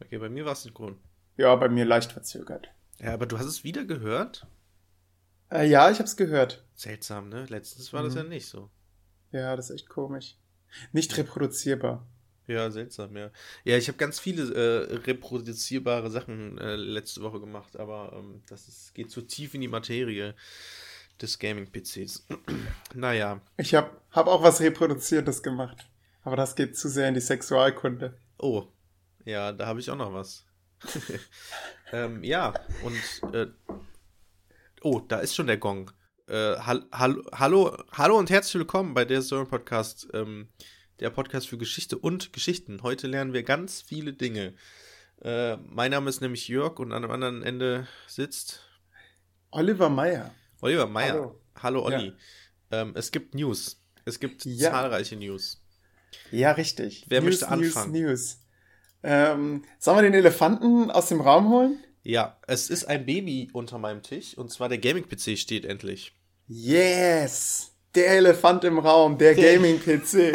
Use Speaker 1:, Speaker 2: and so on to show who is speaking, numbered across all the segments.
Speaker 1: Okay, bei mir war es synchron.
Speaker 2: Ja, bei mir leicht verzögert.
Speaker 1: Ja, aber du hast es wieder gehört?
Speaker 2: Äh, ja, ich hab's gehört.
Speaker 1: Seltsam, ne? Letztens war das
Speaker 2: Mhm.
Speaker 1: ja nicht so.
Speaker 2: Ja, das ist echt komisch. Nicht reproduzierbar.
Speaker 1: Ja, seltsam, ja. Ja, ich habe ganz viele äh, reproduzierbare Sachen äh, letzte Woche gemacht, aber ähm, das ist, geht zu tief in die Materie des Gaming-PCs. naja,
Speaker 2: Ich hab, hab auch was Reproduziertes gemacht. Aber das geht zu sehr in die Sexualkunde.
Speaker 1: oh, ja, da habe ich auch noch was. ähm, ja, und äh, oh, da ist schon der Gong. Äh, hall hall hallo, hallo und herzlich willkommen bei der Story Podcast, ähm, der Podcast für Geschichte und Geschichten. Heute lernen wir ganz viele Dinge. Äh, mein Name ist nämlich Jörg und an dem anderen Ende sitzt
Speaker 2: Oliver Meyer.
Speaker 1: Oliver Meyer.
Speaker 2: Hallo.
Speaker 1: Hallo, Olli. Ähm, es gibt News. Es gibt
Speaker 2: Ja.
Speaker 1: zahlreiche News.
Speaker 2: Ja, richtig.
Speaker 1: Wer
Speaker 2: News,
Speaker 1: möchte anfangen?
Speaker 2: News, News. Ähm, sollen wir den Elefanten aus dem Raum holen?
Speaker 1: Ja, es ist ein Baby unter meinem Tisch und zwar der Gaming-PC steht endlich.
Speaker 2: Yes! Der Elefant im Raum, der Gaming-PC.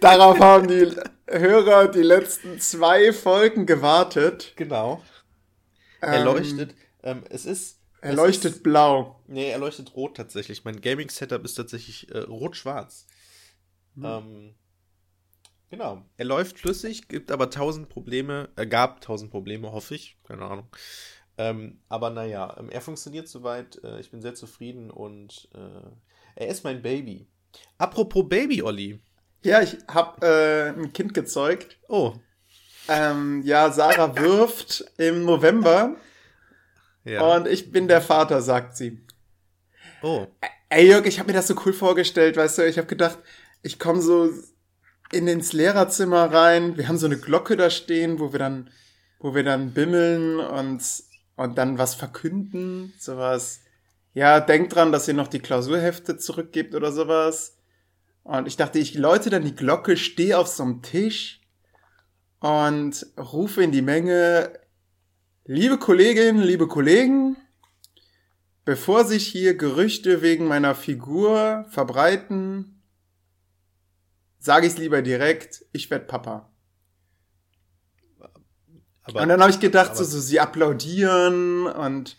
Speaker 2: Darauf haben die Hörer die letzten zwei Folgen gewartet.
Speaker 1: Genau. Er
Speaker 2: Ähm,
Speaker 1: leuchtet. Ähm, es ist.
Speaker 2: Er leuchtet
Speaker 1: Ist,
Speaker 2: blau.
Speaker 1: nee, er leuchtet rot tatsächlich. Mein Gaming-Setup ist tatsächlich äh, rot-schwarz.
Speaker 2: Hm.
Speaker 1: Ähm, genau. Er läuft flüssig, gibt aber tausend Probleme. Er gab tausend Probleme, hoffe ich. Keine Ahnung. Ähm, aber naja, ähm, er funktioniert soweit. Äh, ich bin sehr zufrieden und äh, er ist mein Baby. Apropos Baby, Olli.
Speaker 2: Ja, ich habe äh, ein Kind gezeugt.
Speaker 1: Oh,
Speaker 2: Ähm, ja, Sarah wirft im November
Speaker 1: ja.
Speaker 2: und ich bin der Vater, sagt sie.
Speaker 1: oh,
Speaker 2: Ey, Jörg, ich habe mir das so cool vorgestellt, weißt du, ich habe gedacht, ich komme so in ins Lehrerzimmer rein. Wir haben so eine Glocke da stehen, wo wir dann, wo wir dann bimmeln und, und dann was verkünden, sowas. Ja, denkt dran, dass ihr noch die Klausurhefte zurückgebt oder sowas. Und ich dachte, ich läute dann die Glocke, stehe auf so einem Tisch und rufe in die Menge, liebe Kolleginnen, liebe Kollegen, Bevor sich hier Gerüchte wegen meiner Figur verbreiten, sage ich es lieber direkt, ich werd Papa.
Speaker 1: aber
Speaker 2: und dann habe ich gedacht, so, so sie applaudieren und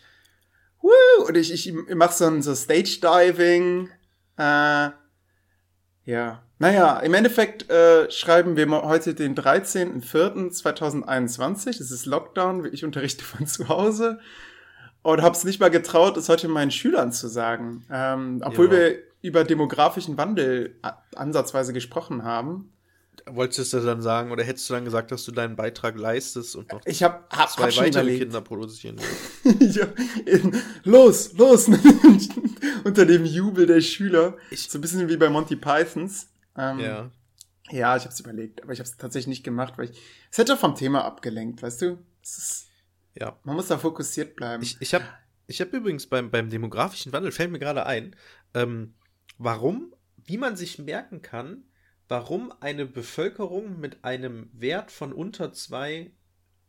Speaker 2: woo, und ich, ich mache so ein so Stage Diving. Äh, ja, naja, im Endeffekt äh, schreiben wir heute den 13.04.2021. Das ist Lockdown. Ich unterrichte von zu Hause und habe es nicht mal getraut, es heute meinen Schülern zu sagen. Ähm, obwohl
Speaker 1: Ja.
Speaker 2: wir über demografischen Wandel ansatzweise gesprochen haben.
Speaker 1: Wolltest du dann sagen, oder hättest du dann gesagt, dass du deinen Beitrag leistest und noch
Speaker 2: Ich habe hab,
Speaker 1: zwei
Speaker 2: hab
Speaker 1: weitere. Kinder produzieren willst?
Speaker 2: ja, los, los! Unter dem Jubel der Schüler.
Speaker 1: Ich-
Speaker 2: so ein bisschen wie bei Monty Pythons. Ähm,
Speaker 1: Ja.
Speaker 2: Ja, ich habe es überlegt, aber ich habe es tatsächlich nicht gemacht, weil ich es hätte vom Thema abgelenkt, weißt du? Ist,
Speaker 1: Ja.
Speaker 2: man muss da fokussiert bleiben.
Speaker 1: Ich, ich habe ich hab übrigens beim, beim demografischen Wandel, fällt mir gerade ein, ähm, warum, wie man sich merken kann, warum eine Bevölkerung mit einem Wert von unter zwei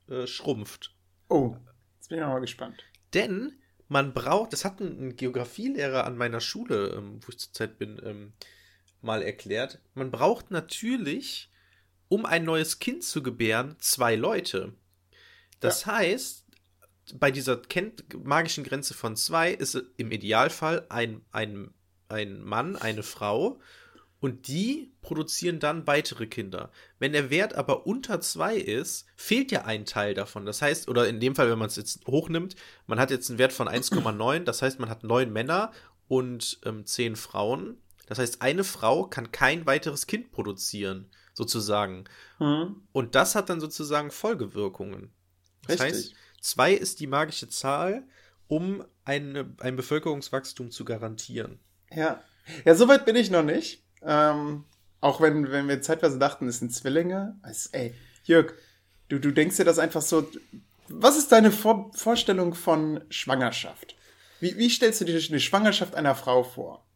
Speaker 1: äh, schrumpft.
Speaker 2: oh, jetzt bin ich mal gespannt.
Speaker 1: Denn man braucht, das hat ein, ein Geografielehrer an meiner Schule, ähm, wo ich zurzeit bin, ähm, mal erklärt, man braucht natürlich, um ein neues Kind zu gebären, zwei Leute. Das heißt, bei dieser magischen Grenze von zwei ist im Idealfall ein, ein, ein Mann, eine Frau und die produzieren dann weitere Kinder. Wenn der Wert aber unter zwei ist, fehlt ja ein Teil davon. Das heißt, oder in dem Fall, wenn man es jetzt hochnimmt, man hat jetzt einen Wert von 1,9, das heißt, man hat neun Männer und ähm, zehn Frauen. Das heißt, eine Frau kann kein weiteres Kind produzieren, sozusagen.
Speaker 2: Hm?
Speaker 1: Und das hat dann sozusagen Folgewirkungen. Das
Speaker 2: Richtig.
Speaker 1: heißt, zwei ist die magische Zahl, um eine, ein Bevölkerungswachstum zu garantieren.
Speaker 2: Ja. Ja, soweit bin ich noch nicht. Ähm, auch wenn, wenn wir zeitweise dachten, es sind Zwillinge. Also, ey, Jörg, du, du denkst dir das einfach so. Was ist deine Vor Vorstellung von Schwangerschaft? Wie, wie stellst du dir eine Schwangerschaft einer Frau vor?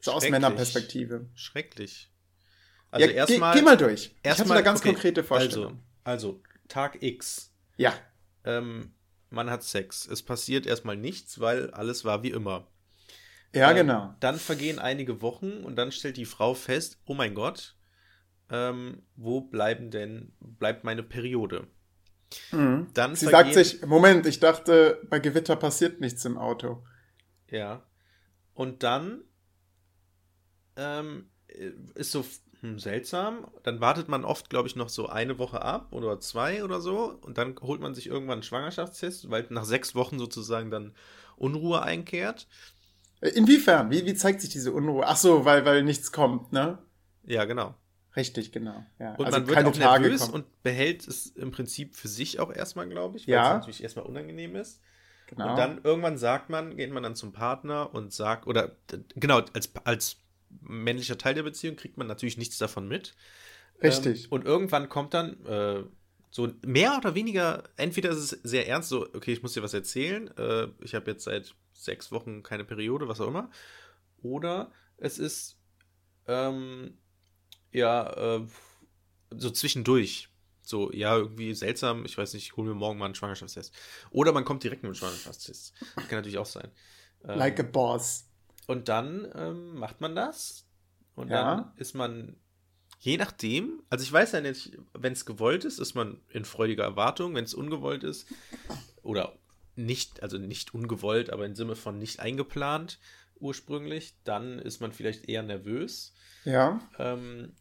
Speaker 2: So aus. Männerperspektive.
Speaker 1: Schrecklich. Also
Speaker 2: ja,
Speaker 1: erstmal.
Speaker 2: geh, geh mal durch. ich
Speaker 1: erstmal
Speaker 2: habe da ganz
Speaker 1: okay,
Speaker 2: konkrete Vorstellungen.
Speaker 1: Also, also, Tag X.
Speaker 2: ja.
Speaker 1: Ähm, man hat Sex. Es passiert erstmal nichts, weil alles war wie immer.
Speaker 2: Ja,
Speaker 1: Ähm,
Speaker 2: genau.
Speaker 1: Dann vergehen einige Wochen und dann stellt die Frau fest, oh mein Gott, ähm, wo bleiben denn, bleibt meine Periode?
Speaker 2: Mhm.
Speaker 1: Dann
Speaker 2: Sie sagt sich, Moment, ich dachte, bei Gewitter passiert nichts im Auto.
Speaker 1: Ja. Und dann ähm, ist so hm, seltsam. Dann wartet man oft, glaube ich, noch so eine Woche ab oder zwei oder so. Und dann holt man sich irgendwann einen Schwangerschaftstest, weil nach sechs Wochen sozusagen dann Unruhe einkehrt.
Speaker 2: Äh, Inwiefern? Wie, wie zeigt sich diese Unruhe? Ach so, weil, weil nichts kommt, ne?
Speaker 1: Ja, genau.
Speaker 2: Richtig, genau. Ja,
Speaker 1: Und
Speaker 2: also
Speaker 1: man wird
Speaker 2: keine
Speaker 1: auch
Speaker 2: Tage
Speaker 1: nervös
Speaker 2: kommen.
Speaker 1: und behält es im Prinzip für sich auch erstmal, glaube ich, weil
Speaker 2: Ja.
Speaker 1: es natürlich erstmal unangenehm ist.
Speaker 2: genau.
Speaker 1: Und dann irgendwann sagt man, geht man dann zum Partner und sagt, oder genau, als, als männlicher Teil der Beziehung kriegt man natürlich nichts davon mit.
Speaker 2: Richtig.
Speaker 1: Ähm, und irgendwann kommt dann äh, so mehr oder weniger, entweder ist es sehr ernst, so, okay, ich muss dir was erzählen, äh, ich habe jetzt seit sechs Wochen keine Periode, was auch immer. Oder es ist, ähm, ja, äh, so zwischendurch. So, ja, irgendwie seltsam, ich weiß nicht, ich hole mir morgen mal einen Schwangerschaftstest. Oder man kommt direkt mit einem Schwangerschaftstest. Kann natürlich auch sein. Ähm,
Speaker 2: like a boss.
Speaker 1: und dann ähm, macht man das. Und
Speaker 2: Ja.
Speaker 1: dann ist man, je nachdem, also ich weiß ja nicht, wenn es gewollt ist, ist man in freudiger Erwartung. Wenn es ungewollt ist, oder nicht, also nicht ungewollt, aber im Sinne von nicht eingeplant ursprünglich, dann ist man vielleicht eher nervös.
Speaker 2: Ja.
Speaker 1: Ähm,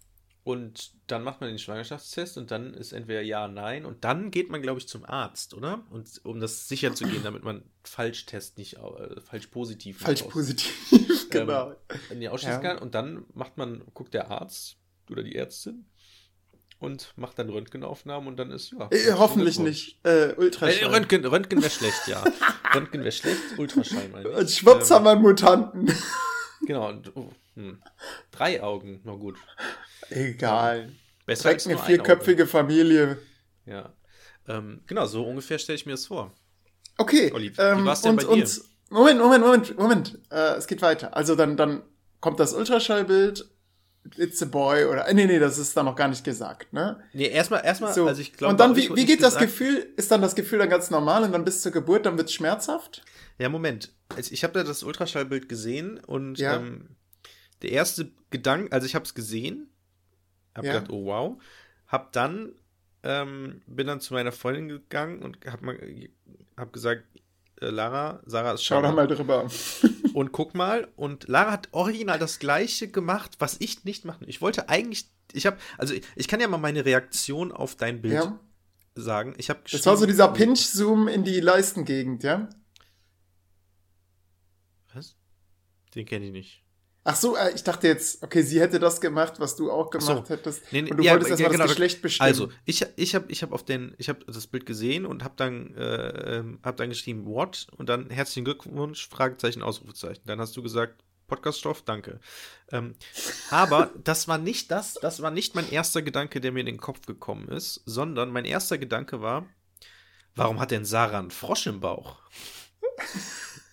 Speaker 1: und dann macht man den Schwangerschaftstest und dann ist entweder ja, nein. Und dann geht man, glaube ich, zum Arzt, oder? Und um das sicher zu gehen, damit man Falschtest nicht, äh, falsch positiv
Speaker 2: Falsch
Speaker 1: aus-
Speaker 2: positiv, genau.
Speaker 1: in die ausschließen
Speaker 2: Ja.
Speaker 1: kann. Und dann macht man, guckt der Arzt oder die Ärztin und macht dann Röntgenaufnahmen und dann ist ja.
Speaker 2: äh, hoffentlich nicht. Äh,
Speaker 1: Äh,
Speaker 2: Ultraschall.
Speaker 1: Röntgen, Röntgen wäre schlecht, ja. Röntgen wäre schlecht, Ultraschall meine ich.
Speaker 2: Und schwupps
Speaker 1: Ähm,
Speaker 2: haben wir einen Mutanten.
Speaker 1: Genau. Und, oh, hm. Drei Augen, na gut.
Speaker 2: Egal.
Speaker 1: Besser als
Speaker 2: Direkt eine
Speaker 1: nur ein Auge.
Speaker 2: vierköpfige Familie.
Speaker 1: Ja. Ähm, genau, so ungefähr stelle ich mir das vor.
Speaker 2: Okay.
Speaker 1: Olli, wie
Speaker 2: ähm,
Speaker 1: war's denn
Speaker 2: und,
Speaker 1: bei dir?
Speaker 2: und Moment, Moment, Moment, Moment. Äh, es geht weiter. Also dann, dann kommt das Ultraschallbild. It's a boy oder. Nee, nee, das ist da noch gar nicht gesagt, ne?
Speaker 1: Nee, erstmal, erstmal,
Speaker 2: So.
Speaker 1: also ich glaube.
Speaker 2: und dann, wie, wie geht das
Speaker 1: gesagt-
Speaker 2: Gefühl? Ist dann das Gefühl dann ganz normal und dann bis zur Geburt, dann wird's schmerzhaft?
Speaker 1: Ja, Moment. Also ich habe da das Ultraschallbild gesehen und
Speaker 2: Ja.
Speaker 1: ähm, der erste Gedanke, also ich habe es gesehen, habe
Speaker 2: Ja.
Speaker 1: gedacht, oh wow, hab dann ähm, bin dann zu meiner Freundin gegangen und habe mal hab gesagt, Lara, Sarah ist
Speaker 2: Schau da mal drüber.
Speaker 1: Und guck mal, und Lara hat original das gleiche gemacht, was ich nicht machen. Ich wollte eigentlich, ich habe, also ich, ich kann ja mal meine Reaktion auf dein Bild
Speaker 2: Ja.
Speaker 1: sagen. Ich habe
Speaker 2: Das war so dieser Pinch-Zoom in die Leistengegend, ja?
Speaker 1: Was? Den kenne ich nicht.
Speaker 2: Ach so, äh, ich dachte jetzt, okay, sie hätte das gemacht, was du auch
Speaker 1: Ach so.
Speaker 2: gemacht hättest.
Speaker 1: Nee, nee,
Speaker 2: und du
Speaker 1: ja,
Speaker 2: wolltest erstmal
Speaker 1: ja, genau,
Speaker 2: das Geschlecht bestimmen.
Speaker 1: Also, ich, ich habe ich hab auf den, ich habe das Bild gesehen und habe dann, äh, ähm, hab dann geschrieben, what? Und dann herzlichen Glückwunsch, Fragezeichen, Ausrufezeichen. Dann hast du gesagt, Podcaststoff, danke. Ähm, aber das war nicht das, das war nicht mein erster Gedanke, der mir in den Kopf gekommen ist, sondern mein erster Gedanke war, warum hat denn Sarah einen Frosch im Bauch?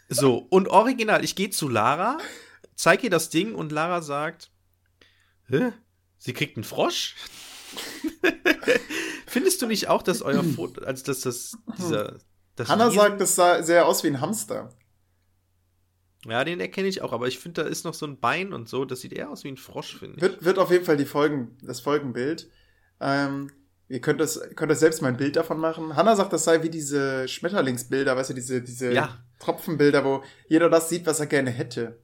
Speaker 1: So, und original, ich gehe zu Lara, zeig ihr das Ding und Lara sagt, Hä? Sie kriegt einen Frosch? Findest du nicht auch, dass euer Foto, also dass das, dieser, das
Speaker 2: Hannah
Speaker 1: Wesen-
Speaker 2: sagt, das sah sehr aus wie ein Hamster.
Speaker 1: ja, den erkenne ich auch, aber ich finde, da ist noch so ein Bein und so, das sieht eher aus wie ein Frosch, finde ich.
Speaker 2: Wird, wird auf jeden Fall die Folgen, das Folgenbild. Ähm, ihr könnt das, könnt das selbst mal ein Bild davon machen. Hannah sagt, das sei wie diese Schmetterlingsbilder, weißt du, diese, diese
Speaker 1: Ja.
Speaker 2: Tropfenbilder, wo jeder das sieht, was er gerne hätte.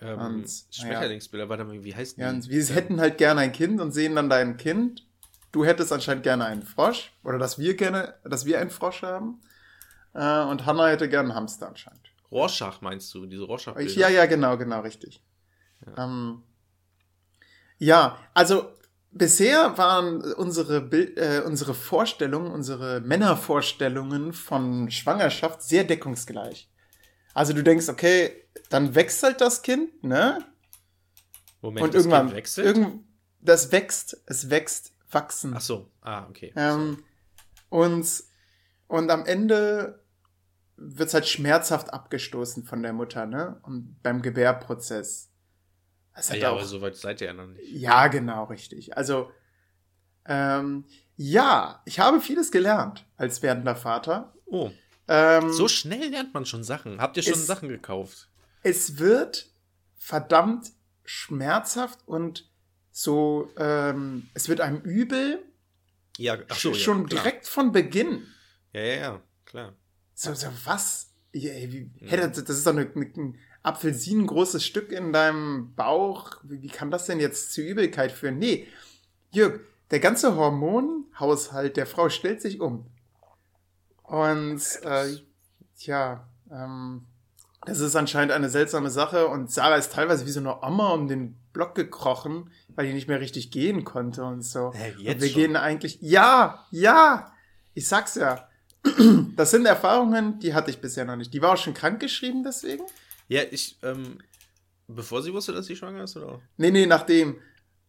Speaker 1: Ähm,
Speaker 2: und-
Speaker 1: Schmetterlingsbilder, warte mal, wie heißt die?
Speaker 2: Ja, und wir hätten halt gerne ein Kind und sehen dann dein Kind. Du hättest anscheinend gerne einen Frosch. Oder dass wir gerne, dass wir einen Frosch haben. Äh, und Hannah hätte gerne einen Hamster anscheinend.
Speaker 1: Rorschach meinst du, diese Rorschach-Bilder?
Speaker 2: Ja, ja, genau, genau, richtig. Ja, ähm, ja also bisher waren unsere, Bild, äh, unsere Vorstellungen, unsere Männervorstellungen von Schwangerschaft sehr deckungsgleich. Also du denkst, okay, dann wächst halt das Kind, ne?
Speaker 1: Moment,
Speaker 2: und
Speaker 1: das
Speaker 2: irgendwann,
Speaker 1: Kind wechselt?
Speaker 2: irgend, das wächst, es wächst, wachsen.
Speaker 1: Ach so, ah, okay.
Speaker 2: Ähm, und, und am Ende wird's halt schmerzhaft abgestoßen von der Mutter, ne? Und beim Gebärprozess. Das
Speaker 1: ja,
Speaker 2: hat
Speaker 1: ja,
Speaker 2: auch,
Speaker 1: aber so weit seid ihr ja noch nicht.
Speaker 2: ja, genau, richtig. Also, ähm, ja, ich habe vieles gelernt als werdender Vater.
Speaker 1: Oh,
Speaker 2: Ähm,
Speaker 1: So schnell lernt man schon Sachen. Habt ihr schon
Speaker 2: Es-
Speaker 1: Sachen gekauft?
Speaker 2: es wird verdammt schmerzhaft und so, ähm, es wird einem übel,
Speaker 1: Ja, ach so,
Speaker 2: sch-
Speaker 1: ja,
Speaker 2: schon
Speaker 1: klar.
Speaker 2: direkt von Beginn.
Speaker 1: Ja, ja, ja, klar.
Speaker 2: So, so was? Ja, wie,
Speaker 1: Ja.
Speaker 2: hä, das, das ist doch eine, ein apfelsinengroßes Stück in deinem Bauch. Wie, wie kann das denn jetzt zu Übelkeit führen? Nee, Jörg, der ganze Hormonhaushalt der Frau stellt sich um. Und, äh, tja, ähm, das ist anscheinend eine seltsame Sache und Sarah ist teilweise wie so eine Oma um den Block gekrochen, weil die nicht mehr richtig gehen konnte und so. Und
Speaker 1: jetzt
Speaker 2: wir
Speaker 1: schon?
Speaker 2: gehen eigentlich, ja, ja, ich sag's ja. Das sind Erfahrungen, die hatte ich bisher noch nicht. Die war auch schon krankgeschrieben deswegen?
Speaker 1: Ja, ich, ähm, bevor sie wusste, dass sie schwanger ist, oder?
Speaker 2: Nee, nee, nachdem.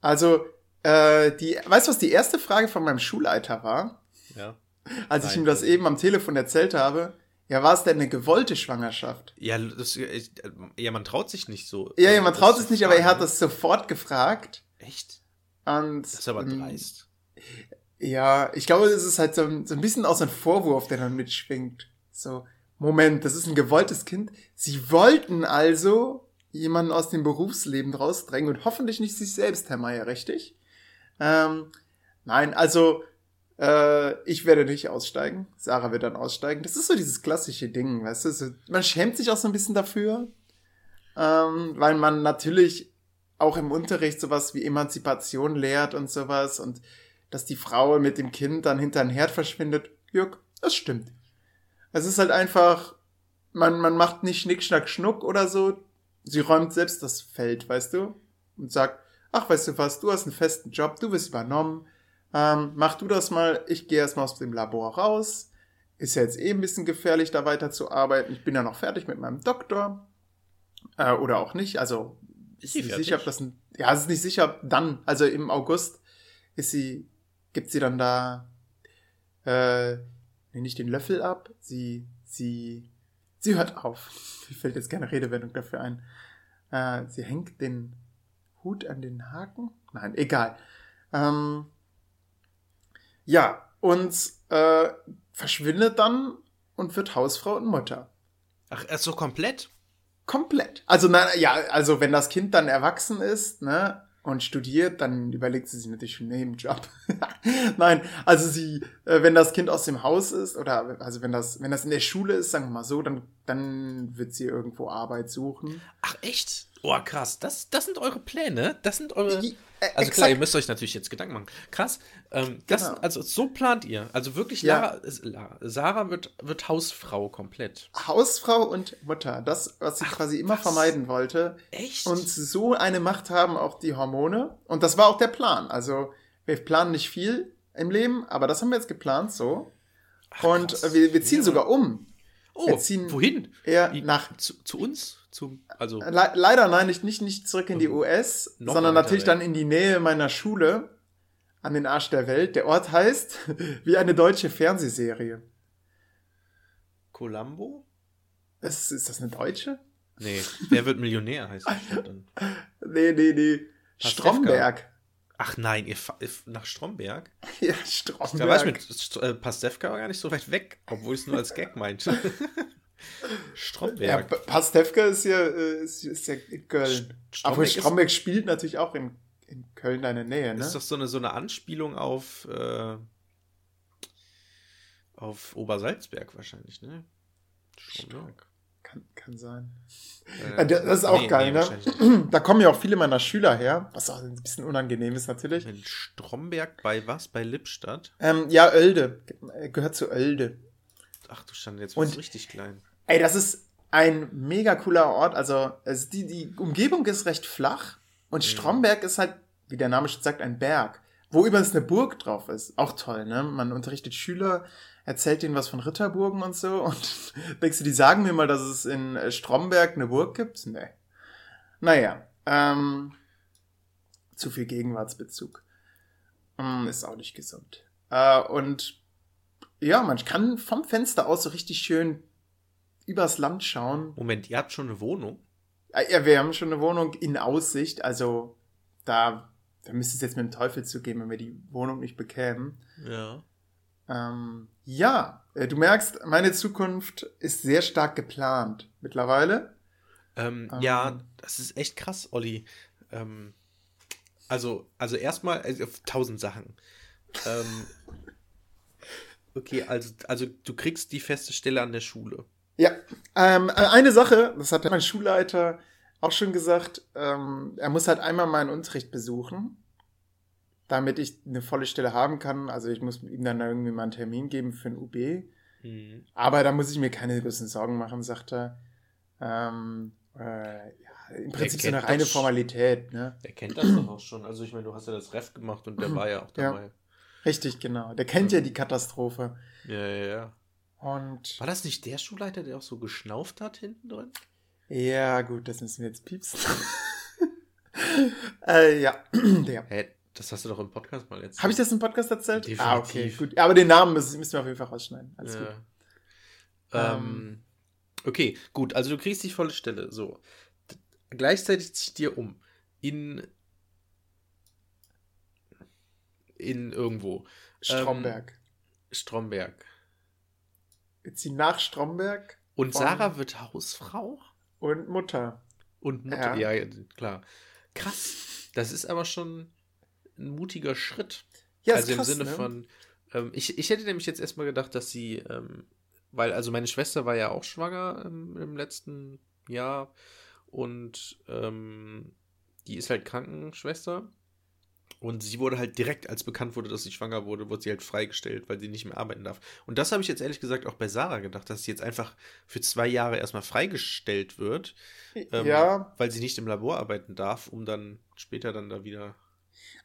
Speaker 2: Also, äh, die, weißt du, was die erste Frage von meinem Schulleiter war?
Speaker 1: Ja.
Speaker 2: Als ich ihm das eben am Telefon erzählt habe. Ja, war es denn eine gewollte Schwangerschaft?
Speaker 1: Ja, das, ja, man traut sich nicht so.
Speaker 2: Ja, ja,
Speaker 1: ähm,
Speaker 2: man traut sich nicht, aber er hat das sofort gefragt.
Speaker 1: Echt?
Speaker 2: Und,
Speaker 1: Das ist aber
Speaker 2: ähm,
Speaker 1: dreist.
Speaker 2: Ja, ich glaube, es ist halt so ein, so ein bisschen auch so ein Vorwurf, der dann mitschwingt. So, Moment, das ist ein gewolltes Kind. Sie wollten also jemanden aus dem Berufsleben rausdrängen und hoffentlich nicht sich selbst, Herr Meier, richtig? Ähm, nein, also, äh, ich werde nicht aussteigen. Sarah wird dann aussteigen. Das ist so dieses klassische Ding, weißt du? So, man schämt sich auch so ein bisschen dafür, ähm, weil man natürlich auch im Unterricht sowas wie Emanzipation lehrt und sowas und dass die Frau mit dem Kind dann hinter den Herd verschwindet. Jörg, das stimmt. Es ist halt einfach, man, man macht nicht Schnick, Schnack, Schnuck oder so. Sie räumt selbst das Feld, weißt du? Und sagt, ach, weißt du was, du hast einen festen Job, du wirst übernommen. Ähm, mach du das mal, ich gehe erstmal aus dem Labor raus. Ist ja jetzt eh ein bisschen gefährlich, da weiter zu arbeiten. Ich bin ja noch fertig mit meinem Doktor. Äh, oder auch nicht. Also,
Speaker 1: Ist sie
Speaker 2: nicht
Speaker 1: fertig?
Speaker 2: sicher, ob das ein, ja, es ist nicht sicher, dann, also im August ist sie, gibt sie dann da, äh, nee, nicht den Löffel ab, sie, sie, sie hört auf. Mir fällt jetzt keine Redewendung dafür ein. Äh, sie hängt den Hut an den Haken? Nein, egal. Ähm, ja, und äh, verschwindet dann und wird Hausfrau und Mutter.
Speaker 1: Ach, erst so komplett?
Speaker 2: Komplett. Also, na, ja, also wenn das Kind dann erwachsen ist, ne, und studiert, dann überlegt sie sich natürlich schon einen Nebenjob. Nein, also sie, äh, wenn das Kind aus dem Haus ist, oder also wenn das, wenn das in der Schule ist, sagen wir mal so, dann, dann wird sie irgendwo Arbeit suchen.
Speaker 1: Ach, echt? Oh, krass. Das, das sind eure Pläne? Das sind eure.
Speaker 2: Äh,
Speaker 1: Also klar, ihr müsst euch natürlich jetzt Gedanken machen. Krass. Ähm, das,
Speaker 2: Genau.
Speaker 1: Also so plant ihr. Also wirklich,
Speaker 2: Ja.
Speaker 1: Lara, Sarah wird, wird Hausfrau komplett.
Speaker 2: Hausfrau und Mutter, das, was sie
Speaker 1: Ach,
Speaker 2: quasi immer
Speaker 1: was?
Speaker 2: vermeiden wollte.
Speaker 1: Echt?
Speaker 2: Und so eine Macht haben auch die Hormone. Und das war auch der Plan. Also, wir planen nicht viel im Leben, aber das haben wir jetzt geplant so.
Speaker 1: Ach,
Speaker 2: Und wir, wir ziehen
Speaker 1: Ja.
Speaker 2: sogar um.
Speaker 1: Oh,
Speaker 2: wir ziehen-
Speaker 1: wohin? Wie-
Speaker 2: nach
Speaker 1: Zu, zu uns? Zum, also,
Speaker 2: Le leider nein, nicht, nicht, nicht zurück in die US,
Speaker 1: Noch
Speaker 2: sondern natürlich
Speaker 1: weg.
Speaker 2: dann in die Nähe meiner Schule an den Arsch der Welt. Der Ort heißt wie eine deutsche Fernsehserie.
Speaker 1: Columbo?
Speaker 2: Ist, ist das eine deutsche?
Speaker 1: Nee, wer wird Millionär heißt das dann.
Speaker 2: Nee, nee, nee. Stromberg.
Speaker 1: Ach nein, ihr nach Stromberg?
Speaker 2: Ja,
Speaker 1: Da war ich
Speaker 2: Stromberg.
Speaker 1: mit äh, Pastewka war gar nicht so weit weg, obwohl ich es nur als Gag meinte.
Speaker 2: Ja,
Speaker 1: Stromberg.
Speaker 2: P- Pastewka ist ja, äh, ist, ist ja in Köln.
Speaker 1: St-
Speaker 2: Aber Stromberg spielt natürlich auch in, in Köln deine Nähe, ne?
Speaker 1: Das ist doch so eine, so eine Anspielung auf, äh, auf Obersalzberg wahrscheinlich, ne? Stromberg.
Speaker 2: Kann, kann sein.
Speaker 1: Äh,
Speaker 2: Äh, Das ist auch
Speaker 1: nee,
Speaker 2: geil,
Speaker 1: nee,
Speaker 2: ne? Da kommen ja auch viele meiner Schüler her, was auch ein bisschen unangenehm ist natürlich.
Speaker 1: In Stromberg bei was? Bei Lippstadt?
Speaker 2: Ähm, ja, Oelde. Ge- Gehört zu Oelde.
Speaker 1: Ach du Schande, jetzt wird's richtig klein.
Speaker 2: Ey, das ist ein mega cooler Ort. Also, es, die, die Umgebung ist recht flach. Und
Speaker 1: Mhm.
Speaker 2: Stromberg ist halt, wie der Name schon sagt, ein Berg. Wo übrigens eine Burg drauf ist. Auch toll, ne? Man unterrichtet Schüler, erzählt denen was von Ritterburgen und so. Und denkst du, die sagen mir mal, dass es in äh, Stromberg eine Burg gibt? Nee. Naja, ähm, zu viel Gegenwartsbezug. Hm, ist auch nicht gesund. Äh, und ja, man kann vom Fenster aus so richtig schön übers Land schauen.
Speaker 1: Moment, ihr habt schon eine Wohnung?
Speaker 2: Ja, wir haben schon eine Wohnung in Aussicht, also da, da müsste es jetzt mit dem Teufel zugehen, wenn wir die Wohnung nicht bekämen.
Speaker 1: Ja.
Speaker 2: Ähm, ja, äh, du merkst, meine Zukunft ist sehr stark geplant mittlerweile.
Speaker 1: Ähm, ähm, ja, das ist echt krass, Olli. Ähm, also, also erstmal also, tausend Sachen. Ähm, okay, also, also du kriegst die feste Stelle an der Schule.
Speaker 2: Ja, ähm, eine Sache, das hat mein Schulleiter auch schon gesagt, ähm, er muss halt einmal meinen Unterricht besuchen, damit ich eine volle Stelle haben kann. Also ich muss ihm dann irgendwie mal einen Termin geben für ein UB. Mhm. Aber da muss ich mir keine großen Sorgen machen, sagt er. Ähm, äh, ja, Im Prinzip so eine reine Formalität. Ne?
Speaker 1: Der kennt das doch auch schon. Also ich meine, du hast ja das Ref gemacht und der war ja auch dabei. Ja,
Speaker 2: richtig, genau. Der kennt ja die Katastrophe.
Speaker 1: Ja, ja, ja.
Speaker 2: Und
Speaker 1: war das nicht der Schulleiter, der auch so geschnauft hat hinten drin?
Speaker 2: Ja, gut, das müssen wir jetzt piepsen. äh, ja,
Speaker 1: der. Hey, das hast du doch im Podcast mal
Speaker 2: erzählt. Habe ich das im Podcast erzählt? Definitiv. Ah, okay, gut. Aber den Namen müssen, müssen wir auf jeden Fall rausschneiden. Alles ja. gut.
Speaker 1: Ähm, ähm, okay, gut. Also du kriegst die volle Stelle. So. Gleichzeitig zieht dir um. In. In irgendwo.
Speaker 2: Stromberg. Ähm,
Speaker 1: Stromberg.
Speaker 2: Wir ziehen nach Stromberg.
Speaker 1: Und Sarah wird Hausfrau?
Speaker 2: Und Mutter.
Speaker 1: Und Mutter, ja. ja, klar. Krass. Das ist aber schon ein mutiger Schritt. Ja, also krass, im Sinne ne? von, ähm, ich, ich hätte nämlich jetzt erstmal gedacht, dass sie, ähm, weil, also meine Schwester war ja auch schwanger ähm, im letzten Jahr und ähm, die ist halt Krankenschwester und sie wurde halt direkt, als bekannt wurde, dass sie schwanger wurde, wurde sie halt freigestellt, weil sie nicht mehr arbeiten darf. Und das habe ich jetzt ehrlich gesagt auch bei Sarah gedacht, dass sie jetzt einfach für zwei Jahre erstmal freigestellt wird, ähm, ja. weil sie nicht im Labor arbeiten darf, um dann später dann da wieder.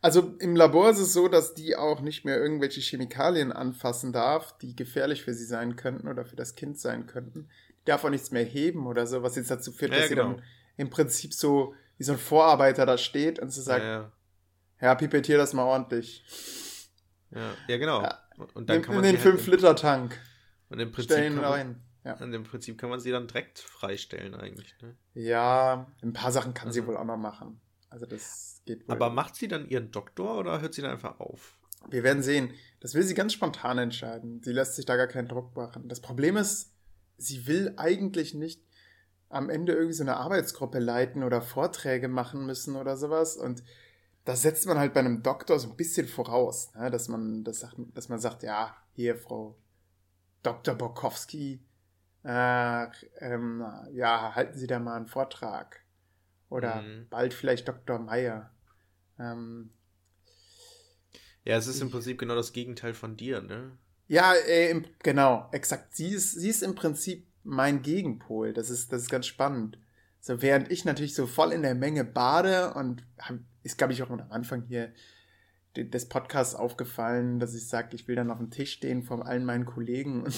Speaker 2: Also im Labor ist es so, dass die auch nicht mehr irgendwelche Chemikalien anfassen darf, die gefährlich für sie sein könnten oder für das Kind sein könnten. Die darf auch nichts mehr heben oder so, was jetzt dazu führt, ja, dass genau. sie dann im Prinzip so wie so ein Vorarbeiter da steht und sie sagt, ja, ja, pipettier das mal ordentlich.
Speaker 1: Ja, ja genau. Ja.
Speaker 2: Und dann in, kann man in den 5-Liter-Tank.
Speaker 1: Halt und im Prinzip Stellen rein. Ja. Und im Prinzip kann man sie dann direkt freistellen eigentlich. Ne?
Speaker 2: Ja, ein paar Sachen kann also. sie wohl auch noch machen. Also das geht
Speaker 1: wohl. Aber macht sie dann ihren Doktor oder hört sie dann einfach auf?
Speaker 2: Wir werden sehen. Das will sie ganz spontan entscheiden. Sie lässt sich da gar keinen Druck machen. Das Problem ist, sie will eigentlich nicht am Ende irgendwie so eine Arbeitsgruppe leiten oder Vorträge machen müssen oder sowas. Und das setzt man halt bei einem Doktor so ein bisschen voraus, ne? dass man das sagt, dass man sagt, ja, hier Frau Dr. Borkowski, äh, ähm, ja, halten Sie da mal einen Vortrag. Oder mhm. bald vielleicht Dr. Meyer. Ähm,
Speaker 1: ja, es ist im Prinzip genau das Gegenteil von dir, ne?
Speaker 2: Ja, äh, genau, exakt. Sie ist, sie ist im Prinzip mein Gegenpol. Das ist, das ist ganz spannend. So, während ich natürlich so voll in der Menge bade und ist, glaube ich, auch am Anfang hier des Podcasts aufgefallen, dass ich sage, ich will dann auf dem Tisch stehen vor allen meinen Kollegen und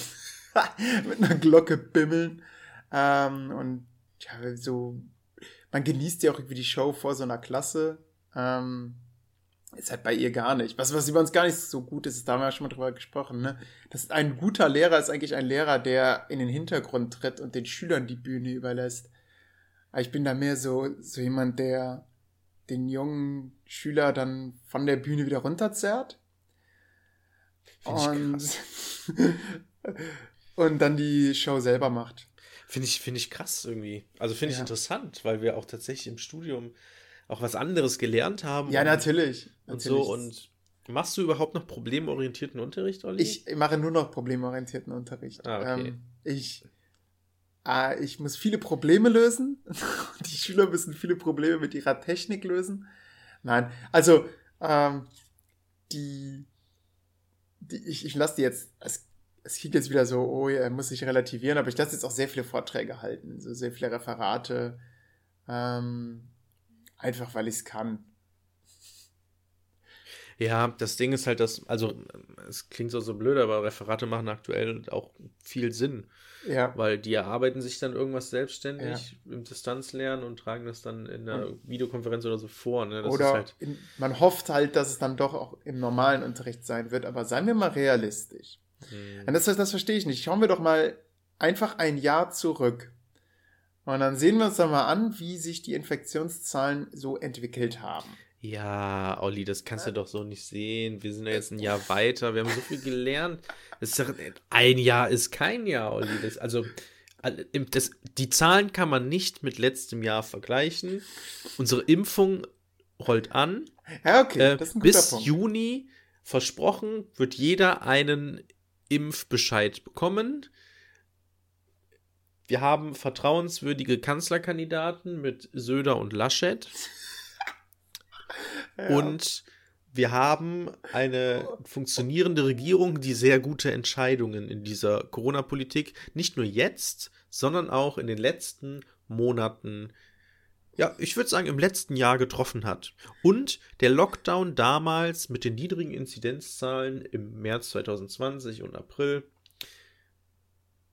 Speaker 2: mit einer Glocke bimmeln. Ähm, und ja, so, man genießt ja auch irgendwie die Show vor so einer Klasse. Ähm, ist halt bei ihr gar nicht. Was, was über uns gar nicht so gut ist, da haben wir ja schon mal drüber gesprochen, ne? Das ein guter Lehrer ist eigentlich ein Lehrer, der in den Hintergrund tritt und den Schülern die Bühne überlässt. Aber ich bin da mehr so, so jemand, der den jungen Schüler dann von der Bühne wieder runterzerrt. Und, und dann die Show selber macht.
Speaker 1: Finde ich, finde ich krass irgendwie. Also finde ich ja. interessant, weil wir auch tatsächlich im Studium auch was anderes gelernt haben.
Speaker 2: Ja, natürlich.
Speaker 1: Und natürlich. so. Und machst du überhaupt noch problemorientierten Unterricht, Olli?
Speaker 2: Ich mache nur noch problemorientierten Unterricht. Ah, okay. Ähm, ich äh, ich muss viele Probleme lösen. die Schüler müssen viele Probleme mit ihrer Technik lösen. Nein, also ähm, die, die ich, ich lasse die jetzt, es, es klingt jetzt wieder so, oh, er muss sich relativieren, aber ich lasse jetzt auch sehr viele Vorträge halten, so sehr viele Referate, ähm, einfach weil ich es kann.
Speaker 1: Ja, das Ding ist halt, dass, also es klingt so, so blöd, aber Referate machen aktuell auch viel Sinn. Ja. Weil die erarbeiten sich dann irgendwas selbstständig ja. im Distanzlernen und tragen das dann in einer mhm. Videokonferenz oder so vor. Ne?
Speaker 2: oder halt in, man hofft halt, dass es dann doch auch im normalen Unterricht sein wird, aber seien wir mal realistisch. Mhm. Und das, das verstehe ich nicht. Schauen wir doch mal einfach ein Jahr zurück. Und dann sehen wir uns dann mal an, wie sich die Infektionszahlen so entwickelt haben.
Speaker 1: Ja, Olli, das kannst du doch so nicht sehen. Wir sind ja jetzt ein Jahr weiter. Wir haben so viel gelernt. Ist ein Jahr ist kein Jahr, Olli. Das, also, das, die Zahlen kann man nicht mit letztem Jahr vergleichen. Unsere Impfung rollt an.
Speaker 2: Ja, okay.
Speaker 1: Äh, bis Punkt. Juni versprochen wird jeder einen Impfbescheid bekommen. Wir haben vertrauenswürdige Kanzlerkandidaten mit Söder und Laschet. Und wir haben eine funktionierende Regierung, die sehr gute Entscheidungen in dieser Corona-Politik nicht nur jetzt, sondern auch in den letzten Monaten, ja, ich würde sagen, im letzten Jahr getroffen hat. Und der Lockdown damals mit den niedrigen Inzidenzzahlen im März 2020 und April,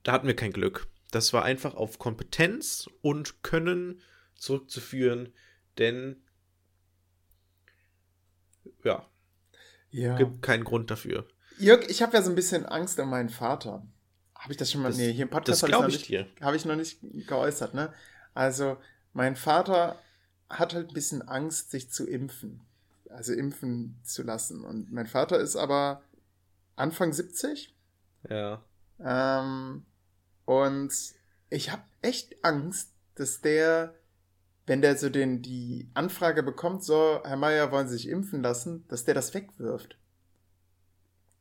Speaker 1: da hatten wir kein Glück. Das war einfach auf Kompetenz und Können zurückzuführen, denn ja, ja. gibt keinen Grund dafür.
Speaker 2: Jörg, ich habe ja so ein bisschen Angst um meinen Vater. Habe ich das schon mal? Das, nee, hier im Podcast
Speaker 1: habe
Speaker 2: ich,
Speaker 1: ich,
Speaker 2: hab ich noch nicht geäußert, ne? Also, mein Vater hat halt ein bisschen Angst, sich zu impfen. Also impfen zu lassen. Und mein Vater ist aber Anfang 70.
Speaker 1: Ja.
Speaker 2: Ähm, und ich habe echt Angst, dass der, wenn der so den, die Anfrage bekommt, so, Herr Meier, wollen Sie sich impfen lassen, dass der das wegwirft.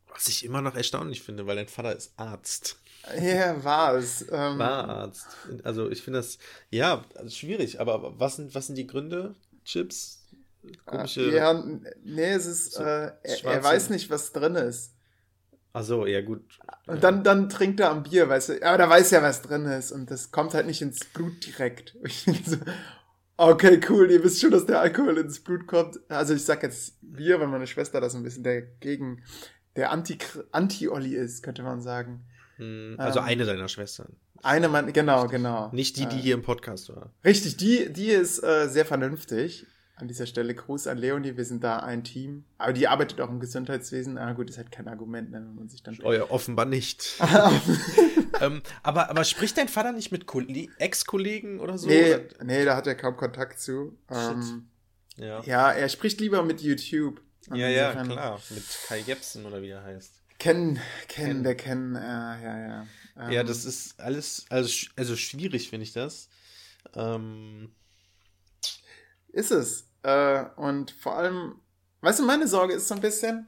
Speaker 1: Was ich immer noch erstaunlich finde, weil dein Vater ist Arzt.
Speaker 2: Ja, war es.
Speaker 1: Ähm, war Arzt. Also ich finde das, ja, schwierig, aber was sind, was sind die Gründe? Chips?
Speaker 2: Komische. Ja, nee, es ist, so äh, er, er, weiß nicht, was drin ist.
Speaker 1: Ach so, ja gut.
Speaker 2: Und ja. dann, dann trinkt er am Bier, weißt du, aber da weiß ja, was drin ist und das kommt halt nicht ins Blut direkt. okay, cool, ihr wisst schon, dass der Alkohol ins Blut kommt. Also ich sag jetzt Bier, weil meine Schwester das ein bisschen dagegen, der Anti-Olli Anti ist, könnte man sagen.
Speaker 1: Hm, also ähm, eine deiner Schwestern.
Speaker 2: Eine Mann, genau, genau.
Speaker 1: Nicht die, die äh, hier im Podcast war.
Speaker 2: Richtig, die, die ist äh, sehr vernünftig. An dieser Stelle Gruß an Leonie, wir sind da ein Team. Aber die arbeitet auch im Gesundheitswesen. Ah, gut, ist halt kein Argument, ne, wenn man sich dann.
Speaker 1: Ja, offenbar nicht. ähm, aber, aber spricht dein Vater nicht mit Ex-Kollegen oder so?
Speaker 2: Nee,
Speaker 1: oder?
Speaker 2: nee, da hat er kaum Kontakt zu. Ähm, ja. ja, er spricht lieber mit YouTube.
Speaker 1: Ja, ja, klar. Mit Kai Jepsen oder wie er heißt.
Speaker 2: Kennen, kennen, der kennen, äh, ja, ja.
Speaker 1: Ähm, ja, das ist alles, also, also schwierig finde ich das. Ähm,
Speaker 2: ist es. Äh, und vor allem, weißt du, meine Sorge ist so ein bisschen,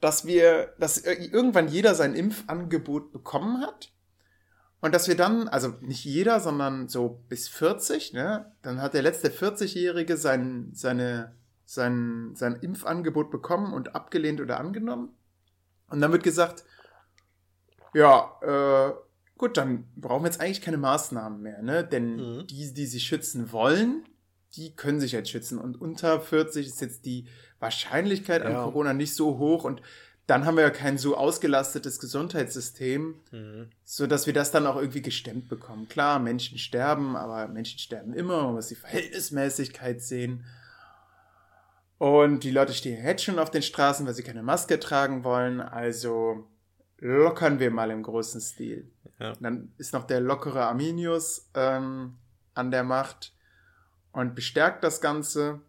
Speaker 2: dass wir, dass irgendwann jeder sein Impfangebot bekommen hat. Und dass wir dann, also nicht jeder, sondern so bis 40, ne? Dann hat der letzte 40-Jährige sein, seine, sein, sein Impfangebot bekommen und abgelehnt oder angenommen. Und dann wird gesagt, ja, äh, gut, dann brauchen wir jetzt eigentlich keine Maßnahmen mehr, ne? Denn mhm. die, die sich schützen wollen, die können sich jetzt schützen. Und unter 40 ist jetzt die Wahrscheinlichkeit ja. an Corona nicht so hoch und dann haben wir ja kein so ausgelastetes Gesundheitssystem, mhm. so dass wir das dann auch irgendwie gestemmt bekommen. Klar, Menschen sterben, aber Menschen sterben immer, man muss die Verhältnismäßigkeit sehen. Und die Leute stehen jetzt schon auf den Straßen, weil sie keine Maske tragen wollen. Also lockern wir mal im großen Stil. Ja. Dann ist noch der lockere Arminius ähm, an der Macht und bestärkt das Ganze.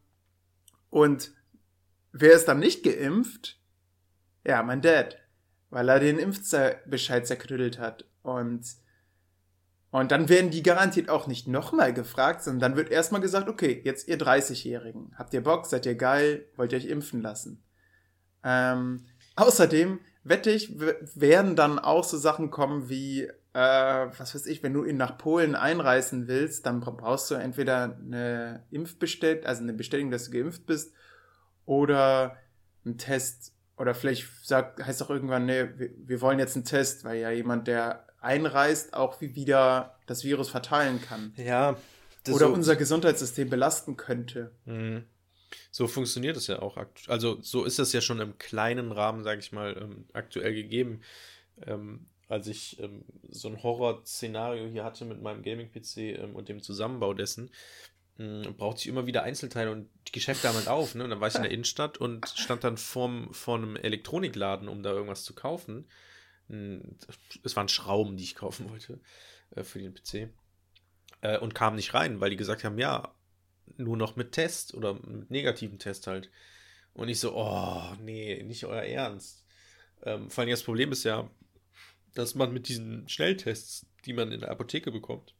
Speaker 2: Und wer ist dann nicht geimpft? Ja, mein Dad, weil er den Impfbescheid zerknüttelt hat. Und, und dann werden die garantiert auch nicht nochmal gefragt, sondern dann wird erstmal gesagt, okay, jetzt ihr 30-Jährigen, habt ihr Bock, seid ihr geil, wollt ihr euch impfen lassen? Ähm, außerdem wette ich, werden dann auch so Sachen kommen wie, äh, was weiß ich, wenn du ihn nach Polen einreisen willst, dann brauchst du entweder eine Impfbestellung, also eine Bestätigung, dass du geimpft bist, oder einen Test. Oder vielleicht sagt, heißt auch irgendwann, nee, wir, wir wollen jetzt einen Test, weil ja jemand, der einreist, auch wie wieder das Virus verteilen kann.
Speaker 1: Ja.
Speaker 2: Oder so unser Gesundheitssystem belasten könnte.
Speaker 1: Mhm. So funktioniert es ja auch. Also so ist es ja schon im kleinen Rahmen, sage ich mal, ähm, aktuell gegeben. Ähm, als ich ähm, so ein Horror-Szenario hier hatte mit meinem Gaming-PC ähm, und dem Zusammenbau dessen, ähm, brauchte ich immer wieder Einzelteile und die Geschäfte haben halt auf. Ne? Und dann war ich in der Innenstadt und stand dann vorm, vor einem Elektronikladen, um da irgendwas zu kaufen. Es waren Schrauben, die ich kaufen wollte äh, für den PC. Äh, und kam nicht rein, weil die gesagt haben, ja, nur noch mit Test oder mit negativen Test halt. Und ich so, oh, nee, nicht euer Ernst. Ähm, vor allem das Problem ist ja, dass man mit diesen Schnelltests, die man in der Apotheke bekommt,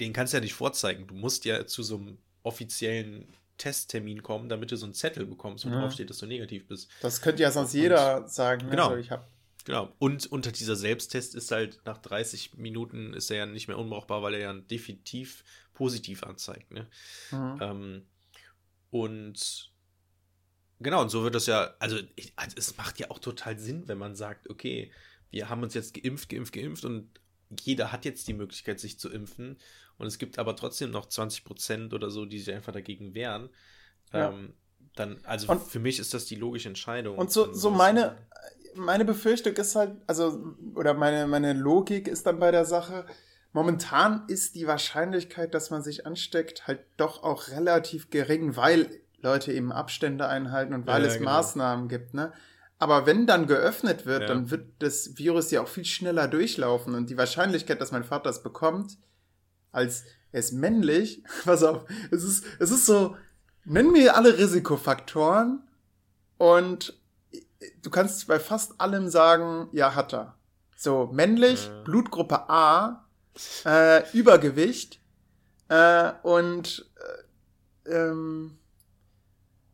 Speaker 1: den kannst du ja nicht vorzeigen. Du musst ja zu so einem offiziellen Testtermin kommen, damit du so einen Zettel bekommst, wo ja. drauf steht, dass du negativ bist.
Speaker 2: Das könnte ja sonst Und, jeder sagen.
Speaker 1: Ne? Genau. Also ich hab Genau. Und unter dieser Selbsttest ist halt nach 30 Minuten ist er ja nicht mehr unbrauchbar, weil er ja definitiv positiv anzeigt. Ne? Mhm. Ähm, und genau, und so wird das ja, also, also es macht ja auch total Sinn, wenn man sagt, okay, wir haben uns jetzt geimpft, geimpft, geimpft und jeder hat jetzt die Möglichkeit, sich zu impfen. Und es gibt aber trotzdem noch 20 Prozent oder so, die sich einfach dagegen wehren. Ja. Ähm, dann, also und, für mich ist das die logische Entscheidung.
Speaker 2: Und so, so meine, meine Befürchtung ist halt, also, oder meine, meine Logik ist dann bei der Sache, momentan ist die Wahrscheinlichkeit, dass man sich ansteckt, halt doch auch relativ gering, weil Leute eben Abstände einhalten und weil ja, es genau. Maßnahmen gibt, ne? Aber wenn dann geöffnet wird, ja. dann wird das Virus ja auch viel schneller durchlaufen und die Wahrscheinlichkeit, dass mein Vater es bekommt, als er ist männlich, pass auf, es ist, es ist so, nenn mir alle Risikofaktoren und du kannst bei fast allem sagen, ja, hat er. So, männlich, äh. Blutgruppe A, äh, Übergewicht äh, und äh, ähm,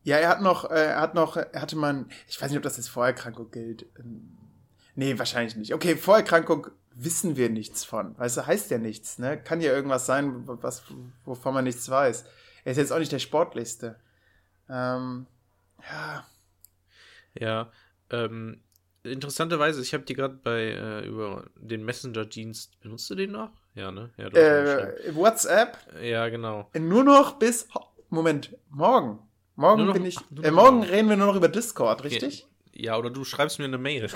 Speaker 2: ja, er hat noch, äh, er hat noch, er hatte man, ich weiß nicht, ob das als Vorerkrankung gilt. Ähm, nee, wahrscheinlich nicht. Okay, Vorerkrankung wissen wir nichts von. Weißt du, heißt ja nichts, ne? Kann ja irgendwas sein, was, wovon man nichts weiß. Er ist jetzt auch nicht der sportlichste. Ähm, ja.
Speaker 1: Ja, ähm, interessanterweise, ich habe die gerade bei äh, über den Messenger-Dienst, benutzt du den noch? Ja, ne? Ja,
Speaker 2: äh, WhatsApp?
Speaker 1: Ja, genau.
Speaker 2: Nur noch bis, Moment, morgen. Morgen noch, bin ich, äh, morgen reden wir nur noch über Discord, richtig?
Speaker 1: Ja, oder du schreibst mir eine Mail.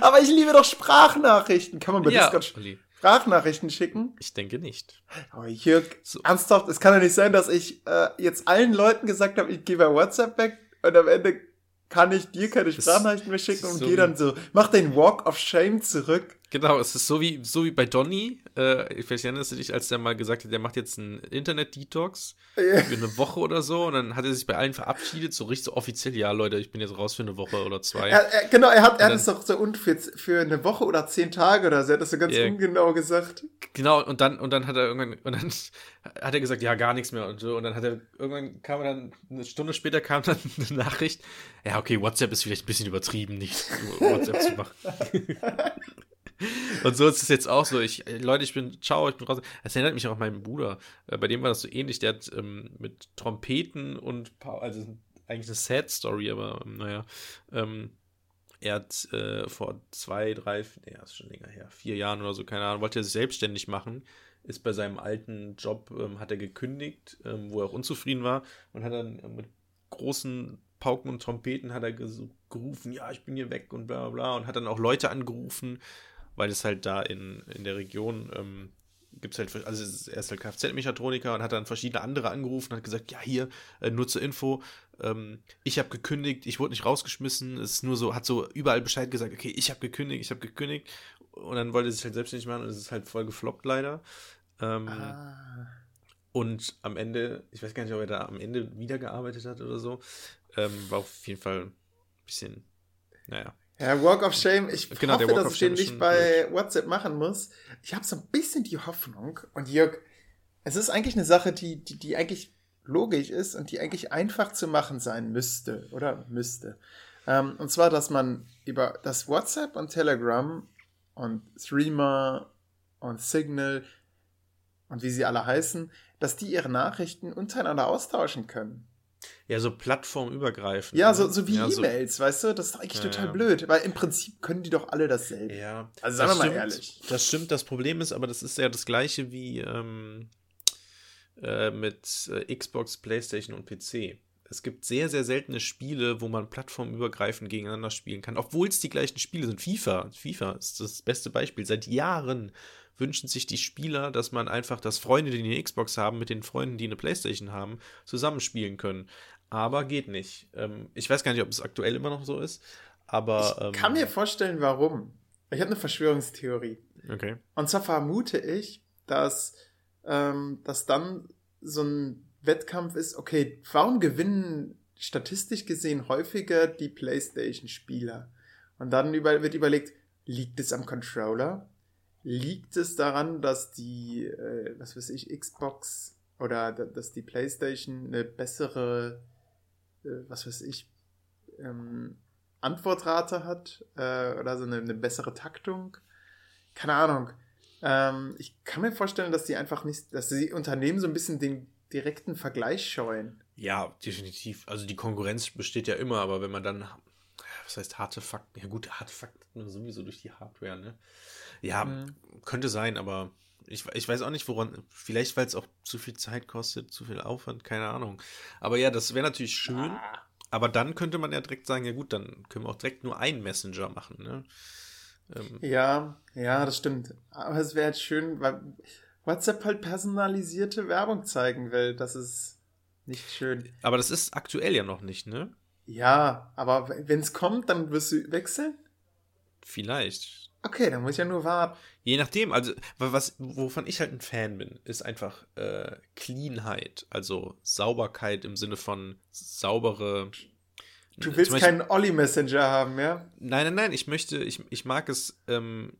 Speaker 2: Aber ich liebe doch Sprachnachrichten. Kann man bei ja, Discord Olli. Sprachnachrichten schicken?
Speaker 1: Ich denke nicht.
Speaker 2: Oh, Jörg, so. ernsthaft, es kann ja nicht sein, dass ich äh, jetzt allen Leuten gesagt habe, ich gehe bei WhatsApp weg und am Ende kann ich dir keine Sprachnachrichten mehr schicken und so gehe dann so, mach den Walk of Shame zurück.
Speaker 1: Genau, es ist so wie, so wie bei Donny. Äh, vielleicht erinnerst du dich, als der mal gesagt hat, der macht jetzt einen Internet-Detox yeah. für eine Woche oder so. Und dann hat er sich bei allen verabschiedet, so richtig so offiziell, ja, Leute, ich bin jetzt raus für eine Woche oder zwei.
Speaker 2: Er, er, genau, er hat, er hat es doch so und für, für eine Woche oder zehn Tage oder so, er hat das so ganz yeah. ungenau gesagt.
Speaker 1: Genau, und dann, und dann hat er irgendwann, und dann hat er gesagt, ja, gar nichts mehr und so. Und dann hat er, irgendwann kam er dann, eine Stunde später kam dann eine Nachricht, ja, okay, WhatsApp ist vielleicht ein bisschen übertrieben, nicht WhatsApp zu machen. Und so ist es jetzt auch so. Ich, äh, Leute, ich bin, ciao, ich bin raus. Das erinnert mich auch an meinen Bruder. Äh, bei dem war das so ähnlich. Der hat ähm, mit Trompeten und, also eigentlich eine Sad Story, aber ähm, naja. Ähm, er hat äh, vor zwei, drei, nee, ist schon länger her, vier Jahren oder so, keine Ahnung, wollte er sich selbstständig machen. Ist bei seinem alten Job, ähm, hat er gekündigt, ähm, wo er auch unzufrieden war und hat dann mit großen Pauken und Trompeten hat er gerufen, ja, ich bin hier weg und bla bla bla und hat dann auch Leute angerufen, weil es halt da in, in der Region ähm, gibt es halt, also er ist halt Kfz-Mechatroniker und hat dann verschiedene andere angerufen und hat gesagt, ja, hier, äh, nur zur Info, ähm, ich habe gekündigt, ich wurde nicht rausgeschmissen, es ist nur so, hat so überall Bescheid gesagt, okay, ich habe gekündigt, ich habe gekündigt und dann wollte er sich halt selbstständig machen und es ist halt voll gefloppt leider. Ähm, ah. Und am Ende, ich weiß gar nicht, ob er da am Ende wiedergearbeitet hat oder so, ähm, war auf jeden Fall ein bisschen, naja.
Speaker 2: Ja, Walk of Shame. Ich genau, hoffe, dass ich den nicht bei blöd. WhatsApp machen muss. Ich habe so ein bisschen die Hoffnung. Und Jörg, es ist eigentlich eine Sache, die, die, die eigentlich logisch ist und die eigentlich einfach zu machen sein müsste, oder? Müsste. Ähm, und zwar, dass man über das WhatsApp und Telegram und Streamer und Signal und wie sie alle heißen, dass die ihre Nachrichten untereinander austauschen können.
Speaker 1: Ja, so plattformübergreifend.
Speaker 2: Ja, so, ne? so wie ja, E-Mails, so. weißt du? Das ist eigentlich ja, total ja. blöd, weil im Prinzip können die doch alle dasselbe.
Speaker 1: Ja. Also sagen wir mal ehrlich. Das stimmt, das Problem ist, aber das ist ja das gleiche wie ähm, äh, mit äh, Xbox, Playstation und PC. Es gibt sehr, sehr seltene Spiele, wo man plattformübergreifend gegeneinander spielen kann, obwohl es die gleichen Spiele sind. FIFA, FIFA ist das beste Beispiel. Seit Jahren wünschen sich die Spieler, dass man einfach, dass Freunde, die eine Xbox haben, mit den Freunden, die eine Playstation haben, zusammenspielen können. Aber geht nicht. Ähm, ich weiß gar nicht, ob es aktuell immer noch so ist, aber.
Speaker 2: Ich ähm, kann mir vorstellen, warum. Ich habe eine Verschwörungstheorie.
Speaker 1: Okay.
Speaker 2: Und zwar vermute ich, dass, ähm, dass dann so ein Wettkampf ist, okay, warum gewinnen statistisch gesehen häufiger die PlayStation-Spieler? Und dann über, wird überlegt, liegt es am Controller? Liegt es daran, dass die, äh, was weiß ich, Xbox oder dass die PlayStation eine bessere, äh, was weiß ich, ähm, Antwortrate hat äh, oder so eine, eine, bessere Taktung? Keine Ahnung. Ähm, ich kann mir vorstellen, dass die einfach nicht, dass die Unternehmen so ein bisschen den direkten Vergleich scheuen.
Speaker 1: Ja, definitiv. Also die Konkurrenz besteht ja immer, aber wenn man dann, was heißt harte Fakten? Ja gut, harte Fakten sowieso durch die Hardware, ne? Ja, mhm. könnte sein, aber ich, ich weiß auch nicht, woran. Vielleicht, weil es auch zu viel Zeit kostet, zu viel Aufwand, keine Ahnung. Aber ja, das wäre natürlich schön. Ah. Aber dann könnte man ja direkt sagen, ja gut, dann können wir auch direkt nur einen Messenger machen, ne?
Speaker 2: Ähm, ja, ja, das stimmt. Aber es wäre jetzt schön, weil WhatsApp halt personalisierte Werbung zeigen will. Das ist nicht schön.
Speaker 1: Aber das ist aktuell ja noch nicht, ne?
Speaker 2: Ja, aber wenn es kommt, dann wirst du wechseln?
Speaker 1: Vielleicht.
Speaker 2: Okay, dann muss ich ja nur warten.
Speaker 1: Je nachdem, also was, wovon ich halt ein Fan bin, ist einfach äh, Cleanheit, also Sauberkeit im Sinne von saubere.
Speaker 2: Du willst Beispiel, keinen Olli-Messenger haben, ja?
Speaker 1: Nein, nein, nein, ich möchte, ich, ich mag es, ähm,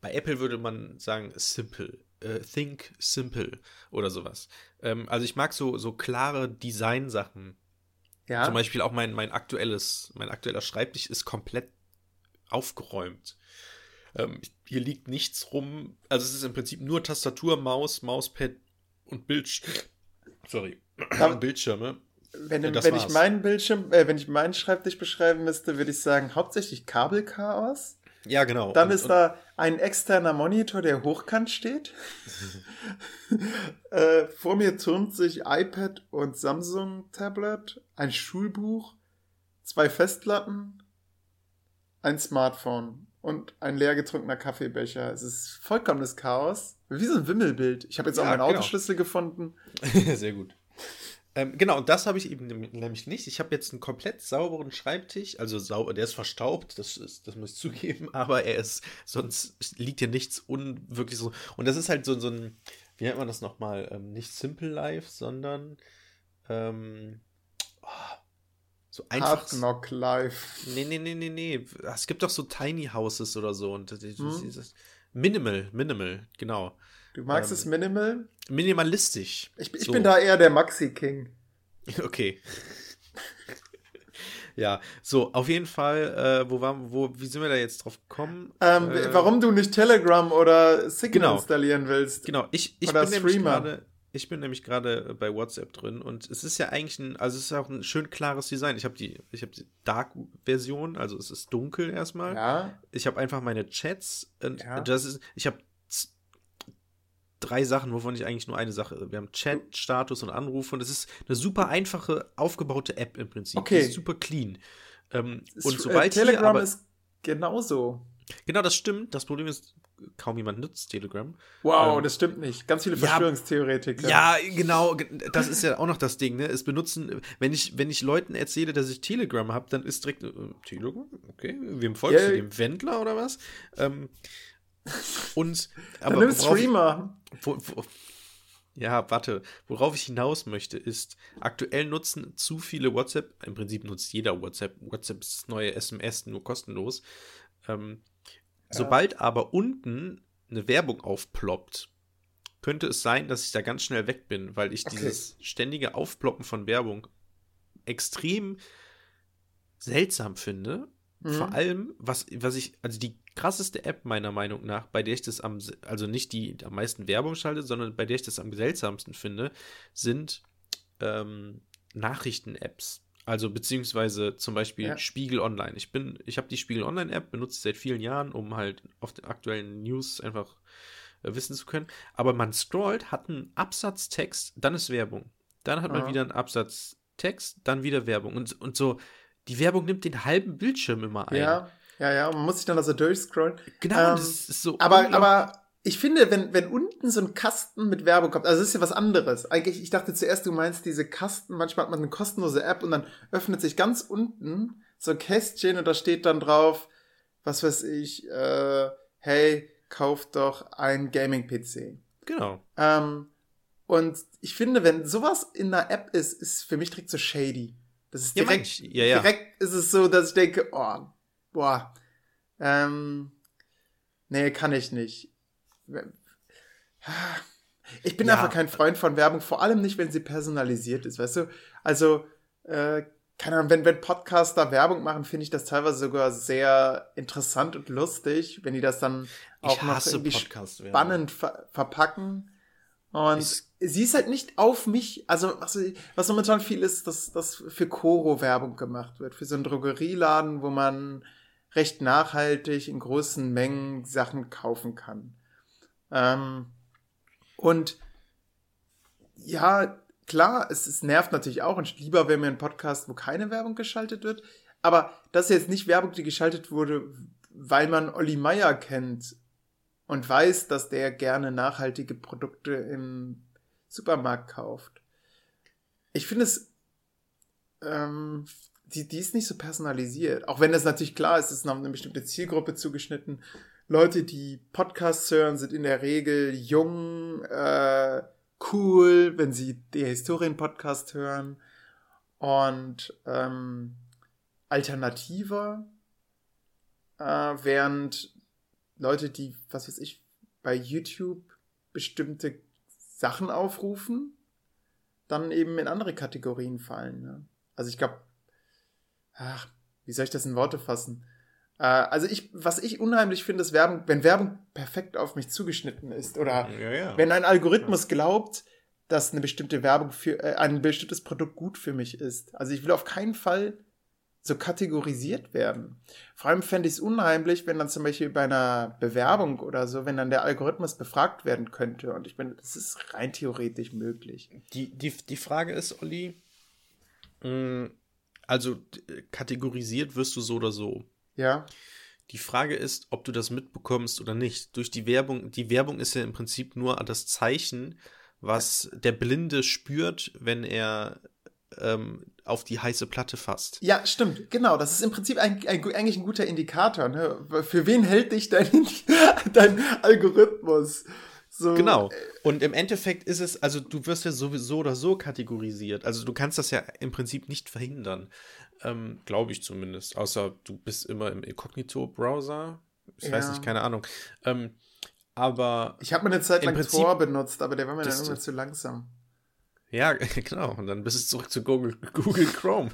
Speaker 1: bei Apple würde man sagen, simple. Äh, think simple oder sowas. Ähm, also ich mag so, so klare Design-Sachen. Ja. Zum Beispiel auch mein, mein aktuelles, mein aktueller Schreibtisch ist komplett aufgeräumt. Ähm, hier liegt nichts rum. Also es ist im Prinzip nur Tastatur, Maus, Mauspad und Bildsch Sorry. Bildschirme.
Speaker 2: Wenn, äh, wenn ich meinen Bildschirm, äh, wenn ich meinen Schreibtisch beschreiben müsste, würde ich sagen, hauptsächlich Kabelchaos.
Speaker 1: Ja, genau.
Speaker 2: Dann und, ist und da ein externer Monitor, der hochkant steht. äh, vor mir turnt sich iPad und Samsung Tablet, ein Schulbuch, zwei Festplatten, ein Smartphone und ein leer getrunkener Kaffeebecher. Es ist vollkommenes Chaos. Wie so ein Wimmelbild. Ich habe jetzt ja, auch meinen genau. Autoschlüssel gefunden.
Speaker 1: Sehr gut. Ähm, genau, und das habe ich eben nämlich nicht. Ich habe jetzt einen komplett sauberen Schreibtisch, also sauber, der ist verstaubt, das, ist, das muss ich zugeben, aber er ist, sonst liegt hier nichts unwirklich so. Und das ist halt so, so ein, wie nennt man das nochmal? Ähm, nicht Simple Life, sondern ähm, oh, so einfach. Hard
Speaker 2: Knock Life.
Speaker 1: Nee, nee, nee, nee, nee. Es gibt doch so Tiny Houses oder so. Und hm? Minimal, Minimal, genau.
Speaker 2: Du magst ähm, es minimal?
Speaker 1: Minimalistisch.
Speaker 2: Ich, ich so. bin da eher der Maxi-King.
Speaker 1: Okay. ja, so, auf jeden Fall, äh, wo waren, wo, wie sind wir da jetzt drauf gekommen?
Speaker 2: Ähm, äh, warum du nicht Telegram oder Signal genau, installieren willst.
Speaker 1: Genau, ich, ich oder bin Streamer. nämlich ich bin nämlich gerade bei WhatsApp drin und es ist ja eigentlich ein, also es ist auch ein schön klares Design. Ich habe die, ich habe die Dark-Version, also es ist dunkel erstmal. Ja. Ich habe einfach meine Chats und ja. das ist, ich habe drei Sachen, wovon ich eigentlich nur eine Sache. Wir haben Chat, Status und Anrufe und es ist eine super einfache, aufgebaute App im Prinzip. Okay. super clean. Ähm, und sobald
Speaker 2: äh, Telegram hier, aber, ist genauso.
Speaker 1: Genau, das stimmt. Das Problem ist, kaum jemand nutzt Telegram.
Speaker 2: Wow, ähm, das stimmt nicht. Ganz viele Verschwörungstheoretiker.
Speaker 1: Ja, ja, genau. Das ist ja auch noch das Ding. Ne? Es benutzen, wenn ich, wenn ich Leuten erzähle, dass ich Telegram habe, dann ist direkt äh, Telegram. Okay, wem folgst yeah. du? Dem Wendler oder was? Ähm, und
Speaker 2: aber Dann nimm Streamer.
Speaker 1: Wo, wo, ja, warte. Worauf ich hinaus möchte, ist, aktuell nutzen zu viele WhatsApp, im Prinzip nutzt jeder WhatsApp. WhatsApp ist neue SMS, nur kostenlos. Ähm. Sobald aber unten eine Werbung aufploppt, könnte es sein, dass ich da ganz schnell weg bin, weil ich okay. dieses ständige Aufploppen von Werbung extrem seltsam finde. Mhm. Vor allem, was, was ich, also die krasseste App meiner Meinung nach, bei der ich das am, also nicht die am meisten Werbung schalte, sondern bei der ich das am seltsamsten finde, sind ähm, Nachrichten-Apps. Also beziehungsweise zum Beispiel ja. Spiegel Online. Ich bin, ich habe die Spiegel Online App benutzt seit vielen Jahren, um halt auf den aktuellen News einfach äh, wissen zu können. Aber man scrollt, hat einen Absatztext, dann ist Werbung. Dann hat man wieder einen Absatztext, dann wieder Werbung. Und, und so, die Werbung nimmt den halben Bildschirm immer ein.
Speaker 2: Ja, ja, ja, man muss sich dann also durchscrollen.
Speaker 1: Genau, ähm, das ist so.
Speaker 2: Aber, aber ich finde, wenn, wenn unten so ein Kasten mit Werbung kommt, also das ist ja was anderes. Eigentlich, ich dachte zuerst, du meinst diese Kasten, manchmal hat man eine kostenlose App und dann öffnet sich ganz unten so ein Kästchen und da steht dann drauf, was weiß ich, äh, hey, kauf doch ein Gaming-PC.
Speaker 1: Genau.
Speaker 2: Ähm, Und ich finde, wenn sowas in einer App ist, ist für mich direkt so shady. Das ist direkt,
Speaker 1: ja, ja, ja.
Speaker 2: direkt ist es so, dass ich denke, oh, boah, ähm, nee, kann ich nicht. Ich bin einfach kein Freund von Werbung, vor allem nicht, wenn sie personalisiert ist, weißt du? Also, äh, keine Ahnung, wenn, wenn Podcaster Werbung machen, finde ich das teilweise sogar sehr interessant und lustig, wenn die das dann auch noch irgendwie spannend ver verpacken. Und ich sie ist halt nicht auf mich, also was, was momentan viel ist, dass, dass für Koro Werbung gemacht wird, für so einen Drogerieladen, wo man recht nachhaltig in großen Mengen Sachen kaufen kann. Ähm, und ja, klar, es, es nervt natürlich auch und lieber wäre mir ein Podcast, wo keine Werbung geschaltet wird. Aber das ist jetzt nicht Werbung, die geschaltet wurde, weil man Olli Meier kennt und weiß, dass der gerne nachhaltige Produkte im Supermarkt kauft. Ich finde es, ähm, die, die ist nicht so personalisiert. Auch wenn das natürlich klar ist, es ist noch eine bestimmte Zielgruppe zugeschnitten. Leute, die Podcasts hören, sind in der Regel jung, äh, cool, wenn sie die Historien-Podcast hören und ähm, alternativer, äh, während Leute, die, was weiß ich, bei YouTube bestimmte Sachen aufrufen, dann eben in andere Kategorien fallen. Ne? Also ich glaube, ach, wie soll ich das in Worte fassen? Äh, also ich, was ich unheimlich finde, ist Werbung, wenn Werbung perfekt auf mich zugeschnitten ist oder ja, ja. wenn ein Algorithmus glaubt, dass eine bestimmte Werbung für äh, ein bestimmtes Produkt gut für mich ist. Also ich will auf keinen Fall so kategorisiert werden. Vor allem fände ich es unheimlich, wenn dann zum Beispiel bei einer Bewerbung oder so, wenn dann der Algorithmus befragt werden könnte. Und ich meine, das ist rein theoretisch möglich.
Speaker 1: Die, die, die Frage ist, Olli, mm, also kategorisiert wirst du so oder so.
Speaker 2: Ja.
Speaker 1: Die Frage ist, ob du das mitbekommst oder nicht. Durch die Werbung, die Werbung ist ja im Prinzip nur das Zeichen, was der Blinde spürt, wenn er ähm, auf die heiße Platte fasst.
Speaker 2: Ja, stimmt, genau. Das ist im Prinzip ein, ein, eigentlich ein guter Indikator. Ne? Für wen hält dich dein, dein Algorithmus?
Speaker 1: So, genau. Äh, Und im Endeffekt ist es, also du wirst ja sowieso oder so kategorisiert. Also du kannst das ja im Prinzip nicht verhindern. Ähm, Glaube ich zumindest. Außer du bist immer im Inkognito-Browser. Ich ja. weiß nicht, keine Ahnung. Ähm, aber.
Speaker 2: Ich habe mal eine Zeit lang Prinzip, Tor benutzt, aber der war mir dann immer zu langsam.
Speaker 1: Ja, genau. Und dann bist du zurück zu Google, Google Chrome.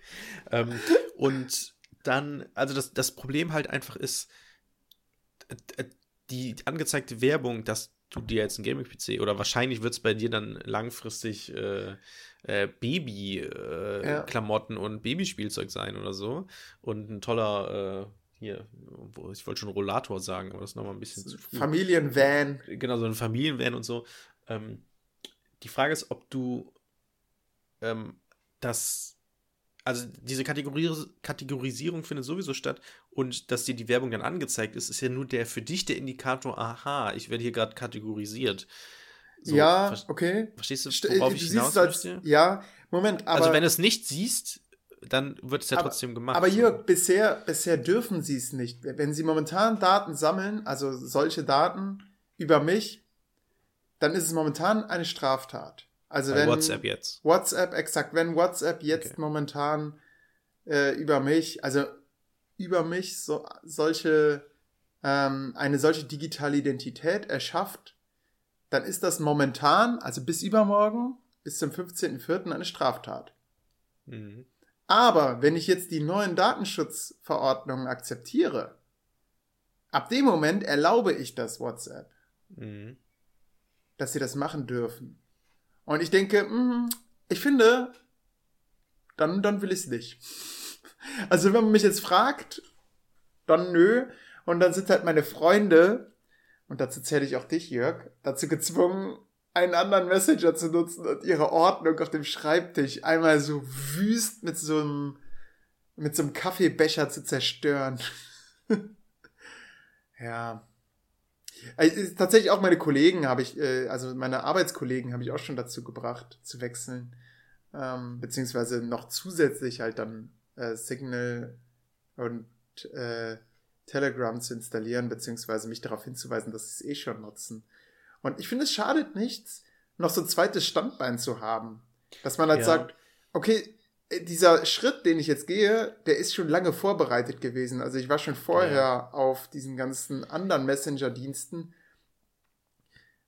Speaker 1: ähm, und dann, also das, das Problem halt einfach ist, die angezeigte Werbung, dass du dir jetzt ein Gaming-PC oder wahrscheinlich wird es bei dir dann langfristig äh, äh, Baby-Klamotten äh, ja. und Babyspielzeug sein oder so. Und ein toller, äh, hier, ich wollte schon Rollator sagen, aber das ist nochmal ein bisschen zu
Speaker 2: früh. Familienvan.
Speaker 1: Genau, so ein Familienvan und so. Ähm, die Frage ist, ob du ähm, das, also diese Kategoris Kategorisierung findet sowieso statt und dass dir die Werbung dann angezeigt ist, ist ja nur der für dich der Indikator, aha, ich werde hier gerade kategorisiert.
Speaker 2: So, ja, okay.
Speaker 1: Verstehst du, worauf ich hinaus
Speaker 2: als? Ja, Moment,
Speaker 1: aber. Also wenn du es nicht siehst, dann wird es ja
Speaker 2: aber,
Speaker 1: trotzdem gemacht.
Speaker 2: Aber Jörg, bisher, bisher dürfen sie es nicht. Wenn sie momentan Daten sammeln, also solche Daten über mich, dann ist es momentan eine Straftat. Also Bei wenn
Speaker 1: WhatsApp jetzt.
Speaker 2: WhatsApp, exakt, wenn WhatsApp jetzt okay. momentan äh, über mich, also über mich so solche ähm, eine solche digitale Identität erschafft, dann ist das momentan, also bis übermorgen, bis zum 15.04. eine Straftat. Mhm. Aber wenn ich jetzt die neuen Datenschutzverordnungen akzeptiere, ab dem Moment erlaube ich das WhatsApp. Mhm dass sie das machen dürfen. Und ich denke, mh, ich finde, dann, dann will ich es nicht. Also wenn man mich jetzt fragt, dann nö. Und dann sind halt meine Freunde, und dazu zähle ich auch dich, Jörg, dazu gezwungen, einen anderen Messenger zu nutzen und ihre Ordnung auf dem Schreibtisch einmal so wüst mit so einem, mit so einem Kaffeebecher zu zerstören. ja. Also, tatsächlich auch meine Kollegen habe ich, äh, also meine Arbeitskollegen habe ich auch schon dazu gebracht, zu wechseln. Ähm, beziehungsweise noch zusätzlich halt dann äh, Signal und äh, Telegram zu installieren, beziehungsweise mich darauf hinzuweisen, dass sie es eh schon nutzen. Und ich finde, es schadet nichts, noch so ein zweites Standbein zu haben. Dass man halt ja. sagt, okay, dieser Schritt, den ich jetzt gehe, der ist schon lange vorbereitet gewesen. Also ich war schon vorher ja. auf diesen ganzen anderen Messenger-Diensten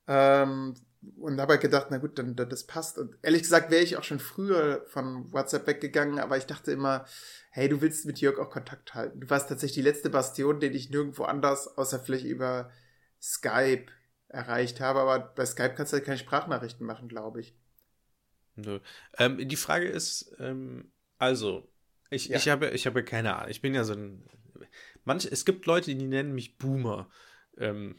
Speaker 2: ähm, und habe halt gedacht, na gut, dann, dann das passt. Und ehrlich gesagt wäre ich auch schon früher von WhatsApp weggegangen, aber ich dachte immer, hey, du willst mit Jörg auch Kontakt halten. Du warst tatsächlich die letzte Bastion, den ich nirgendwo anders, außer vielleicht über Skype erreicht habe. Aber bei Skype kannst du halt keine Sprachnachrichten machen, glaube ich.
Speaker 1: Nö. Ähm, die Frage ist, ähm, also, ich, ja. ich, habe, ich habe keine Ahnung. Ich bin ja so ein. Manch, es gibt Leute, die nennen mich Boomer. Ähm,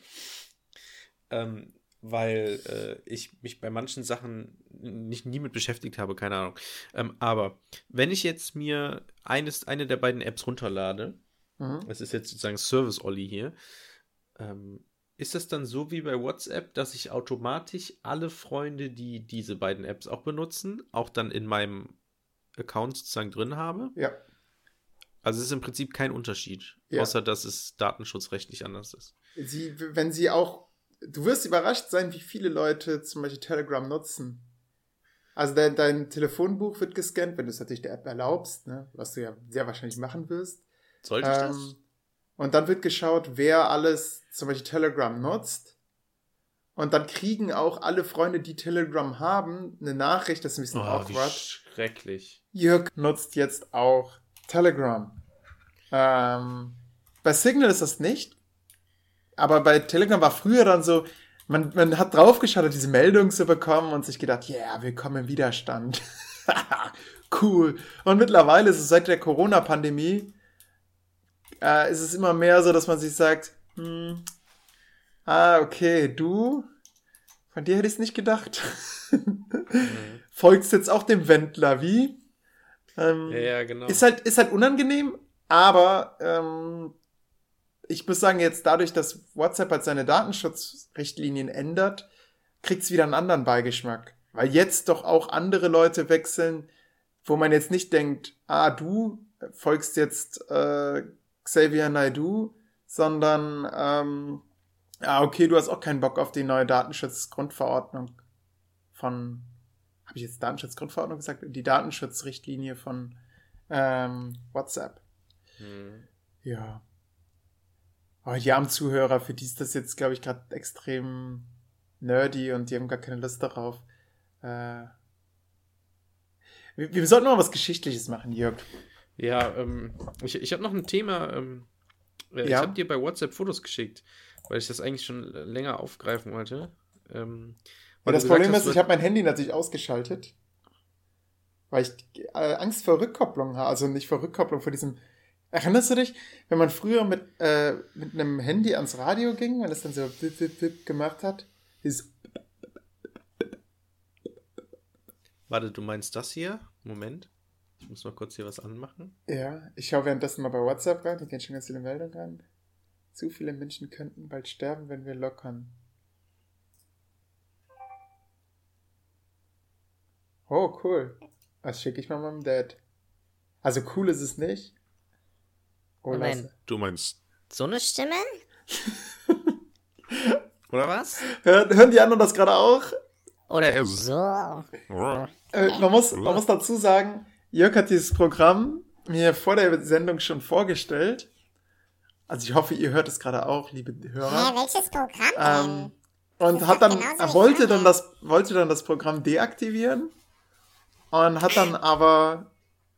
Speaker 1: ähm, weil äh, ich mich bei manchen Sachen nicht nie mit beschäftigt habe, keine Ahnung. Ähm, aber wenn ich jetzt mir eines, eine der beiden Apps runterlade, mhm. das ist jetzt sozusagen Service Olli hier, ähm, ist das dann so wie bei WhatsApp, dass ich automatisch alle Freunde, die diese beiden Apps auch benutzen, auch dann in meinem Account sozusagen drin habe?
Speaker 2: Ja.
Speaker 1: Also es ist im Prinzip kein Unterschied, ja. außer dass es datenschutzrechtlich anders ist.
Speaker 2: Sie, wenn sie auch du wirst überrascht sein, wie viele Leute zum Beispiel Telegram nutzen. Also dein, dein Telefonbuch wird gescannt, wenn du es natürlich der App erlaubst, ne? was du ja sehr wahrscheinlich machen wirst.
Speaker 1: Sollte ich ähm, das?
Speaker 2: Und dann wird geschaut, wer alles zum Beispiel Telegram nutzt. Und dann kriegen auch alle Freunde, die Telegram haben, eine Nachricht, das ist ein bisschen oh, awkward.
Speaker 1: schrecklich.
Speaker 2: Jörg nutzt jetzt auch Telegram. Ähm, bei Signal ist das nicht. Aber bei Telegram war früher dann so, man, man hat draufgeschaut, diese Meldung zu bekommen und sich gedacht, ja, yeah, willkommen im Widerstand. cool. Und mittlerweile ist es seit der Corona-Pandemie, äh, ist es immer mehr so, dass man sich sagt, hm, ah, okay, du, von dir hätte ich es nicht gedacht. mhm. Folgst jetzt auch dem Wendler, wie?
Speaker 1: Ähm, ja, ja, genau.
Speaker 2: Ist halt, ist halt unangenehm, aber ähm, ich muss sagen, jetzt dadurch, dass WhatsApp halt seine Datenschutzrichtlinien ändert, kriegt es wieder einen anderen Beigeschmack. Weil jetzt doch auch andere Leute wechseln, wo man jetzt nicht denkt, ah, du folgst jetzt äh, Xavier Naidu, sondern ähm, ah, okay, du hast auch keinen Bock auf die neue Datenschutzgrundverordnung von, habe ich jetzt Datenschutzgrundverordnung gesagt? Die Datenschutzrichtlinie von ähm, WhatsApp. Hm. Ja. Aber die armen Zuhörer, für die ist das jetzt, glaube ich, gerade extrem nerdy und die haben gar keine Lust darauf. Äh wir, wir, sollten mal was Geschichtliches machen, Jörg.
Speaker 1: Ja, ähm, ich, ich habe noch ein Thema. Ähm, äh, ja? Ich habe dir bei WhatsApp Fotos geschickt, weil ich das eigentlich schon länger aufgreifen wollte. Ähm,
Speaker 2: ja, das Problem hast, ist, ich habe mein Handy natürlich ausgeschaltet, weil ich äh, Angst vor Rückkopplung habe. Also nicht vor Rückkopplung, vor diesem Erinnerst du dich, wenn man früher mit, äh, mit einem Handy ans Radio ging, wenn es dann so wip, wip, wip gemacht hat? Dieses
Speaker 1: Warte, du meinst das hier? Moment. Ich muss mal kurz hier was anmachen.
Speaker 2: Ja, ich schaue währenddessen mal bei WhatsApp rein. Ich kenne schon ganz viele Meldungen an. Zu viele Menschen könnten bald sterben, wenn wir lockern. Oh, cool. Das schicke ich mal meinem Dad. Also cool ist es nicht,
Speaker 3: Oh, Moment.
Speaker 1: Du meinst.
Speaker 3: So eine Stimme?
Speaker 1: Oder was?
Speaker 2: Hör, hören die anderen das gerade auch?
Speaker 3: Oder so.
Speaker 2: Äh, man, muss, man muss dazu sagen, Jörg hat dieses Programm mir vor der Sendung schon vorgestellt. Also ich hoffe, ihr hört es gerade auch, liebe Hörer.
Speaker 3: Hä, welches Programm? Ähm,
Speaker 2: und hat dann, er wollte dann das, wollte dann das Programm deaktivieren und hat dann aber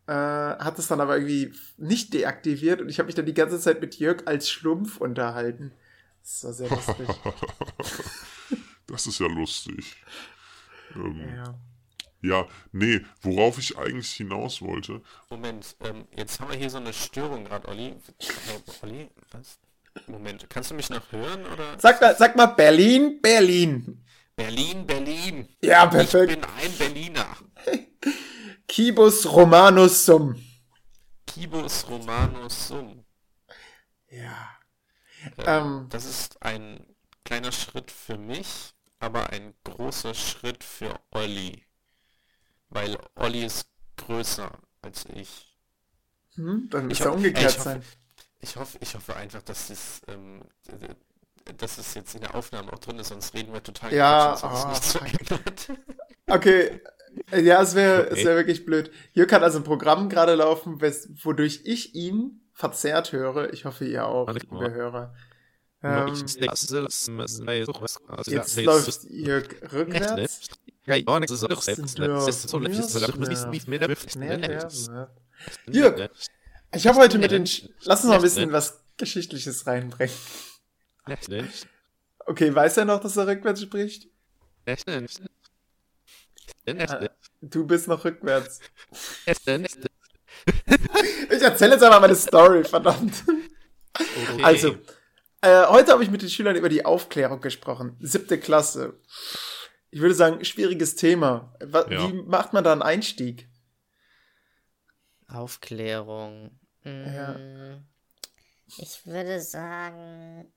Speaker 2: äh, hat es dann aber irgendwie nicht deaktiviert und ich habe mich dann die ganze Zeit mit Jörg als Schlumpf unterhalten. Das war sehr lustig.
Speaker 4: das ist ja lustig. Ähm, ja. Ja, nee, worauf ich eigentlich hinaus wollte.
Speaker 1: Moment, ähm, jetzt haben wir hier so eine Störung gerade, Olli. Hey, Olli, was? Moment, kannst du mich noch hören? Oder?
Speaker 2: Sag, mal, sag mal Berlin, Berlin.
Speaker 1: Berlin, Berlin.
Speaker 2: Ja, perfekt.
Speaker 1: Ich bin ein Berliner.
Speaker 2: Kibus Romanus Sum.
Speaker 1: Kibus Romanus Sum.
Speaker 2: Ja.
Speaker 1: Äh, ähm, das ist ein kleiner Schritt für mich, aber ein großer Schritt für Olli. Weil Olli ist größer als ich.
Speaker 2: Hm, dann muss er umgekehrt
Speaker 1: ich
Speaker 2: sein.
Speaker 1: ich hoffe, ich hoffe einfach, dass es ähm, dass es jetzt in der Aufnahme auch drin ist, sonst reden wir total
Speaker 2: Ja,
Speaker 1: Quatsch
Speaker 2: oh,
Speaker 1: hat.
Speaker 2: Okay. Ja, es wäre
Speaker 1: Okay.
Speaker 2: es wär wirklich blöd. Hier kann also ein Programm gerade laufen, wes- wodurch ich ihn verzerrt höre. Ich hoffe, ihr auch, liebe. Hörer. Ähm, jetzt
Speaker 1: Jetzt
Speaker 2: läuft Jörg rückwärts. Jörg, ich habe heute mit den... Sch Lass uns mal ein bisschen was Geschichtliches reinbringen. Okay, weiß er noch, dass er rückwärts spricht? Du bist noch rückwärts. Ich erzähle jetzt einfach meine Story, verdammt. Also, äh, heute habe ich mit den Schülern über die Aufklärung gesprochen. Siebte Klasse. Ich würde sagen, schwieriges Thema. Wa-
Speaker 1: Ja.
Speaker 2: Wie macht man da einen Einstieg?
Speaker 3: Aufklärung. Mm,
Speaker 2: Ja.
Speaker 3: Ich würde sagen.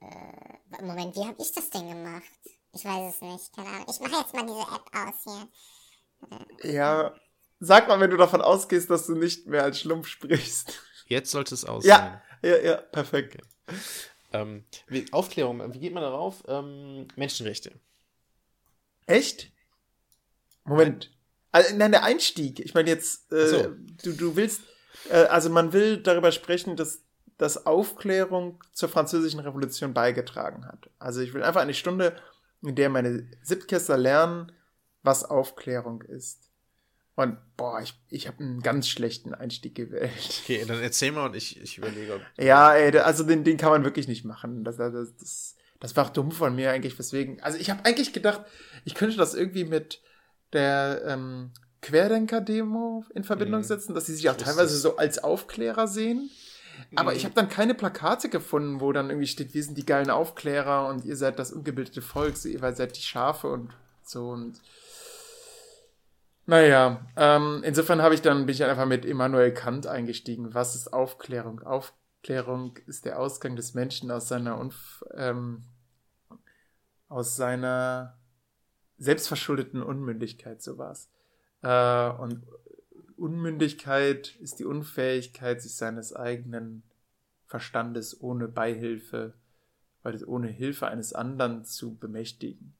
Speaker 3: Äh, Moment, wie habe ich das denn gemacht? Ich weiß es nicht, keine Ahnung. Ich mache jetzt mal diese App aus hier.
Speaker 2: Ja, sag mal, wenn du davon ausgehst, dass du nicht mehr als Schlumpf sprichst.
Speaker 1: Jetzt sollte es aussehen.
Speaker 2: Ja, ja, ja, perfekt.
Speaker 1: Ähm, wie, Aufklärung, wie geht man darauf? Ähm, Menschenrechte.
Speaker 2: Echt? Moment. Also, nein, der Einstieg. Ich meine jetzt, äh,
Speaker 1: so.
Speaker 2: du, du willst, äh, also man will darüber sprechen, dass, dass Aufklärung zur französischen Revolution beigetragen hat. Also ich will einfach eine Stunde, in der meine Siebtklässler lernen, was Aufklärung ist. Und boah, ich, ich habe einen ganz schlechten Einstieg gewählt.
Speaker 1: Okay, dann erzähl mal und ich, ich überlege. Ob,
Speaker 2: Ja, ey, also den, den kann man wirklich nicht machen. Das, das, das, das war auch dumm von mir eigentlich, weswegen. Also ich habe eigentlich gedacht, ich könnte das irgendwie mit der ähm, Querdenker-Demo in Verbindung
Speaker 1: Mhm.
Speaker 2: setzen, dass sie sich auch teilweise so als Aufklärer sehen. Aber
Speaker 1: Mhm.
Speaker 2: ich habe dann keine Plakate gefunden, wo dann irgendwie steht, wir sind die geilen Aufklärer und ihr seid das ungebildete Volk, so, ihr seid die Schafe und so und naja, ähm, insofern habe ich dann, bin ich einfach mit Immanuel Kant eingestiegen. Was ist Aufklärung? Aufklärung ist der Ausgang des Menschen aus seiner Unf ähm, aus seiner selbstverschuldeten Unmündigkeit, so war's. Äh, und Unmündigkeit ist die Unfähigkeit, sich seines eigenen Verstandes ohne Beihilfe, weil ohne Hilfe eines anderen zu bemächtigen.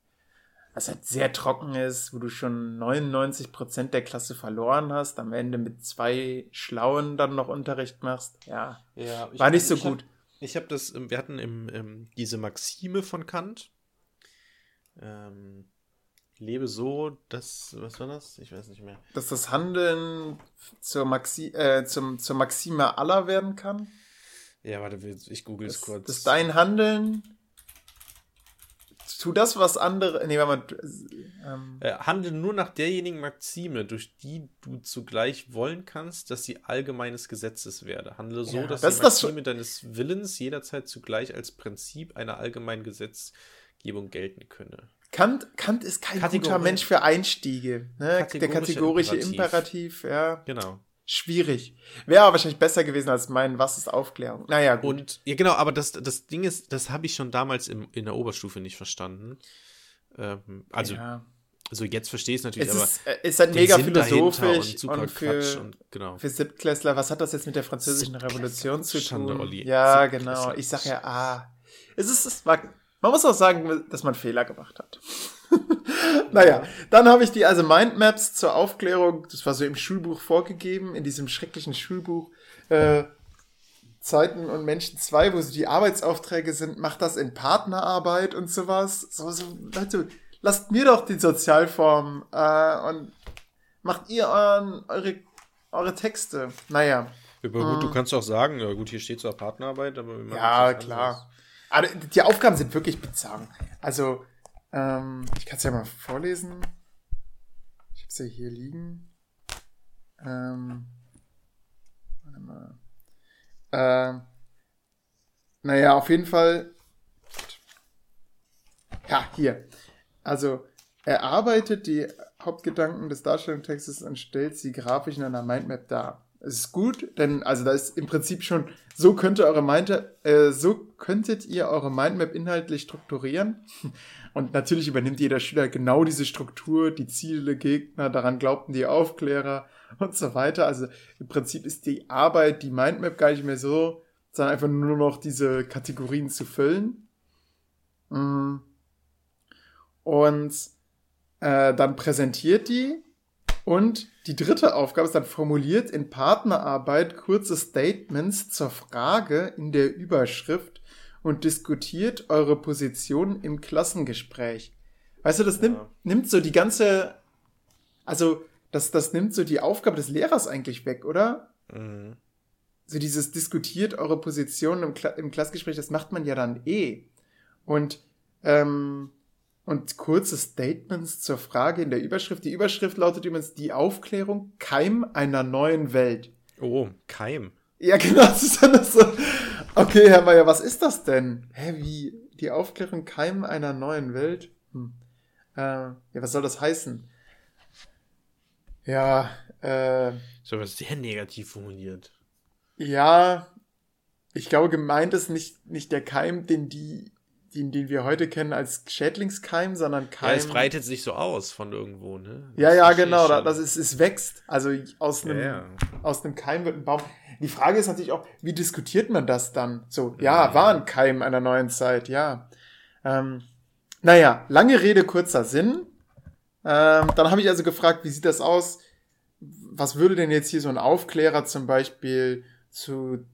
Speaker 2: Was halt sehr trocken ist, wo du schon 99% der Klasse verloren hast, am Ende mit zwei Schlauen dann noch Unterricht machst. Ja,
Speaker 1: ja,
Speaker 2: war nicht so
Speaker 1: ich hab-
Speaker 2: gut.
Speaker 1: Ich habe das, wir hatten im, ähm, diese Maxime von Kant. Ähm, lebe so, das, was war das? Ich weiß nicht mehr.
Speaker 2: Dass das Handeln zur, Maxi äh, zum, zur Maxime aller werden kann.
Speaker 1: Ja, warte, ich google es
Speaker 2: Dass,
Speaker 1: kurz.
Speaker 2: dass dein Handeln tu das, was andere. Nee, warte mal. Ähm,
Speaker 1: Äh, handle nur nach derjenigen Maxime, durch die du zugleich wollen kannst, dass sie allgemeines Gesetzes werde. Handle so,
Speaker 2: Ja,
Speaker 1: dass
Speaker 2: das
Speaker 1: die Maxime deines Willens jederzeit zugleich als Prinzip einer allgemeinen Gesetzgebung gelten könne.
Speaker 2: Kant, Kant ist kein guter Mensch für Einstiege. Ne? Der
Speaker 1: Kategorische Imperativ.
Speaker 2: Imperativ, ja.
Speaker 1: Genau.
Speaker 2: Schwierig. Wäre aber wahrscheinlich besser gewesen als mein Was ist Aufklärung. Naja, gut.
Speaker 1: Und, ja, genau, aber das, das Ding ist, das habe ich schon damals im, in der Oberstufe nicht verstanden. Ähm, also,
Speaker 2: ja.
Speaker 1: also jetzt verstehe ich es natürlich,
Speaker 2: es
Speaker 1: aber
Speaker 2: ist, äh, ist halt mega
Speaker 1: Sinn
Speaker 2: philosophisch
Speaker 1: und super
Speaker 2: und für,
Speaker 1: Quatsch und genau.
Speaker 2: für Siebtklässler, was hat das jetzt mit der französischen Revolution zu
Speaker 1: Schande,
Speaker 2: tun?
Speaker 1: Olli.
Speaker 2: Ja, genau. Ich sag ja, ah. Es ist, es war, man muss auch sagen, dass man Fehler gemacht hat. naja, dann habe ich die also Mindmaps zur Aufklärung, das war so im Schulbuch vorgegeben, in diesem schrecklichen Schulbuch, äh, Zeiten und Menschen 2, wo so die Arbeitsaufträge sind, macht das in Partnerarbeit und sowas. So, so, Leute, lasst mir doch die Sozialform äh, und macht ihr euren, eure, eure Texte. Naja.
Speaker 1: Aber gut, du kannst auch sagen, ja gut, hier steht zwar Partnerarbeit, aber wir machen
Speaker 2: Ja, klar.
Speaker 1: anderes.
Speaker 2: Aber die Aufgaben sind wirklich bizarr. Also, ähm, ich kann es ja mal vorlesen. Ich habe es ja hier liegen. Ähm, warte mal. Ähm, naja, auf jeden Fall. Ja, hier. Also, er arbeitet die Hauptgedanken des Darstellungstextes und stellt sie grafisch in einer Mindmap dar. Es ist gut, denn also da ist im Prinzip schon, so könnte eure Mind, äh, so könntet ihr eure Mindmap inhaltlich strukturieren. Und natürlich übernimmt jeder Schüler genau diese Struktur, die Ziele, Gegner, daran glaubten die Aufklärer und so weiter. Also im Prinzip ist die Arbeit, die Mindmap gar nicht mehr so sondern einfach nur noch diese Kategorien zu füllen. Mm. Und äh, dann präsentiert die. Und die dritte Aufgabe ist dann formuliert in Partnerarbeit kurze Statements zur Frage in der Überschrift und diskutiert eure Position im Klassengespräch. Weißt du, das ja. nimmt, nimmt so die ganze, also das, das nimmt so die Aufgabe des Lehrers eigentlich weg, oder? Mhm. So dieses diskutiert eure Position im, Kla im Klassengespräch, das macht man ja dann eh. Und ähm, und kurze Statements zur Frage in der Überschrift. Die Überschrift lautet übrigens die Aufklärung Keim einer neuen Welt.
Speaker 1: Oh, Keim.
Speaker 2: Ja, genau. Das ist dann so. Okay, Herr Mayer, was ist das denn? Hä, wie? Die Aufklärung Keim einer neuen Welt? Hm. Äh, ja, was soll das heißen? Ja, äh.
Speaker 1: So was sehr negativ formuliert.
Speaker 2: Ja, ich glaube, gemeint ist nicht, nicht der Keim, den die den, den wir heute kennen als Schädlingskeim, sondern Keim. Ja,
Speaker 1: es breitet sich so aus von irgendwo, ne?
Speaker 2: Das ja, ja, genau. Da, das ist, es wächst. Also aus einem, ja, ja. aus einem Keim wird ein Baum. Die Frage ist natürlich auch, wie diskutiert man das dann? So, ja, ja. war ein Keim einer neuen Zeit, ja. Ähm, naja, lange Rede, kurzer Sinn. Ähm, dann habe ich also gefragt, wie sieht das aus? Was würde denn jetzt hier so ein Aufklärer zum Beispiel zu,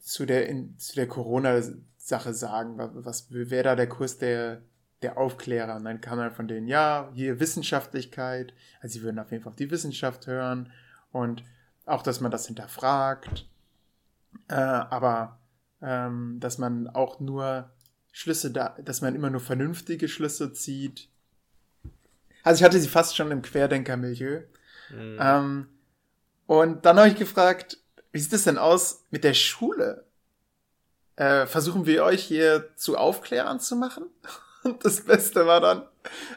Speaker 2: zu der, in, zu der Corona Sache sagen, was wäre da der Kurs der, der Aufklärer? Und dann kam dann von denen, ja, hier Wissenschaftlichkeit, also sie würden auf jeden Fall auf die Wissenschaft hören und auch, dass man das hinterfragt, äh, aber ähm, dass man auch nur Schlüsse da, dass man immer nur vernünftige Schlüsse zieht. Also ich hatte sie fast schon im Querdenker-Milieu. Mhm. Ähm, und dann habe ich gefragt, wie sieht es denn aus mit der Schule? Äh, versuchen wir euch hier zu Aufklärern zu machen. Und das Beste war dann,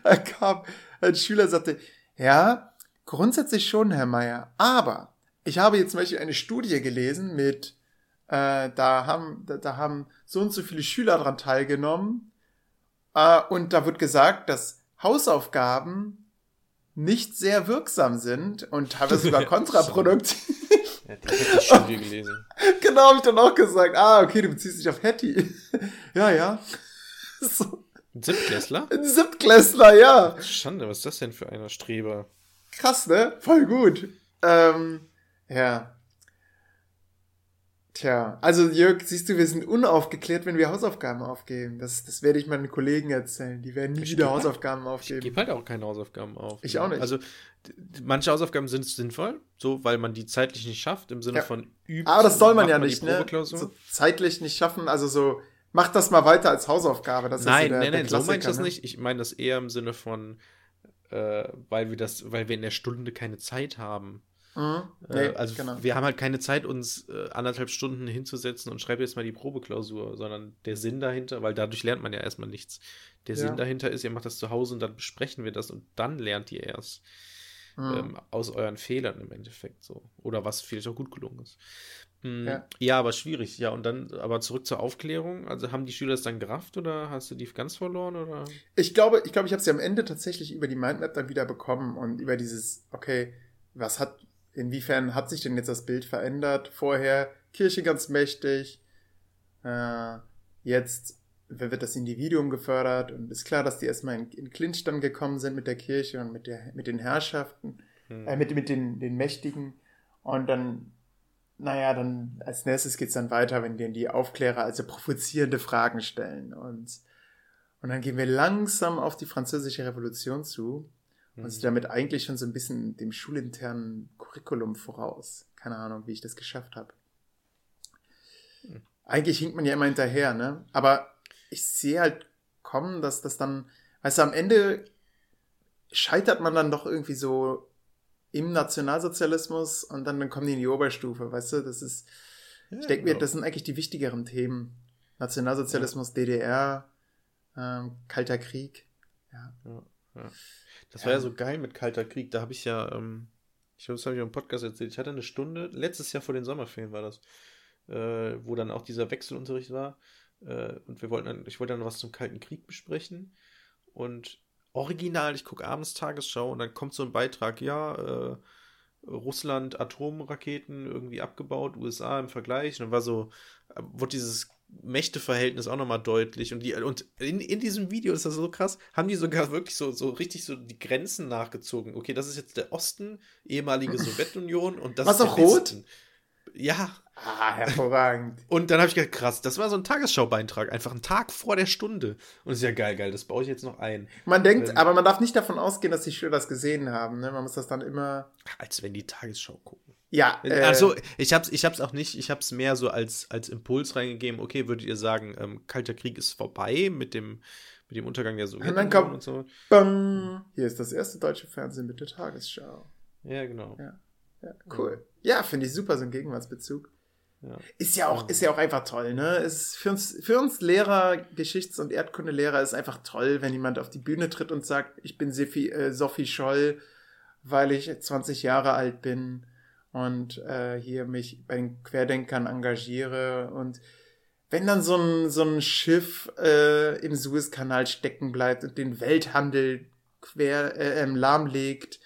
Speaker 2: er kam ein Schüler sagte, ja, grundsätzlich schon, Herr Meier, aber ich habe jetzt zum Beispiel eine Studie gelesen mit, äh, da haben, da, da haben so und so viele Schüler daran teilgenommen, äh, und da wird gesagt, dass Hausaufgaben nicht sehr wirksam sind und teilweise sogar kontraproduktiv. Ja, die Hattie-Studie gelesen. Genau, habe ich dann auch gesagt. Ah, okay, du beziehst dich auf Hattie. ja, ja.
Speaker 1: So. Ein Siebtklässler?
Speaker 2: Ein Siebtklässler, ja.
Speaker 1: Schande, was ist das denn für einer Streber?
Speaker 2: Krass, ne? Voll gut. Ähm, ja. Tja, also Jörg, siehst du, wir sind unaufgeklärt, wenn wir Hausaufgaben aufgeben. Das, das werde ich meinen Kollegen erzählen. Die werden nie ich wieder Hausaufgaben halt, aufgeben.
Speaker 1: Ich gebe halt auch keine Hausaufgaben auf.
Speaker 2: Ich auch nicht.
Speaker 1: Also manche Hausaufgaben sind sinnvoll, so weil man die zeitlich nicht schafft, im Sinne ja. von
Speaker 2: üben. Aber das soll man ja man nicht, ne? So zeitlich nicht schaffen, also so, mach das mal weiter als Hausaufgabe. Das
Speaker 1: nein,
Speaker 2: ist so
Speaker 1: der, nein, nein, so meine ich das nicht. Ich meine das eher im Sinne von, äh, weil wir das, weil wir in der Stunde keine Zeit haben. Mhm. Äh, nee, also genau. wir haben halt keine Zeit, uns äh, anderthalb Stunden hinzusetzen und schreibe jetzt mal die Probeklausur, sondern der Sinn dahinter, weil dadurch lernt man ja erstmal nichts. Der ja. Sinn dahinter ist, ihr macht das zu Hause und dann besprechen wir das und dann lernt ihr erst mhm. ähm, aus euren Fehlern im Endeffekt so. Oder was vielleicht auch gut gelungen ist. Mhm, ja. ja. aber schwierig. Ja, und dann, aber zurück zur Aufklärung. Also haben die Schüler es dann gerafft oder hast du die ganz verloren? Oder?
Speaker 2: Ich glaube, ich glaube, ich habe sie am Ende tatsächlich über die Mindmap dann wieder bekommen und über dieses, okay, was hat inwiefern hat sich denn jetzt das Bild verändert? Vorher Kirche ganz mächtig, äh, jetzt wird das Individuum gefördert und ist klar, dass die erstmal in, in Clinch dann gekommen sind mit der Kirche und mit, der, mit den Herrschaften, hm. äh, mit, mit den, den Mächtigen. Und dann, naja, dann als nächstes geht's dann weiter, wenn denen die Aufklärer also provozierende Fragen stellen. Und, und dann gehen wir langsam auf die französische Revolution zu und sie damit eigentlich schon so ein bisschen dem schulinternen Curriculum voraus. Keine Ahnung, wie ich das geschafft habe. Hm. Eigentlich hinkt man ja immer hinterher, ne? Aber ich sehe halt kommen, dass das dann, weißt du, am Ende scheitert man dann doch irgendwie so im Nationalsozialismus und dann, dann kommen die in die Oberstufe, weißt du? Das ist, ja, ich denke mir, das sind eigentlich die wichtigeren Themen. Nationalsozialismus, ja. DDR, ähm, Kalter Krieg. Ja.
Speaker 1: ja, ja. Das war ja so geil mit Kalter Krieg. Da habe ich ja, ähm, ich glaube, das habe ich im Podcast erzählt. Ich hatte eine Stunde, letztes Jahr vor den Sommerferien war das, äh, wo dann auch dieser Wechselunterricht war. Äh, und wir wollten dann, ich wollte dann was zum Kalten Krieg besprechen. Und original, ich gucke abends Tagesschau und dann kommt so ein Beitrag, ja, äh, Russland Atomraketen irgendwie abgebaut, USA im Vergleich. Und dann war so, wurde dieses Mächteverhältnis auch nochmal deutlich. Und, die, und in, in diesem Video ist das so krass, haben die sogar wirklich so, so richtig so die Grenzen nachgezogen. Okay, das ist jetzt der Osten, ehemalige Sowjetunion und das
Speaker 2: Was
Speaker 1: ist
Speaker 2: auch rot?
Speaker 1: Ja.
Speaker 2: Ah, hervorragend.
Speaker 1: Und dann habe ich gedacht, krass, das war so ein Tagesschaubeitrag, einfach ein Tag vor der Stunde. Und ist ja geil, geil, das baue ich jetzt noch ein.
Speaker 2: Man denkt, ähm, aber man darf nicht davon ausgehen, dass die Schüler das gesehen haben. Ne? Man muss das dann immer.
Speaker 1: Als wenn die Tagesschau gucken.
Speaker 2: Ja.
Speaker 1: Äh, also ich hab's, ich hab's auch nicht, ich hab's mehr so als, als Impuls reingegeben, okay, würdet ihr sagen, ähm, Kalter Krieg ist vorbei mit dem, mit dem Untergang der
Speaker 2: Sowjetunion und so. Bam, hier ist das erste deutsche Fernsehen mit der Tagesschau.
Speaker 1: Ja, genau.
Speaker 2: Ja, ja cool. Ja, finde ich super, so ein Gegenwartsbezug. Ja. Ist ja auch, ist ja auch einfach toll, ne? Ist für uns, für uns Lehrer, Geschichts- und Erdkundelehrer ist einfach toll, wenn jemand auf die Bühne tritt und sagt, ich bin Sophie, äh, Sophie Scholl, weil ich 20 Jahre alt bin und äh, hier mich bei den Querdenkern engagiere und wenn dann so ein, so ein Schiff äh, im Suezkanal stecken bleibt und den Welthandel quer äh, lahmlegt,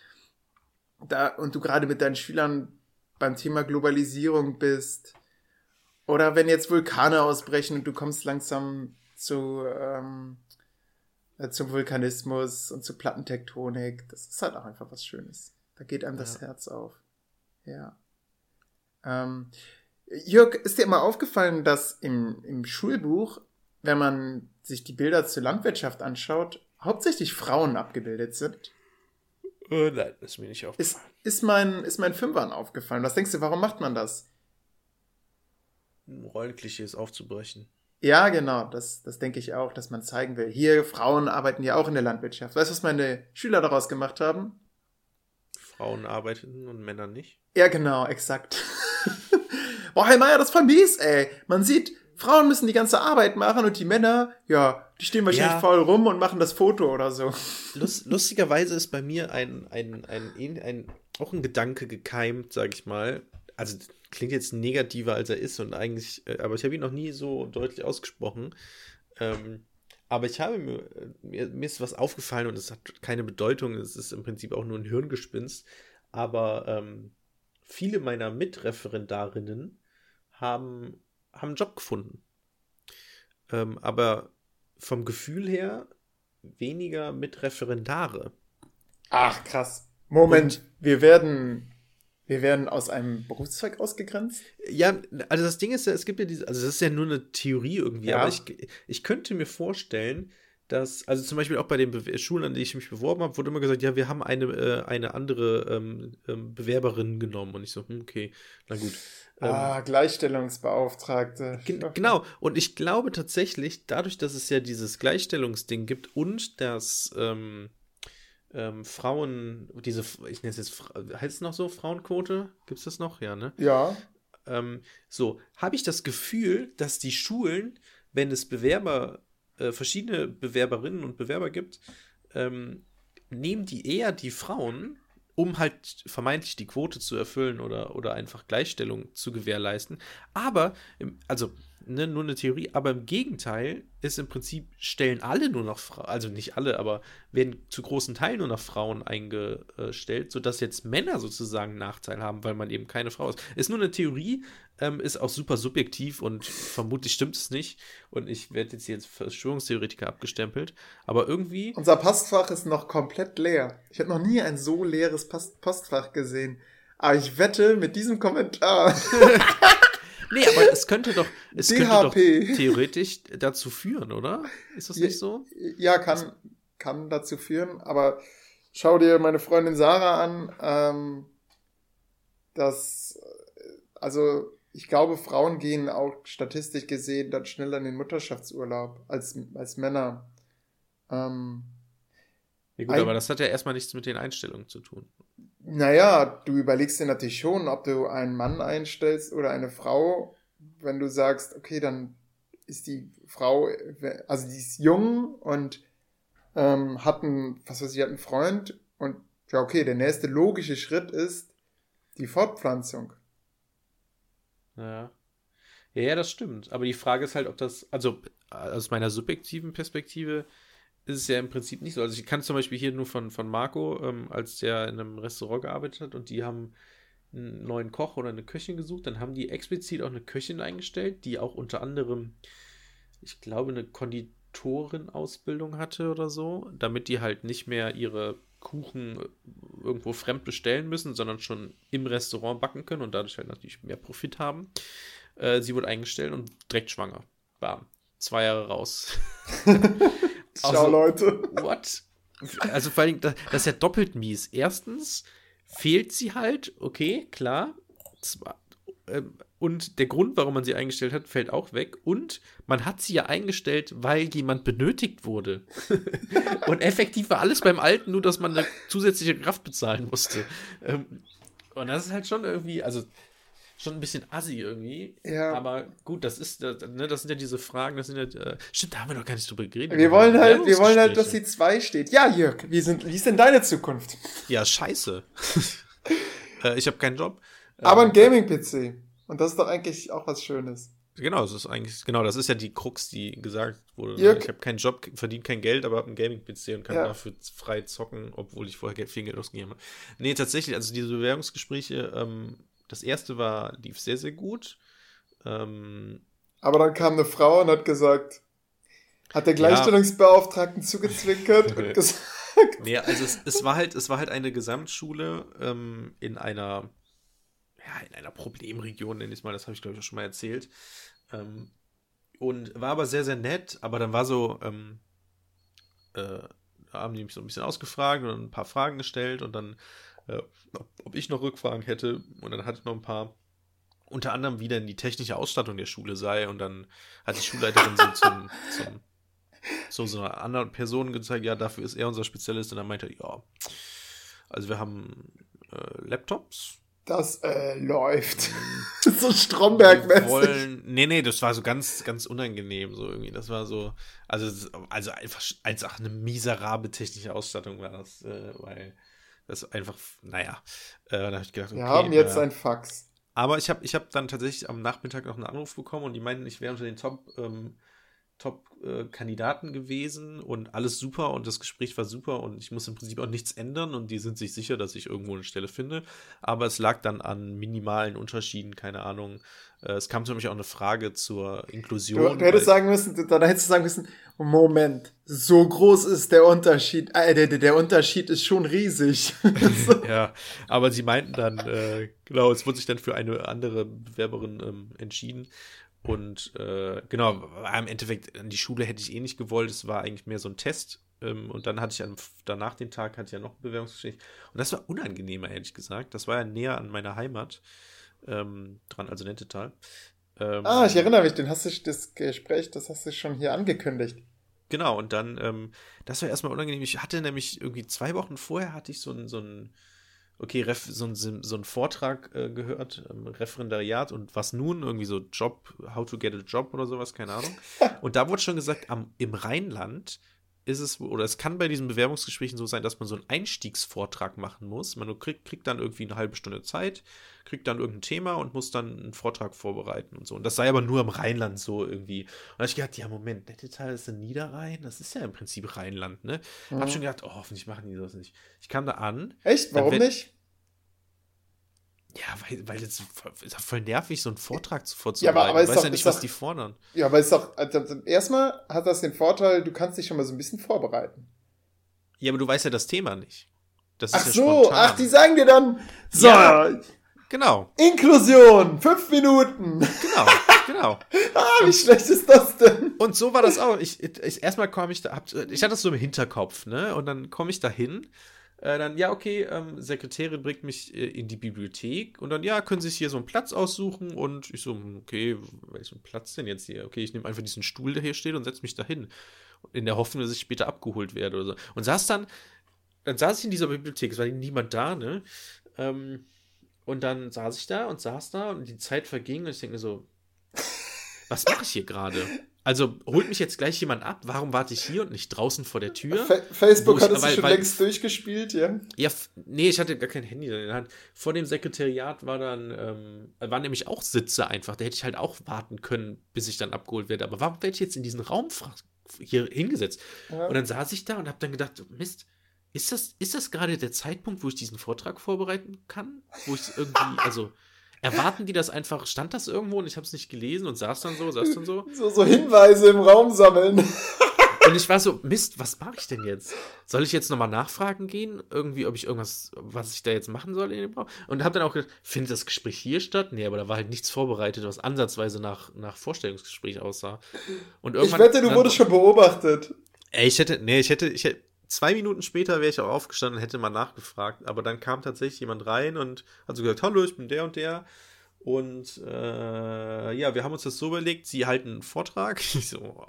Speaker 2: da, und du gerade mit deinen Schülern beim Thema Globalisierung bist, oder wenn jetzt Vulkane ausbrechen und du kommst langsam zu, ähm, äh, zum Vulkanismus und zu Plattentektonik, das ist halt auch einfach was Schönes. Da geht einem ja. das Herz auf. Ja. Ähm, Jörg, ist dir immer aufgefallen, dass im, im Schulbuch, wenn man sich die Bilder zur Landwirtschaft anschaut, hauptsächlich Frauen abgebildet sind?
Speaker 1: Äh, nein, ist mir nicht aufgefallen.
Speaker 2: Ist, ist, mein, ist mein Fünfern aufgefallen. Was denkst du, warum macht man das?
Speaker 1: Rollenklischees aufzubrechen.
Speaker 2: Ja, genau, das, das denke ich auch, dass man zeigen will. Hier, Frauen arbeiten ja auch in der Landwirtschaft. Weißt du, was meine Schüler daraus gemacht haben?
Speaker 1: Frauen arbeiten und Männer nicht?
Speaker 2: Ja, genau, exakt. Boah, Herr Meier, das ist voll mies, ey. Man sieht, Frauen müssen die ganze Arbeit machen und die Männer, ja, die stehen wahrscheinlich ja. faul rum und machen das Foto oder so.
Speaker 1: Lust, lustigerweise ist bei mir ein, ein, ein, ein, ein, auch ein Gedanke gekeimt, sag ich mal. Also klingt jetzt negativer, als er ist und eigentlich, äh, aber ich habe ihn noch nie so deutlich ausgesprochen. Ähm, aber ich habe mir, mir, mir, ist was aufgefallen und es hat keine Bedeutung, es ist im Prinzip auch nur ein Hirngespinst. Aber ähm, viele meiner Mitreferendarinnen haben, haben einen Job gefunden. Ähm, aber vom Gefühl her weniger Mitreferendare.
Speaker 2: Ach, krass. Moment, und, wir werden wir werden aus einem Berufszweig ausgegrenzt?
Speaker 1: Ja, also das Ding ist ja, es gibt ja diese, also das ist ja nur eine Theorie irgendwie, ja. aber ich, ich könnte mir vorstellen, dass, also zum Beispiel auch bei den Be Schulen, an die ich mich beworben habe, wurde immer gesagt, ja, wir haben eine, äh, eine andere ähm, ähm, Bewerberin genommen. Und ich so, hm, okay, na gut.
Speaker 2: Ähm, ah, Gleichstellungsbeauftragte.
Speaker 1: genau, und ich glaube tatsächlich, dadurch, dass es ja dieses Gleichstellungsding gibt und das, ähm, ähm, Frauen, diese, ich nenne es jetzt, heißt es noch so, Frauenquote? Gibt es das noch? Ja, ne?
Speaker 2: Ja.
Speaker 1: Ähm, so, habe ich das Gefühl, dass die Schulen, wenn es Bewerber, äh, verschiedene Bewerberinnen und Bewerber gibt, ähm, nehmen die eher die Frauen, um halt vermeintlich die Quote zu erfüllen oder, oder einfach Gleichstellung zu gewährleisten. Aber, also ne, nur eine Theorie, aber im Gegenteil ist im Prinzip, stellen alle nur noch Frauen, also nicht alle, aber werden zu großen Teilen nur noch Frauen eingestellt, sodass jetzt Männer sozusagen einen Nachteil haben, weil man eben keine Frau ist. Ist nur eine Theorie, ähm, ist auch super subjektiv und vermutlich stimmt es nicht. Und ich werde jetzt hier als Verschwörungstheoretiker abgestempelt, aber irgendwie.
Speaker 2: Unser Postfach ist noch komplett leer. Ich habe noch nie ein so leeres Post Postfach gesehen. Aber ich wette mit diesem Kommentar.
Speaker 1: Nee, aber es könnte doch, es könnte doch theoretisch dazu führen, oder? Ist das nicht so?
Speaker 2: Ja, kann, kann dazu führen, aber schau dir meine Freundin Sarah an, ähm, dass, also ich glaube, Frauen gehen auch statistisch gesehen dann schneller in den Mutterschaftsurlaub als, als Männer. Ähm,
Speaker 1: ja gut, aber das hat ja erstmal nichts mit den Einstellungen zu tun.
Speaker 2: Naja, du überlegst dir natürlich schon, ob du einen Mann einstellst oder eine Frau, wenn du sagst, okay, dann ist die Frau, also die ist jung und ähm, hat einen, was weiß ich, hat einen Freund und ja, okay, der nächste logische Schritt ist die Fortpflanzung.
Speaker 1: Ja. Ja, ja, das stimmt. Aber die Frage ist halt, ob das, also aus meiner subjektiven Perspektive, ist es ja im Prinzip nicht so. Also ich kann zum Beispiel hier nur von, von Marco, ähm, als der in einem Restaurant gearbeitet hat und die haben einen neuen Koch oder eine Köchin gesucht, dann haben die explizit auch eine Köchin eingestellt, die auch unter anderem, ich glaube, eine Konditorin-Ausbildung hatte oder so, damit die halt nicht mehr ihre Kuchen irgendwo fremd bestellen müssen, sondern schon im Restaurant backen können und dadurch halt natürlich mehr Profit haben. Äh, sie wurde eingestellt und direkt schwanger. Bam. Zwei Jahre raus.
Speaker 2: Ciao, also, Leute.
Speaker 1: What? Also vor allem, das, das ist ja doppelt mies. Erstens fehlt sie halt, okay, klar. Zwar, ähm, und der Grund, warum man sie eingestellt hat, fällt auch weg. Und man hat sie ja eingestellt, weil jemand benötigt wurde. und effektiv war alles beim Alten, nur dass man eine zusätzliche Kraft bezahlen musste. Ähm, und das ist halt schon irgendwie, also schon ein bisschen assi irgendwie. Ja. Aber gut, das ist, das, ne, das sind ja diese Fragen, das sind ja, äh, stimmt, da haben wir noch gar nicht drüber geredet.
Speaker 2: Wir wollen halt, wir wollen halt, dass die 2 steht. Ja, Jörg, wie, sind, wie ist denn deine Zukunft?
Speaker 1: Ja, scheiße. äh, ich habe keinen Job.
Speaker 2: Aber ein ähm, Gaming-PC. Und das ist doch eigentlich auch was Schönes.
Speaker 1: Genau, das ist eigentlich, genau, das ist ja die Krux, die gesagt wurde. Jörg, ich habe keinen Job, verdiene kein Geld, aber habe einen Gaming-PC und kann ja. dafür frei zocken, obwohl ich vorher viel Geld ausgegeben habe. Nee, tatsächlich, also diese Bewerbungsgespräche, ähm, das erste war, lief sehr, sehr gut. Ähm,
Speaker 2: aber dann kam eine Frau und hat gesagt, hat der Gleichstellungsbeauftragten ja. zugezwinkert und gesagt.
Speaker 1: Nee, also es, es, war halt, es war halt eine Gesamtschule ähm, in einer, ja, in einer Problemregion, nenne ich es mal, das habe ich glaube ich auch schon mal erzählt. Ähm, und war aber sehr, sehr nett, aber dann war so, ähm, äh, haben die mich so ein bisschen ausgefragt und ein paar Fragen gestellt und dann äh, ob ich noch Rückfragen hätte. Und dann hatte ich noch ein paar, unter anderem, wie denn die technische Ausstattung der Schule sei. Und dann hat die Schulleiterin so zum, zum so, so einer anderen Person gezeigt, ja, dafür ist er unser Spezialist. Und dann meinte er, ja, also wir haben äh, Laptops.
Speaker 2: Das äh, läuft. so Stromberg-mäßig.
Speaker 1: Nee, nee, das war so ganz, ganz unangenehm, so irgendwie. Das war so, also, also einfach als auch eine miserable technische Ausstattung war das, äh, weil das ist einfach, naja. Äh, da habe ich gedacht,
Speaker 2: okay, Wir haben jetzt äh, ein Fax.
Speaker 1: Aber ich habe ich hab dann tatsächlich am Nachmittag noch einen Anruf bekommen und die meinten, ich wäre unter den Top, ähm, Top-Kandidaten gewesen und alles super und das Gespräch war super und ich muss im Prinzip auch nichts ändern und die sind sich sicher, dass ich irgendwo eine Stelle finde. Aber es lag dann an minimalen Unterschieden, keine Ahnung. Äh, es kam zum Beispiel auch eine Frage zur Inklusion.
Speaker 2: Du, du hättest sagen müssen, dann hättest du sagen müssen, Moment, so groß ist der Unterschied, äh, der, der Unterschied ist schon riesig.
Speaker 1: ja, aber sie meinten dann, äh, genau, es wurde sich dann für eine andere Bewerberin ähm, entschieden und äh, genau, im Endeffekt an die Schule hätte ich eh nicht gewollt. Es war eigentlich mehr so ein Test. Ähm, und dann hatte ich am, danach den Tag hatte ich ja noch ein Bewerbungsgespräch. Und das war unangenehmer, ehrlich gesagt. Das war ja näher an meiner Heimat ähm, dran, also Nettetal.
Speaker 2: Ähm, ah, ich erinnere mich, den hast du das Gespräch, das hast du schon hier angekündigt.
Speaker 1: Genau, und dann, ähm, das war erstmal unangenehm. Ich hatte nämlich irgendwie zwei Wochen vorher hatte ich so ein, so ein okay, Ref, so, ein, so ein Vortrag äh, gehört, ähm, Referendariat und was nun, irgendwie so Job, how to get a job oder sowas, keine Ahnung. Und da wurde schon gesagt, am, im Rheinland ist es, oder es kann bei diesen Bewerbungsgesprächen so sein, dass man so einen Einstiegsvortrag machen muss. Man kriegt, kriegt dann irgendwie eine halbe Stunde Zeit, kriegt dann irgendein Thema und muss dann einen Vortrag vorbereiten und so. Und das sei aber nur im Rheinland so irgendwie. Und da habe ich gedacht, ja, Moment, der Detail ist in Niederrhein, das ist ja im Prinzip Rheinland, ne? Mhm. Hab schon gedacht, oh, hoffentlich machen die das nicht. Ich kam da an.
Speaker 2: Echt? Warum wird, nicht?
Speaker 1: Ja, weil, weil es ist voll nervig, so einen Vortrag zu vorzubereiten. Ja, aber, aber ich weiß doch, ja nicht, was doch, die fordern.
Speaker 2: Ja, aber ist doch, also, erstmal hat das den Vorteil, du kannst dich schon mal so ein bisschen vorbereiten.
Speaker 1: Ja, aber du weißt ja das Thema nicht.
Speaker 2: Das ach ja so, spontan. ach, die sagen dir dann, so,
Speaker 1: ja, genau.
Speaker 2: Inklusion, fünf Minuten.
Speaker 1: Genau, genau.
Speaker 2: ah, wie schlecht ist das denn?
Speaker 1: Und so war das auch. Ich, ich erstmal komme ich da, hab, ich hatte das so im Hinterkopf, ne? Und dann komme ich da hin äh, dann, ja, okay, ähm, Sekretärin bringt mich äh, in die Bibliothek und dann, ja, können Sie sich hier so einen Platz aussuchen und ich so, hm, okay, welchen Platz denn jetzt hier? Okay, ich nehme einfach diesen Stuhl, der hier steht und setze mich da hin. In der Hoffnung, dass ich später abgeholt werde oder so. Und saß dann, dann saß ich in dieser Bibliothek, es war niemand da, ne? Ähm, und dann saß ich da und saß da und die Zeit verging und ich denke mir so, was mache ich hier gerade? Also holt mich jetzt gleich jemand ab? Warum warte ich hier und nicht draußen vor der Tür?
Speaker 2: Fa Facebook hat es schon weil, längst durchgespielt, ja?
Speaker 1: Ja, nee, ich hatte gar kein Handy in der Hand. Vor dem Sekretariat war dann, ähm, waren nämlich auch Sitze einfach. Da hätte ich halt auch warten können, bis ich dann abgeholt werde. Aber warum werde ich jetzt in diesen Raum hier hingesetzt. Ja. Und dann saß ich da und habe dann gedacht, Mist, ist das, ist das gerade der Zeitpunkt, wo ich diesen Vortrag vorbereiten kann? Wo ich irgendwie, also erwarten die das einfach, stand das irgendwo und ich habe es nicht gelesen und saß dann so, saß dann so?
Speaker 2: So, so Hinweise im Raum sammeln.
Speaker 1: Und ich war so, Mist, was mache ich denn jetzt? Soll ich jetzt nochmal nachfragen gehen? Irgendwie, ob ich irgendwas, was ich da jetzt machen soll in dem Raum? Und habe dann auch gedacht, findet das Gespräch hier statt? Nee, aber da war halt nichts vorbereitet, was ansatzweise nach, nach Vorstellungsgespräch aussah.
Speaker 2: Und ich wette, du wurdest schon beobachtet.
Speaker 1: Ey, ich hätte, nee, ich hätte, ich hätte, zwei Minuten später wäre ich auch aufgestanden und hätte mal nachgefragt. Aber dann kam tatsächlich jemand rein und hat so gesagt, hallo, ich bin der und der. Und äh, ja, wir haben uns das so überlegt, sie halten einen Vortrag. Ich so, oh,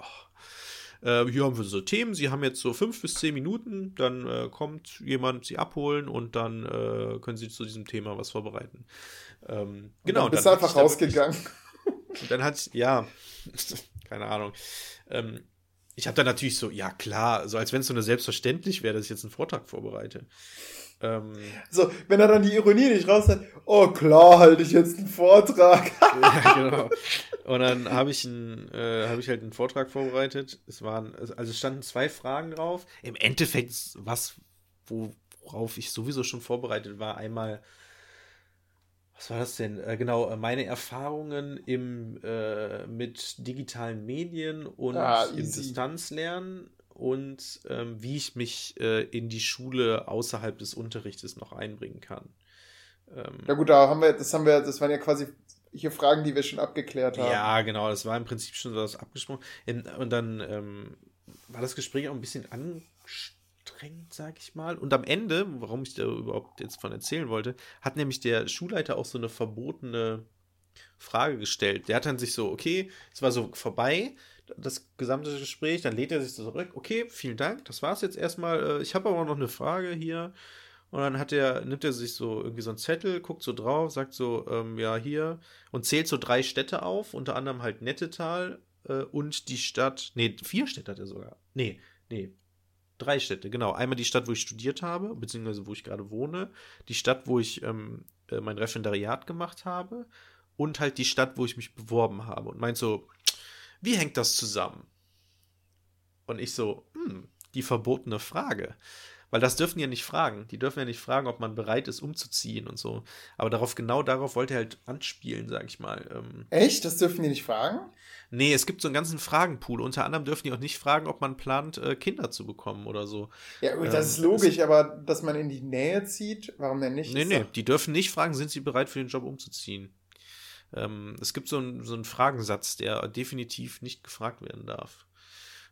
Speaker 1: äh, hier haben wir so Themen, Sie haben jetzt so fünf bis zehn Minuten, dann äh, kommt jemand Sie abholen und dann äh, können Sie zu diesem Thema was vorbereiten. Ähm, genau.
Speaker 2: Und dann bist du einfach rausgegangen.
Speaker 1: Wirklich, dann hatte ich, ja, keine Ahnung. Ähm, ich habe dann natürlich so, ja klar, so als wenn es so eine selbstverständlich wäre, dass ich jetzt einen Vortrag vorbereite.
Speaker 2: Ähm, so, wenn er dann die Ironie nicht raus hat, oh klar, halte ich jetzt einen Vortrag. ja, genau.
Speaker 1: Und dann habe ich, äh, hab ich halt einen Vortrag vorbereitet. Es waren, also es standen zwei Fragen drauf. Im Endeffekt, was, worauf ich sowieso schon vorbereitet war, einmal, was war das denn? Äh, genau, meine Erfahrungen im, äh, mit digitalen Medien und ah, im Distanzlernen und ähm, wie ich mich äh, in die Schule außerhalb des Unterrichtes noch einbringen kann.
Speaker 2: Ähm, ja gut, da haben wir, das haben wir, das waren ja quasi hier Fragen, die wir schon abgeklärt haben.
Speaker 1: Ja, genau, das war im Prinzip schon so was abgesprochen. Und dann ähm, war das Gespräch auch ein bisschen anstrengend, sag ich mal. Und am Ende, warum ich da überhaupt jetzt von erzählen wollte, hat nämlich der Schulleiter auch so eine verbotene Frage gestellt. Der hat dann sich so, okay, es war so vorbei, das gesamte Gespräch, dann lädt er sich zurück. Okay, vielen Dank, das war's jetzt erstmal. Äh, ich habe aber noch eine Frage hier. Und dann hat er, nimmt er sich so irgendwie so einen Zettel, guckt so drauf, sagt so, ähm, ja, hier, und zählt so drei Städte auf, unter anderem halt Nettetal äh, und die Stadt, nee, vier Städte hat er sogar. Nee, nee, drei Städte, genau. Einmal die Stadt, wo ich studiert habe, beziehungsweise wo ich gerade wohne, die Stadt, wo ich ähm, äh, mein Referendariat gemacht habe und halt die Stadt, wo ich mich beworben habe. Und meint so, wie hängt das zusammen? Und ich so, hm, die verbotene Frage. Weil das dürfen ja nicht fragen. Die dürfen ja nicht fragen, ob man bereit ist, umzuziehen und so. Aber darauf, genau darauf wollte er halt anspielen, sag ich mal. Ähm,
Speaker 2: Echt? Das dürfen die nicht fragen?
Speaker 1: Nee, es gibt so einen ganzen Fragenpool. Unter anderem dürfen die auch nicht fragen, ob man plant, äh, Kinder zu bekommen oder so.
Speaker 2: Ja, das ähm, ist logisch, aber dass man in die Nähe zieht, warum denn nicht?
Speaker 1: Nee, nee, die dürfen nicht fragen, sind sie bereit für den Job umzuziehen. Ähm, es gibt so einen, so einen Fragensatz, der definitiv nicht gefragt werden darf.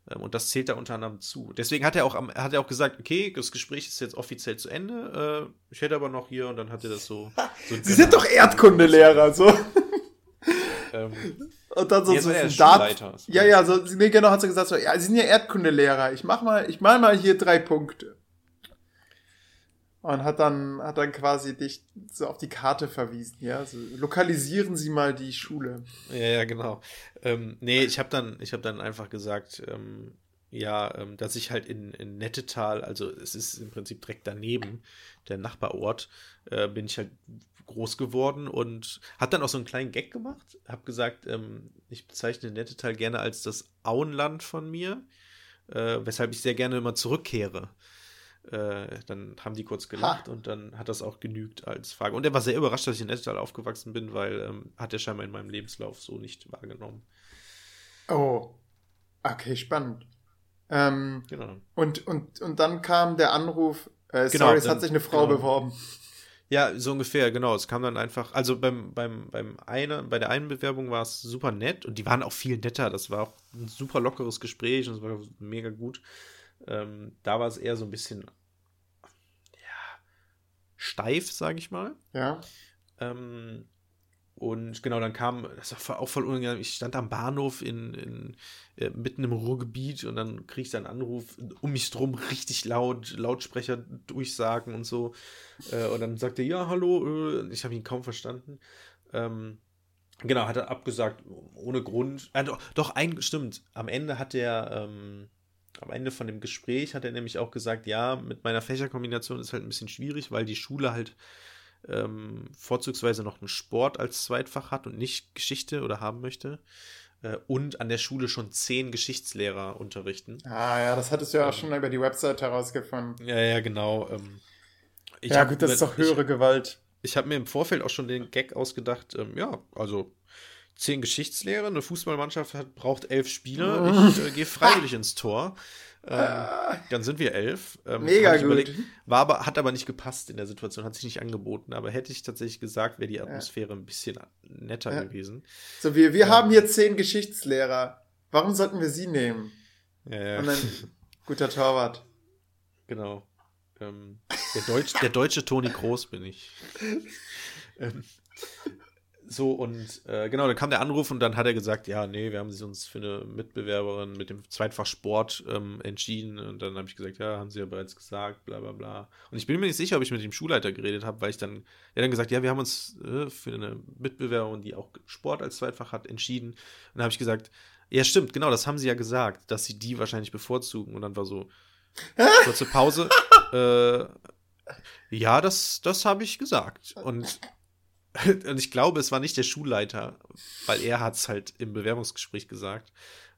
Speaker 1: Ähm, und das zählt da unter anderem zu. Deswegen hat er auch, hat er auch gesagt, okay, das Gespräch ist jetzt offiziell zu Ende. Äh, ich hätte aber noch hier und dann hat er das so.
Speaker 2: so Sie sind doch Erdkundelehrer, so. ähm, und dann so, so ein Dart. Ja, ja, so, nee, genau, hat sie gesagt, so, ja, Sie sind ja Erdkundelehrer. Ich mach mal, ich mal mal hier drei Punkte und hat dann, hat dann quasi dich so auf die Karte verwiesen, ja. Also lokalisieren Sie mal die Schule.
Speaker 1: Ja, ja, genau. Ähm, nee, ich habe dann, habe dann einfach gesagt, ähm, ja, ähm, dass ich halt in, in Nettetal, also es ist im Prinzip direkt daneben, der Nachbarort, äh, bin ich halt groß geworden und hat dann auch so einen kleinen Gag gemacht. Hab gesagt, ähm, ich bezeichne Nettetal gerne als das Auenland von mir, äh, weshalb ich sehr gerne immer zurückkehre. Äh, dann haben die kurz gelacht ha. und dann hat das auch genügt als Frage. Und er war sehr überrascht, dass ich in Nettetal aufgewachsen bin, weil ähm, hat er scheinbar in meinem Lebenslauf so nicht wahrgenommen.
Speaker 2: Oh, okay, spannend. Ähm, genau. Und, und, und dann kam der Anruf, äh, genau, sorry, es hat sich eine Frau genau. beworben.
Speaker 1: Ja, so ungefähr, genau. Es kam dann einfach, also beim, beim, beim eine, bei der einen Bewerbung war es super nett und die waren auch viel netter. Das war auch ein super lockeres Gespräch und es war mega gut. Ähm, da war es eher so ein bisschen ja, steif, sage ich mal.
Speaker 2: Ja.
Speaker 1: Ähm, und genau, dann kam, das war auch voll unangenehm, ich stand am Bahnhof in, in äh, mitten im Ruhrgebiet und dann krieg ich dann einen Anruf, um mich drum richtig laut, Lautsprecher durchsagen und so. Äh, und dann sagte er, ja, hallo, äh, ich habe ihn kaum verstanden. Ähm, genau, hat er abgesagt, ohne Grund. Äh, doch, doch, ein, stimmt, am Ende hat er, ähm, am Ende von dem Gespräch hat er nämlich auch gesagt, ja, mit meiner Fächerkombination ist halt ein bisschen schwierig, weil die Schule halt ähm, vorzugsweise noch einen Sport als Zweitfach hat und nicht Geschichte oder haben möchte. äh, und an der Schule schon zehn Geschichtslehrer unterrichten.
Speaker 2: Ah ja, das hattest du ja auch ähm, schon über die Website herausgefunden.
Speaker 1: Ja, ja, genau. Ähm,
Speaker 2: ja, gut, das ist doch höhere ich, Gewalt.
Speaker 1: Ich habe mir im Vorfeld auch schon den Gag ausgedacht, ähm, ja, also zehn Geschichtslehrer, eine Fußballmannschaft hat, braucht elf Spieler, ich äh, gehe freiwillig ins Tor. Ähm, dann sind wir elf.
Speaker 2: Ähm, Mega gut. Überlegt,
Speaker 1: war aber, hat aber nicht gepasst in der Situation, hat sich nicht angeboten. Aber hätte ich tatsächlich gesagt, wäre die Atmosphäre ja. ein bisschen netter ja. gewesen.
Speaker 2: So, wir, wir ähm, haben hier zehn Geschichtslehrer. Warum sollten wir sie nehmen?
Speaker 1: Ja, ja.
Speaker 2: Und dann, guter Torwart.
Speaker 1: Genau. Ähm, der, Deutsch, der deutsche Toni Groß bin ich. So, und äh, genau, dann kam der Anruf und dann hat er gesagt, ja, nee, wir haben uns für eine Mitbewerberin mit dem Zweitfach Sport ähm, entschieden. Und dann habe ich gesagt, ja, haben sie ja bereits gesagt, bla bla bla. Und ich bin mir nicht sicher, ob ich mit dem Schulleiter geredet habe, weil ich dann, er dann gesagt, ja, wir haben uns äh, für eine Mitbewerberin, die auch Sport als Zweitfach hat, entschieden. Und dann habe ich gesagt, ja, stimmt, genau, das haben sie ja gesagt, dass sie die wahrscheinlich bevorzugen. Und dann war so, kurze Pause. äh, ja, das, das habe ich gesagt. Und Und ich glaube, es war nicht der Schulleiter, weil er hat es halt im Bewerbungsgespräch gesagt.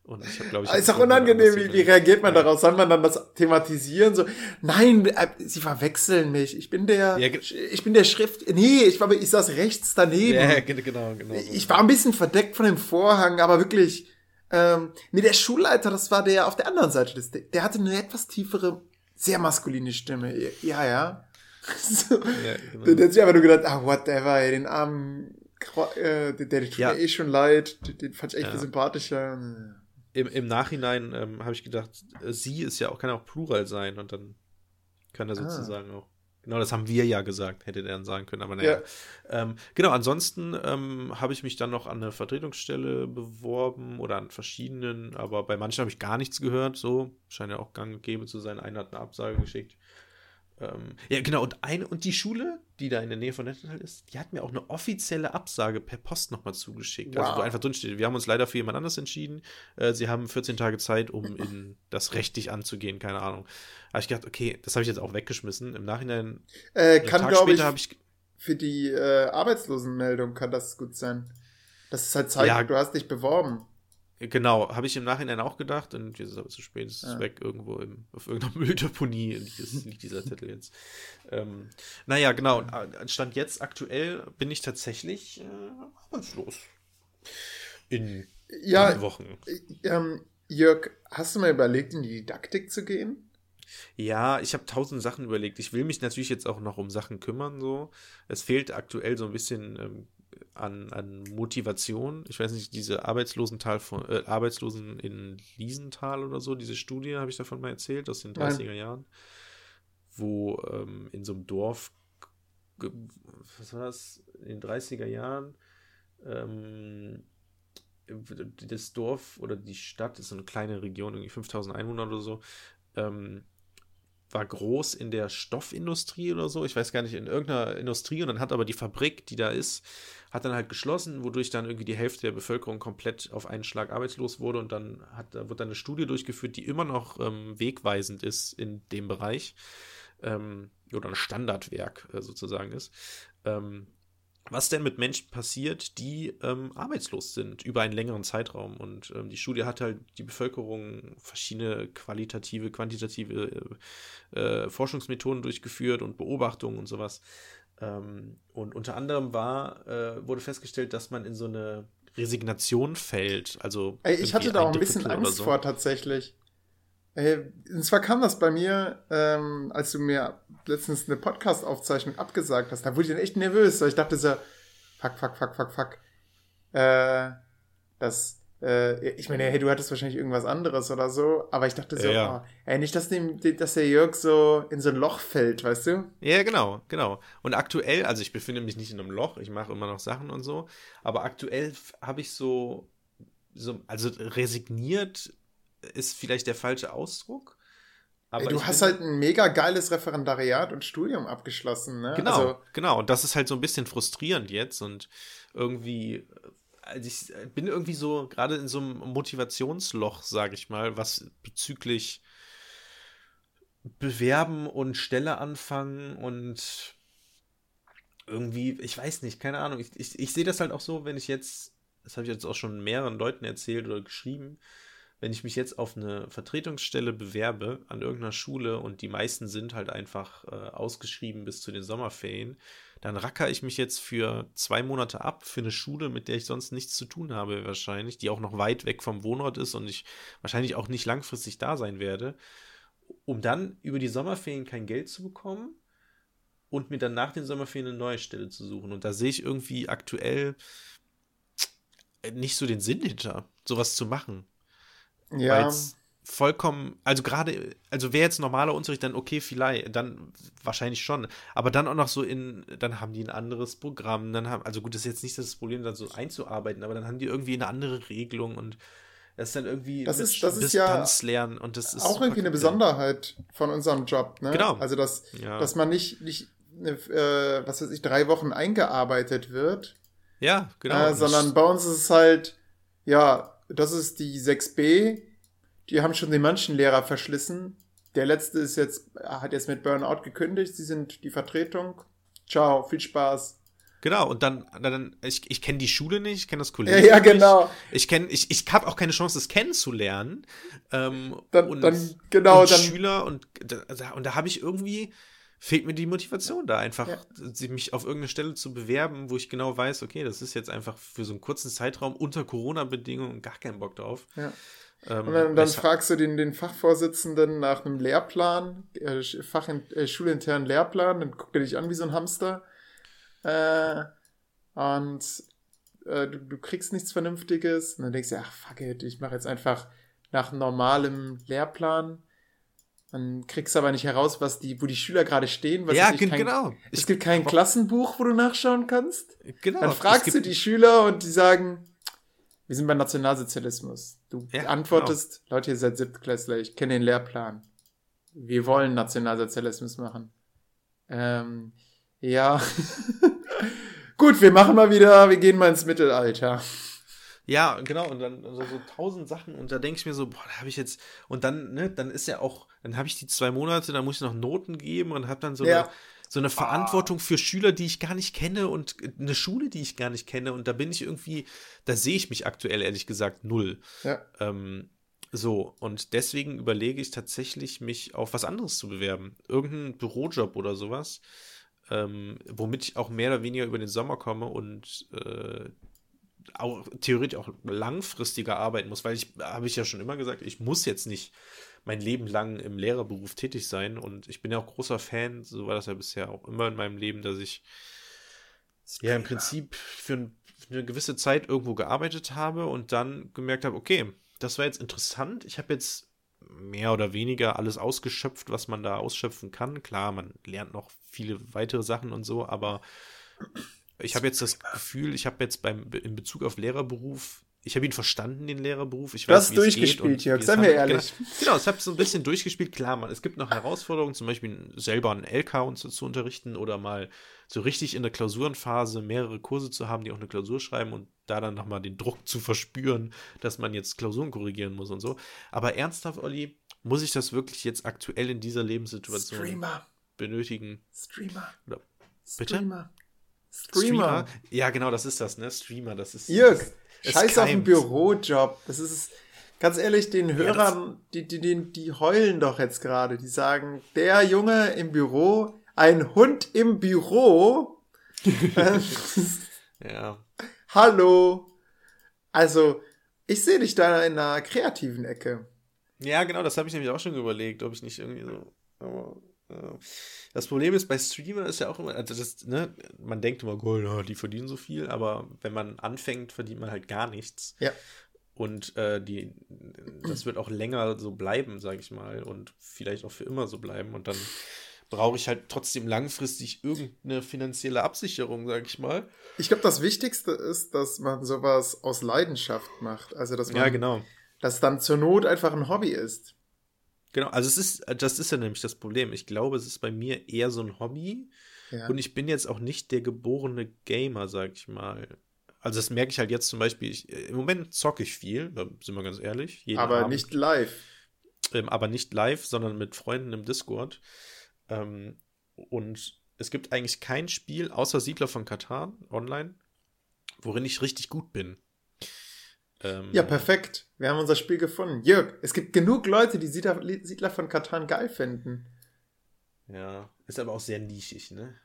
Speaker 1: Und ich habe, glaube ich.
Speaker 2: Ist auch unangenehm, wie, wie reagiert man ja. darauf? Soll man dann das thematisieren? So, nein, äh, sie verwechseln mich. Ich bin der, ja, ich bin der Schrift, nee, ich war, ich saß rechts daneben.
Speaker 1: Ja, genau, genau.
Speaker 2: Ich war ein bisschen verdeckt von dem Vorhang, aber wirklich, ähm, nee, der Schulleiter, das war der auf der anderen Seite des, der hatte eine etwas tiefere, sehr maskuline Stimme. Ja, ja. so. ja, genau. Der hat sich einfach nur gedacht, ah, whatever, ey, den armen, äh, der, der tut ja. mir eh schon leid, den, den fand ich echt ja. sympathischer.
Speaker 1: Im, Im Nachhinein ähm, habe ich gedacht, äh, sie ist ja auch, kann auch Plural sein und dann kann er ah. sozusagen ah. auch. Genau, das haben wir ja gesagt, hätte der dann sagen können, aber naja. Ja. Ähm, genau, ansonsten ähm, habe ich mich dann noch an eine Vertretungsstelle beworben oder an verschiedenen, aber bei manchen habe ich gar nichts gehört, so. Scheint ja auch gang gäbe zu sein. Einer hat eine Absage geschickt. Ähm, ja, genau, und eine und die Schule, die da in der Nähe von Nettenhall ist, die hat mir auch eine offizielle Absage per Post nochmal zugeschickt. Wow. Also wo einfach drin steht, wir haben uns leider für jemand anders entschieden. Äh, sie haben 14 Tage Zeit, um in das rechtlich anzugehen, keine Ahnung. Habe ich gedacht, okay, das habe ich jetzt auch weggeschmissen. Im Nachhinein,
Speaker 2: äh, kann, glaube ich, ich, für die äh, Arbeitslosenmeldung kann das gut sein. Das ist halt Zeit, ja, du hast dich beworben.
Speaker 1: Genau, habe ich im Nachhinein auch gedacht und jetzt ist aber zu spät, es ist ja. weg irgendwo im, auf irgendeiner Mülldeponie liegt, liegt dieser Zettel jetzt. Ähm, naja, genau, Stand jetzt aktuell bin ich tatsächlich äh, arbeitslos. In ja, Wochen.
Speaker 2: Ähm, Jörg, hast du mal überlegt, in die Didaktik zu gehen?
Speaker 1: Ja, ich habe tausend Sachen überlegt. Ich will mich natürlich jetzt auch noch um Sachen kümmern. So, es fehlt aktuell so ein bisschen ähm, an, an Motivation. Ich weiß nicht, diese Arbeitslosental von, äh, Arbeitslosen in Liesenthal oder so, diese Studie habe ich davon mal erzählt, aus den 30er Nein. Jahren, wo ähm, in so einem Dorf, was war das, in den 30er Jahren, ähm, das Dorf oder die Stadt ist so eine kleine Region, irgendwie 5000 Einwohner oder so, ähm, war groß in der Stoffindustrie oder so, ich weiß gar nicht, in irgendeiner Industrie und dann hat aber die Fabrik, die da ist, hat dann halt geschlossen, wodurch dann irgendwie die Hälfte der Bevölkerung komplett auf einen Schlag arbeitslos wurde und dann hat, da wird dann eine Studie durchgeführt, die immer noch ähm, wegweisend ist in dem Bereich ähm, oder ein Standardwerk äh, sozusagen ist. Ähm, was denn mit Menschen passiert, die ähm, arbeitslos sind über einen längeren Zeitraum. Und ähm, die Studie hat halt die Bevölkerung verschiedene qualitative, quantitative äh, äh, Forschungsmethoden durchgeführt und Beobachtungen und sowas. Ähm, und unter anderem war, äh, wurde festgestellt, dass man in so eine Resignation fällt. Also
Speaker 2: Ey, ich hatte da auch ein bisschen Angst so. vor tatsächlich. Ey, und zwar kam das bei mir, ähm, als du mir letztens eine Podcast-Aufzeichnung abgesagt hast, da wurde ich dann echt nervös, weil ich dachte so, fuck, fuck, fuck, fuck, fuck. Äh, das, äh, ich meine, hey, du hattest wahrscheinlich irgendwas anderes oder so, aber ich dachte so, ja. oh, ey, nicht, dass, dem, dass der Jörg so in so ein Loch fällt, weißt du?
Speaker 1: Ja, genau, genau. Und aktuell, also ich befinde mich nicht in einem Loch, ich mache immer noch Sachen und so, aber aktuell habe ich so, so, also resigniert ist vielleicht der falsche Ausdruck.
Speaker 2: Aber Ey, du hast halt ein mega geiles Referendariat und Studium abgeschlossen, ne?
Speaker 1: Genau, also, genau. Und das ist halt so ein bisschen frustrierend jetzt und irgendwie, ich bin irgendwie so gerade in so einem Motivationsloch, sage ich mal, was bezüglich Bewerben und Stelle anfangen und irgendwie, ich weiß nicht, keine Ahnung. Ich, ich, ich sehe das halt auch so, wenn ich jetzt das habe ich jetzt auch schon mehreren Leuten erzählt oder geschrieben, wenn ich mich jetzt auf eine Vertretungsstelle bewerbe an irgendeiner Schule und die meisten sind halt einfach äh, ausgeschrieben bis zu den Sommerferien, dann racker ich mich jetzt für zwei Monate ab für eine Schule, mit der ich sonst nichts zu tun habe wahrscheinlich, die auch noch weit weg vom Wohnort ist und ich wahrscheinlich auch nicht langfristig da sein werde, um dann über die Sommerferien kein Geld zu bekommen und mir dann nach den Sommerferien eine neue Stelle zu suchen. Und da sehe ich irgendwie aktuell nicht so den Sinn hinter, sowas zu machen. Ja. Weil vollkommen, also gerade, also wäre jetzt normaler Unterricht, dann okay, vielleicht, dann wahrscheinlich schon. Aber dann auch noch so in, dann haben die ein anderes Programm, dann haben, also gut, das ist jetzt nicht das Problem, dann so einzuarbeiten, aber dann haben die irgendwie eine andere Regelung und das ist dann irgendwie
Speaker 2: das ist, das ist ja
Speaker 1: lernen und das ist
Speaker 2: auch irgendwie eine Besonderheit von unserem Job, ne? Genau. Also dass, ja. dass man nicht, nicht äh, was weiß ich, drei Wochen eingearbeitet wird.
Speaker 1: Ja, genau.
Speaker 2: Äh, sondern bei uns ist es halt, ja, das ist die 6b. Die haben schon den manchen Lehrer verschlissen. Der letzte ist jetzt, hat jetzt mit Burnout gekündigt. Sie sind die Vertretung. Ciao, viel Spaß.
Speaker 1: Genau, und dann, dann ich, ich kenne die Schule nicht, ich kenne das Kollegium.
Speaker 2: Ja, ja genau.
Speaker 1: Nicht. Ich kenne, ich, ich habe auch keine Chance, das kennenzulernen. Ähm,
Speaker 2: dann, und, dann, genau,
Speaker 1: und
Speaker 2: dann.
Speaker 1: Schüler und, und da habe ich irgendwie, fehlt mir die Motivation da einfach, ja. mich auf irgendeine Stelle zu bewerben, wo ich genau weiß, okay, das ist jetzt einfach für so einen kurzen Zeitraum unter Corona-Bedingungen gar keinen Bock drauf.
Speaker 2: Ja. Ähm, und dann, dann fragst du den, den Fachvorsitzenden nach einem Lehrplan, äh, Fach äh, schulinternen Lehrplan, dann guckt er dich an wie so ein Hamster. Äh, und äh, du, du, kriegst nichts Vernünftiges. Und dann denkst du, ach fuck it, ich mache jetzt einfach nach normalem Lehrplan. Dann kriegst du aber nicht heraus, was die, wo die Schüler gerade stehen.
Speaker 1: ja, kein, genau.
Speaker 2: Es gibt kein Klassenbuch, wo du nachschauen kannst. Genau. Dann fragst du die Schüler und die sagen, wir sind beim Nationalsozialismus. Du ja, antwortest, genau. Leute, ihr seid Siebtklässler, ich kenne den Lehrplan. Wir wollen Nationalsozialismus machen. Ähm, ja. Gut, wir machen mal wieder, wir gehen mal ins Mittelalter.
Speaker 1: Ja, genau, und dann also so tausend Sachen und da denke ich mir so, boah, da habe ich jetzt, und dann, ne, dann ist ja auch, dann habe ich die zwei Monate, da muss ich noch Noten geben und habe dann so ja. eine, so eine Verantwortung für Schüler, die ich gar nicht kenne und eine Schule, die ich gar nicht kenne und da bin ich irgendwie, da sehe ich mich aktuell ehrlich gesagt null.
Speaker 2: Ja.
Speaker 1: Ähm, so, und deswegen überlege ich tatsächlich, mich auf was anderes zu bewerben. Irgendein Bürojob oder sowas, ähm, womit ich auch mehr oder weniger über den Sommer komme und äh, auch theoretisch auch langfristiger arbeiten muss, weil ich, habe ich ja schon immer gesagt, ich muss jetzt nicht mein Leben lang im Lehrerberuf tätig sein und ich bin ja auch großer Fan, so war das ja bisher auch immer in meinem Leben, dass ich ja im Prinzip für, ein, für eine gewisse Zeit irgendwo gearbeitet habe und dann gemerkt habe, okay, das war jetzt interessant, ich habe jetzt mehr oder weniger alles ausgeschöpft, was man da ausschöpfen kann. Klar, man lernt noch viele weitere Sachen und so, aber ich habe jetzt das Gefühl, ich habe jetzt beim in Bezug auf Lehrerberuf, ich habe ihn verstanden, den Lehrerberuf. Ich
Speaker 2: du weiß, hast durchgespielt, Jörg, seien wir ehrlich.
Speaker 1: Genau, genau ich habe so ein bisschen durchgespielt. Klar, man, es gibt noch Herausforderungen, zum Beispiel selber einen LK und zu, zu unterrichten oder mal so richtig in der Klausurenphase mehrere Kurse zu haben, die auch eine Klausur schreiben und da dann nochmal den Druck zu verspüren, dass man jetzt Klausuren korrigieren muss und so. Aber ernsthaft, Olli, muss ich das wirklich jetzt aktuell in dieser Lebenssituation
Speaker 2: Streamer.
Speaker 1: benötigen?
Speaker 2: Streamer.
Speaker 1: Oder, bitte?
Speaker 2: Streamer.
Speaker 1: Streamer. Ja, genau, das ist das, ne? Streamer, das ist.
Speaker 2: Jörg, das, scheiß auf den Bürojob. Das ist, ganz ehrlich, den Hörern, ja, die, die, die, die heulen doch jetzt gerade. Die sagen, der Junge im Büro, ein Hund im Büro.
Speaker 1: ja.
Speaker 2: Hallo. Also, ich sehe dich da in einer kreativen Ecke.
Speaker 1: Ja, genau, das habe ich nämlich auch schon überlegt, ob ich nicht irgendwie so. Das Problem ist, bei Streamer ist ja auch immer, also das, ne, man denkt immer, oh, die verdienen so viel, aber wenn man anfängt, verdient man halt gar nichts.
Speaker 2: Ja.
Speaker 1: Und äh, die, das wird auch länger so bleiben, sage ich mal, und vielleicht auch für immer so bleiben. Und dann brauche ich halt trotzdem langfristig irgendeine finanzielle Absicherung, sage ich mal.
Speaker 2: Ich glaube, das Wichtigste ist, dass man sowas aus Leidenschaft macht. Also, dass man,
Speaker 1: ja, genau.
Speaker 2: dass dann zur Not einfach ein Hobby ist.
Speaker 1: Genau, also es ist, das ist ja nämlich das Problem. Ich glaube, es ist bei mir eher so ein Hobby. Ja. Und ich bin jetzt auch nicht der geborene Gamer, sag ich mal. Also das merke ich halt jetzt zum Beispiel, ich, im Moment zocke ich viel, da sind wir ganz ehrlich.
Speaker 2: aber Abend. nicht live.
Speaker 1: Ähm, aber nicht live, sondern mit Freunden im Discord. Ähm, und es gibt eigentlich kein Spiel außer Siedler von Katar online, worin ich richtig gut bin.
Speaker 2: Ähm, ja, perfekt. Wir haben unser Spiel gefunden. Jörg, es gibt genug Leute, die Siedler, Siedler von Katan geil finden.
Speaker 1: Ja, ist aber auch sehr nischig, ne?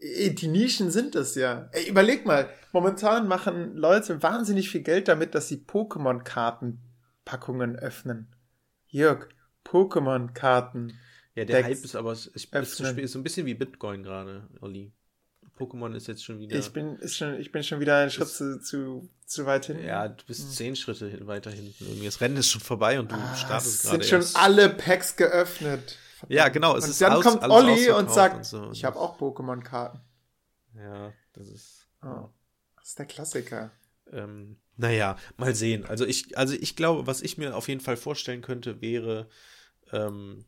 Speaker 2: Die Nischen sind es ja. Ey, überleg mal, momentan machen Leute wahnsinnig viel Geld damit, dass sie Pokémon-Kartenpackungen öffnen. Jörg, Pokémon-Karten.
Speaker 1: Ja, der Hype ist aber ist, ist, ist so ein bisschen wie Bitcoin gerade, Olli. Pokémon ist jetzt schon wieder.
Speaker 2: Ich bin, schon, ich bin schon wieder einen Schritt zu, zu, zu weit
Speaker 1: hinten. Ja, du bist hm. zehn Schritte weiter hinten. Irgendwie das Rennen ist schon vorbei und du ah, startest gerade.
Speaker 2: Es sind schon alle Packs geöffnet.
Speaker 1: Verdammt. Ja, genau. Es
Speaker 2: und
Speaker 1: ist
Speaker 2: dann aus, kommt Olli und sagt, und so. ich habe auch Pokémon-Karten.
Speaker 1: Ja, das ist.
Speaker 2: Oh, das ist der Klassiker.
Speaker 1: Ähm, naja, mal sehen. Also ich, also ich glaube, was ich mir auf jeden Fall vorstellen könnte, wäre, ähm,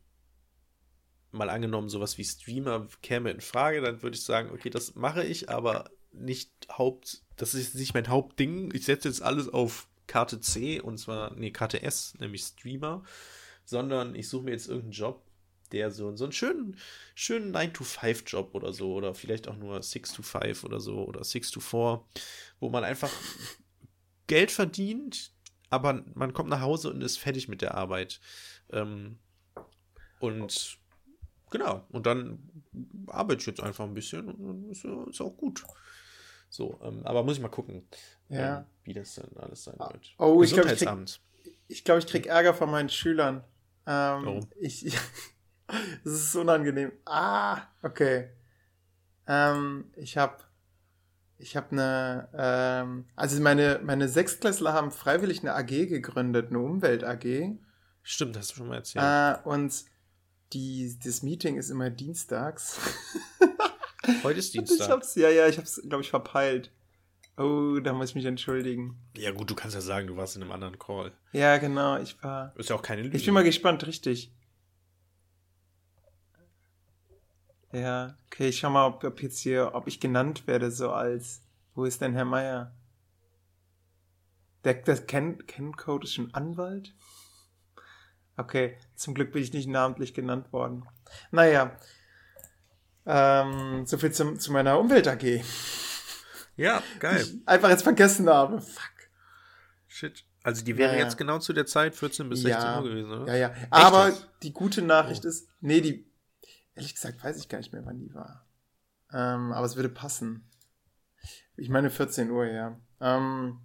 Speaker 1: mal angenommen, sowas wie Streamer käme in Frage, dann würde ich sagen, okay, das mache ich, aber nicht Haupt, das ist nicht mein Hauptding. Ich setze jetzt alles auf Karte C und zwar, nee, Karte S, nämlich Streamer, sondern ich suche mir jetzt irgendeinen Job, der so, so einen schönen, schönen 9-to-5-Job oder so, oder vielleicht auch nur 6-to-5 oder so, oder 6-to-4, wo man einfach Geld verdient, aber man kommt nach Hause und ist fertig mit der Arbeit. Ähm, und genau, und dann arbeite ich jetzt einfach ein bisschen und ist, ist auch gut. So, ähm, aber muss ich mal gucken,
Speaker 2: ja.
Speaker 1: ähm, wie das dann alles sein wird.
Speaker 2: Oh, ich glaube, ich krieg, glaub, ich krieg Ärger von meinen Schülern. Ähm, Warum? Ich, das ist unangenehm. Ah, okay. Ähm, ich habe ich habe eine, ähm, also meine, meine Sechstklässler haben freiwillig eine AG gegründet, eine Umwelt-AG.
Speaker 1: Stimmt, hast du schon mal erzählt.
Speaker 2: Äh, und die, das Meeting ist immer dienstags.
Speaker 1: Heute ist Dienstag.
Speaker 2: Ich hab's, ja, ja, ich hab's, glaube ich, verpeilt. Oh, da muss ich mich entschuldigen.
Speaker 1: Ja, gut, du kannst ja sagen, du warst in einem anderen Call.
Speaker 2: Ja, genau, ich war.
Speaker 1: Ist ja auch keine Lüge.
Speaker 2: Ich bin mal gespannt, richtig. Ja, okay, ich schau mal, ob, ob jetzt hier, ob ich genannt werde, so als, wo ist denn Herr Meier? Der, der Ken, Ken Code ist schon Anwalt? Okay, zum Glück bin ich nicht namentlich genannt worden. Naja, ähm, so viel zum, zu meiner Umwelt AG.
Speaker 1: Ja, geil.
Speaker 2: Ich einfach jetzt vergessen habe. Fuck.
Speaker 1: Shit. Also die wäre ja, jetzt genau zu der Zeit 14 bis 16 ja, Uhr gewesen, oder?
Speaker 2: Ja, ja. Echt Aber die gute Nachricht oh. ist, nee, die Ehrlich gesagt weiß ich gar nicht mehr, wann die war. Ähm, aber es würde passen. Ich meine 14 Uhr, ja. Ähm,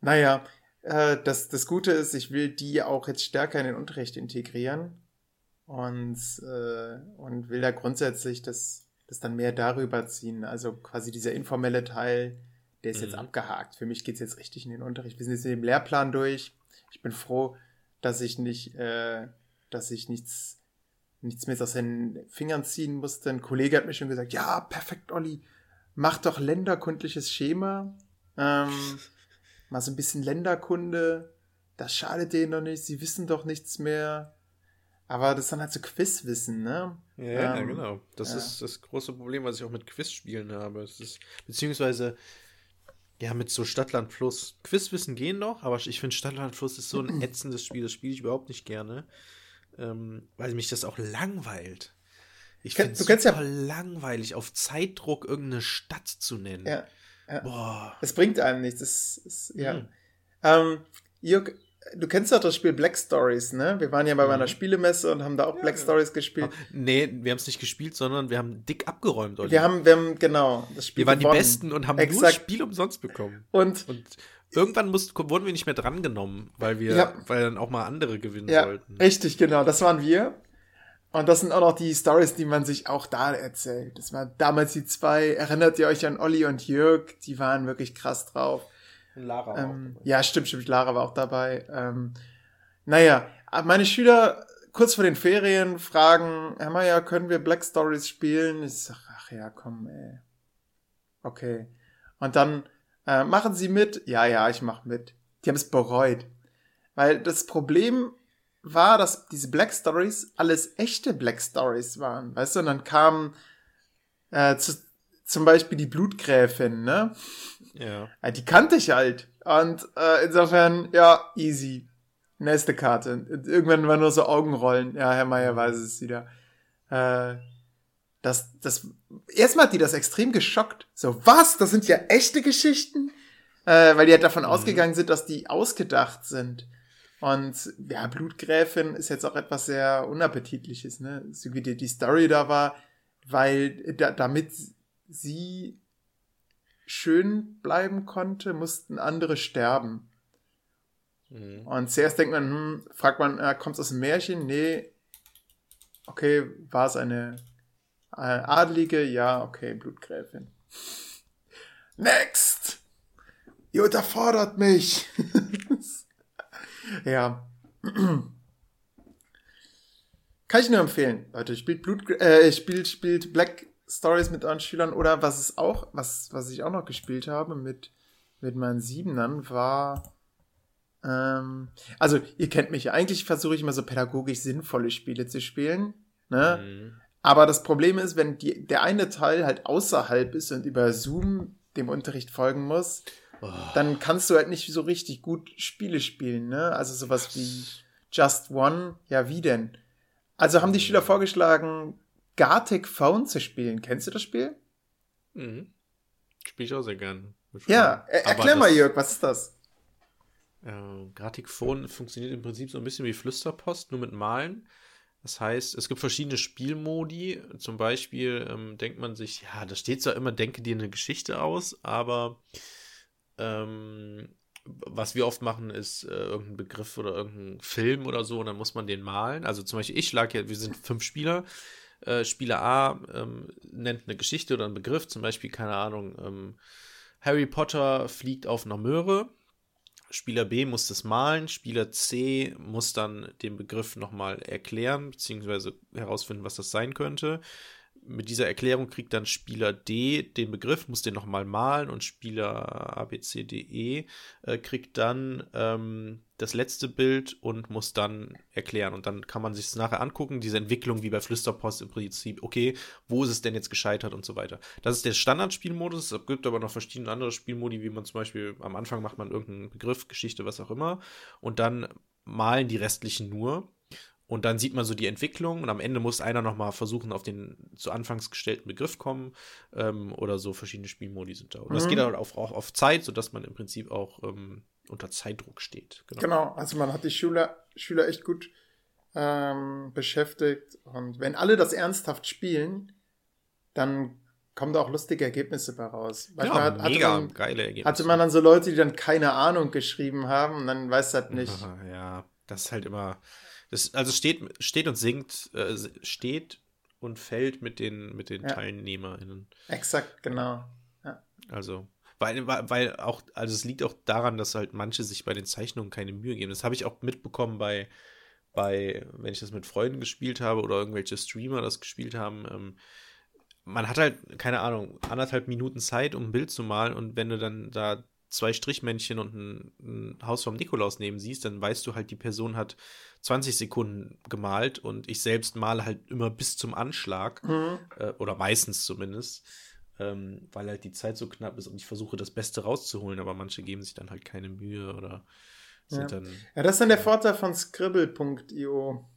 Speaker 2: naja, äh, das, das Gute ist, ich will die auch jetzt stärker in den Unterricht integrieren und, äh, und will da grundsätzlich das, das dann mehr darüber ziehen. Also quasi dieser informelle Teil, der ist mhm. jetzt abgehakt. Für mich geht es jetzt richtig in den Unterricht. Wir sind jetzt in dem Lehrplan durch. Ich bin froh, dass ich nicht, äh, dass ich nichts nichts mehr aus seinen Fingern ziehen musste. Ein Kollege hat mir schon gesagt, ja, perfekt, Olli, mach doch länderkundliches Schema. Ähm, mal so ein bisschen Länderkunde. Das schadet denen doch nicht, sie wissen doch nichts mehr. Aber das ist dann halt so Quizwissen, ne?
Speaker 1: Ja, ja ähm, genau. Das ja. ist das große Problem, was ich auch mit Quizspielen habe. Es ist, beziehungsweise, ja, mit so Stadtland Fluss. Quizwissen gehen noch, aber ich finde Stadtland Fluss ist so ein ätzendes Spiel, das spiele ich überhaupt nicht gerne ähm, weil mich das auch langweilt. Ich finde es ja langweilig, auf Zeitdruck irgendeine Stadt zu nennen.
Speaker 2: Ja. Ja. Boah. Es bringt einem nichts. Es, es, ja. Hm. Ähm, Jörg, du kennst doch das Spiel Black Stories, ne? Wir waren ja bei mhm. meiner Spielemesse und haben da auch ja, Black ja. Stories gespielt.
Speaker 1: Nee, wir haben es nicht gespielt, sondern wir haben dick abgeräumt.
Speaker 2: Oder? Wir haben, wir haben, genau,
Speaker 1: das Spiel Wir waren gewonnen. die Besten und haben Exakt. nur Spiel umsonst bekommen.
Speaker 2: Und,
Speaker 1: und irgendwann mussten, wurden wir nicht mehr drangenommen, weil wir, ja. weil dann auch mal andere gewinnen
Speaker 2: ja,
Speaker 1: sollten.
Speaker 2: Richtig, genau, das waren wir. Und das sind auch noch die Stories, die man sich auch da erzählt. Das waren damals die zwei, erinnert ihr euch an Olli und Jörg? Die waren wirklich krass drauf.
Speaker 1: Und Lara
Speaker 2: ähm, auch Ja, stimmt, stimmt, Lara war auch dabei. Ähm, naja, meine Schüler kurz vor den Ferien fragen, Herr Meier, können wir Black Stories spielen? Ich sag, ach ja, komm, ey. Okay. Und dann äh, machen Sie mit? Ja, ja, ich mach mit. Die haben es bereut. Weil das Problem war, dass diese Black Stories alles echte Black Stories waren. Weißt du, und dann kam äh, zu, zum Beispiel die Blutgräfin, ne?
Speaker 1: Ja.
Speaker 2: ja die kannte ich halt. Und äh, insofern, ja, easy. Nächste Karte. Irgendwann war nur so Augenrollen. Ja, Herr Meier weiß es wieder. Äh, das, das, erstmal hat die das extrem geschockt. So, was? Das sind ja echte Geschichten? äh, weil die halt davon mhm. ausgegangen sind, dass die ausgedacht sind. Und ja, Blutgräfin ist jetzt auch etwas sehr Unappetitliches, ne? So wie die, die Story da war, weil da, damit sie schön bleiben konnte, mussten andere sterben. Mhm. Und zuerst denkt man, hm, fragt man, äh, kommt es aus dem Märchen? Nee. Okay, war es eine äh, Adlige? Ja, okay, Blutgräfin. Next! Ihr unterfordert mich! ja. Kann ich nur empfehlen, Leute. Spielt Blut, äh, spielt, spielt Black Stories mit euren Schülern oder was es auch, was, was ich auch noch gespielt habe mit, mit meinen Siebenern, war, ähm, also ihr kennt mich ja, eigentlich versuche ich immer so pädagogisch sinnvolle Spiele zu spielen, ne? Mhm. Aber das Problem ist, wenn die, der eine Teil halt außerhalb ist und über Zoom dem Unterricht folgen muss, oh. dann kannst du halt nicht so richtig gut Spiele spielen, ne? Also sowas wie Just One, ja, wie denn? Also haben die Schüler vorgeschlagen, Gartic Phone zu spielen. Kennst du das Spiel?
Speaker 1: Mhm. Spiele ich auch sehr gern.
Speaker 2: Ja, er erklär mal, Jörg, was ist das?
Speaker 1: Äh, Gartic Phone funktioniert im Prinzip so ein bisschen wie Flüsterpost, nur mit Malen. Das heißt, es gibt verschiedene Spielmodi. Zum Beispiel ähm, denkt man sich, ja, da steht zwar immer, denke dir eine Geschichte aus, aber ähm, was wir oft machen, ist äh, irgendein Begriff oder irgendein Film oder so, und dann muss man den malen. Also zum Beispiel, ich schlage ja, wir sind fünf Spieler. Äh, Spieler A ähm, nennt eine Geschichte oder einen Begriff, zum Beispiel, keine Ahnung, ähm, Harry Potter fliegt auf einer Möhre Spieler B muss das malen, Spieler C muss dann den Begriff nochmal erklären, beziehungsweise herausfinden, was das sein könnte mit dieser Erklärung kriegt dann Spieler D den Begriff, muss den nochmal malen und Spieler A, B, C, D, E äh, kriegt dann ähm, das letzte Bild und muss dann erklären. Und dann kann man sich das nachher angucken, diese Entwicklung wie bei Flüsterpost im Prinzip, okay, wo ist es denn jetzt gescheitert und so weiter. Das ist der Standardspielmodus, es gibt aber noch verschiedene andere Spielmodi, wie man zum Beispiel am Anfang macht man irgendeinen Begriff, Geschichte, was auch immer, und dann malen die restlichen nur. Und dann sieht man so die Entwicklung und am Ende muss einer nochmal versuchen, auf den zu Anfangs gestellten Begriff kommen ähm, oder so verschiedene Spielmodi sind da. Und mhm. das geht halt auch, auch auf Zeit, sodass man im Prinzip auch ähm, unter Zeitdruck steht.
Speaker 2: Genau. genau. also man hat die Schüler, Schüler echt gut ähm, beschäftigt und wenn alle das ernsthaft spielen, dann kommen da auch lustige Ergebnisse bei raus.
Speaker 1: Manchmal ja, hat, mega man, geile Ergebnisse.
Speaker 2: Hatte man dann so Leute, die dann keine Ahnung geschrieben haben und dann weiß das nicht.
Speaker 1: Ja, das ist halt immer das, also steht, steht und singt, äh, steht und fällt mit den, mit den ja. TeilnehmerInnen.
Speaker 2: Exakt, genau. Ja.
Speaker 1: Also, weil, weil auch, also es liegt auch daran, dass halt manche sich bei den Zeichnungen keine Mühe geben. Das habe ich auch mitbekommen bei, bei, wenn ich das mit Freunden gespielt habe oder irgendwelche Streamer das gespielt haben. Ähm, man hat halt, keine Ahnung, anderthalb Minuten Zeit, um ein Bild zu malen und wenn du dann da zwei Strichmännchen und ein, ein Haus vom Nikolaus neben siehst, dann weißt du halt, die Person hat 20 Sekunden gemalt und ich selbst male halt immer bis zum Anschlag mhm. äh, oder meistens zumindest, ähm, weil halt die Zeit so knapp ist und ich versuche das Beste rauszuholen, aber manche geben sich dann halt keine Mühe oder sind
Speaker 2: ja.
Speaker 1: dann.
Speaker 2: Ja, das ist dann der Vorteil von Scribble.io.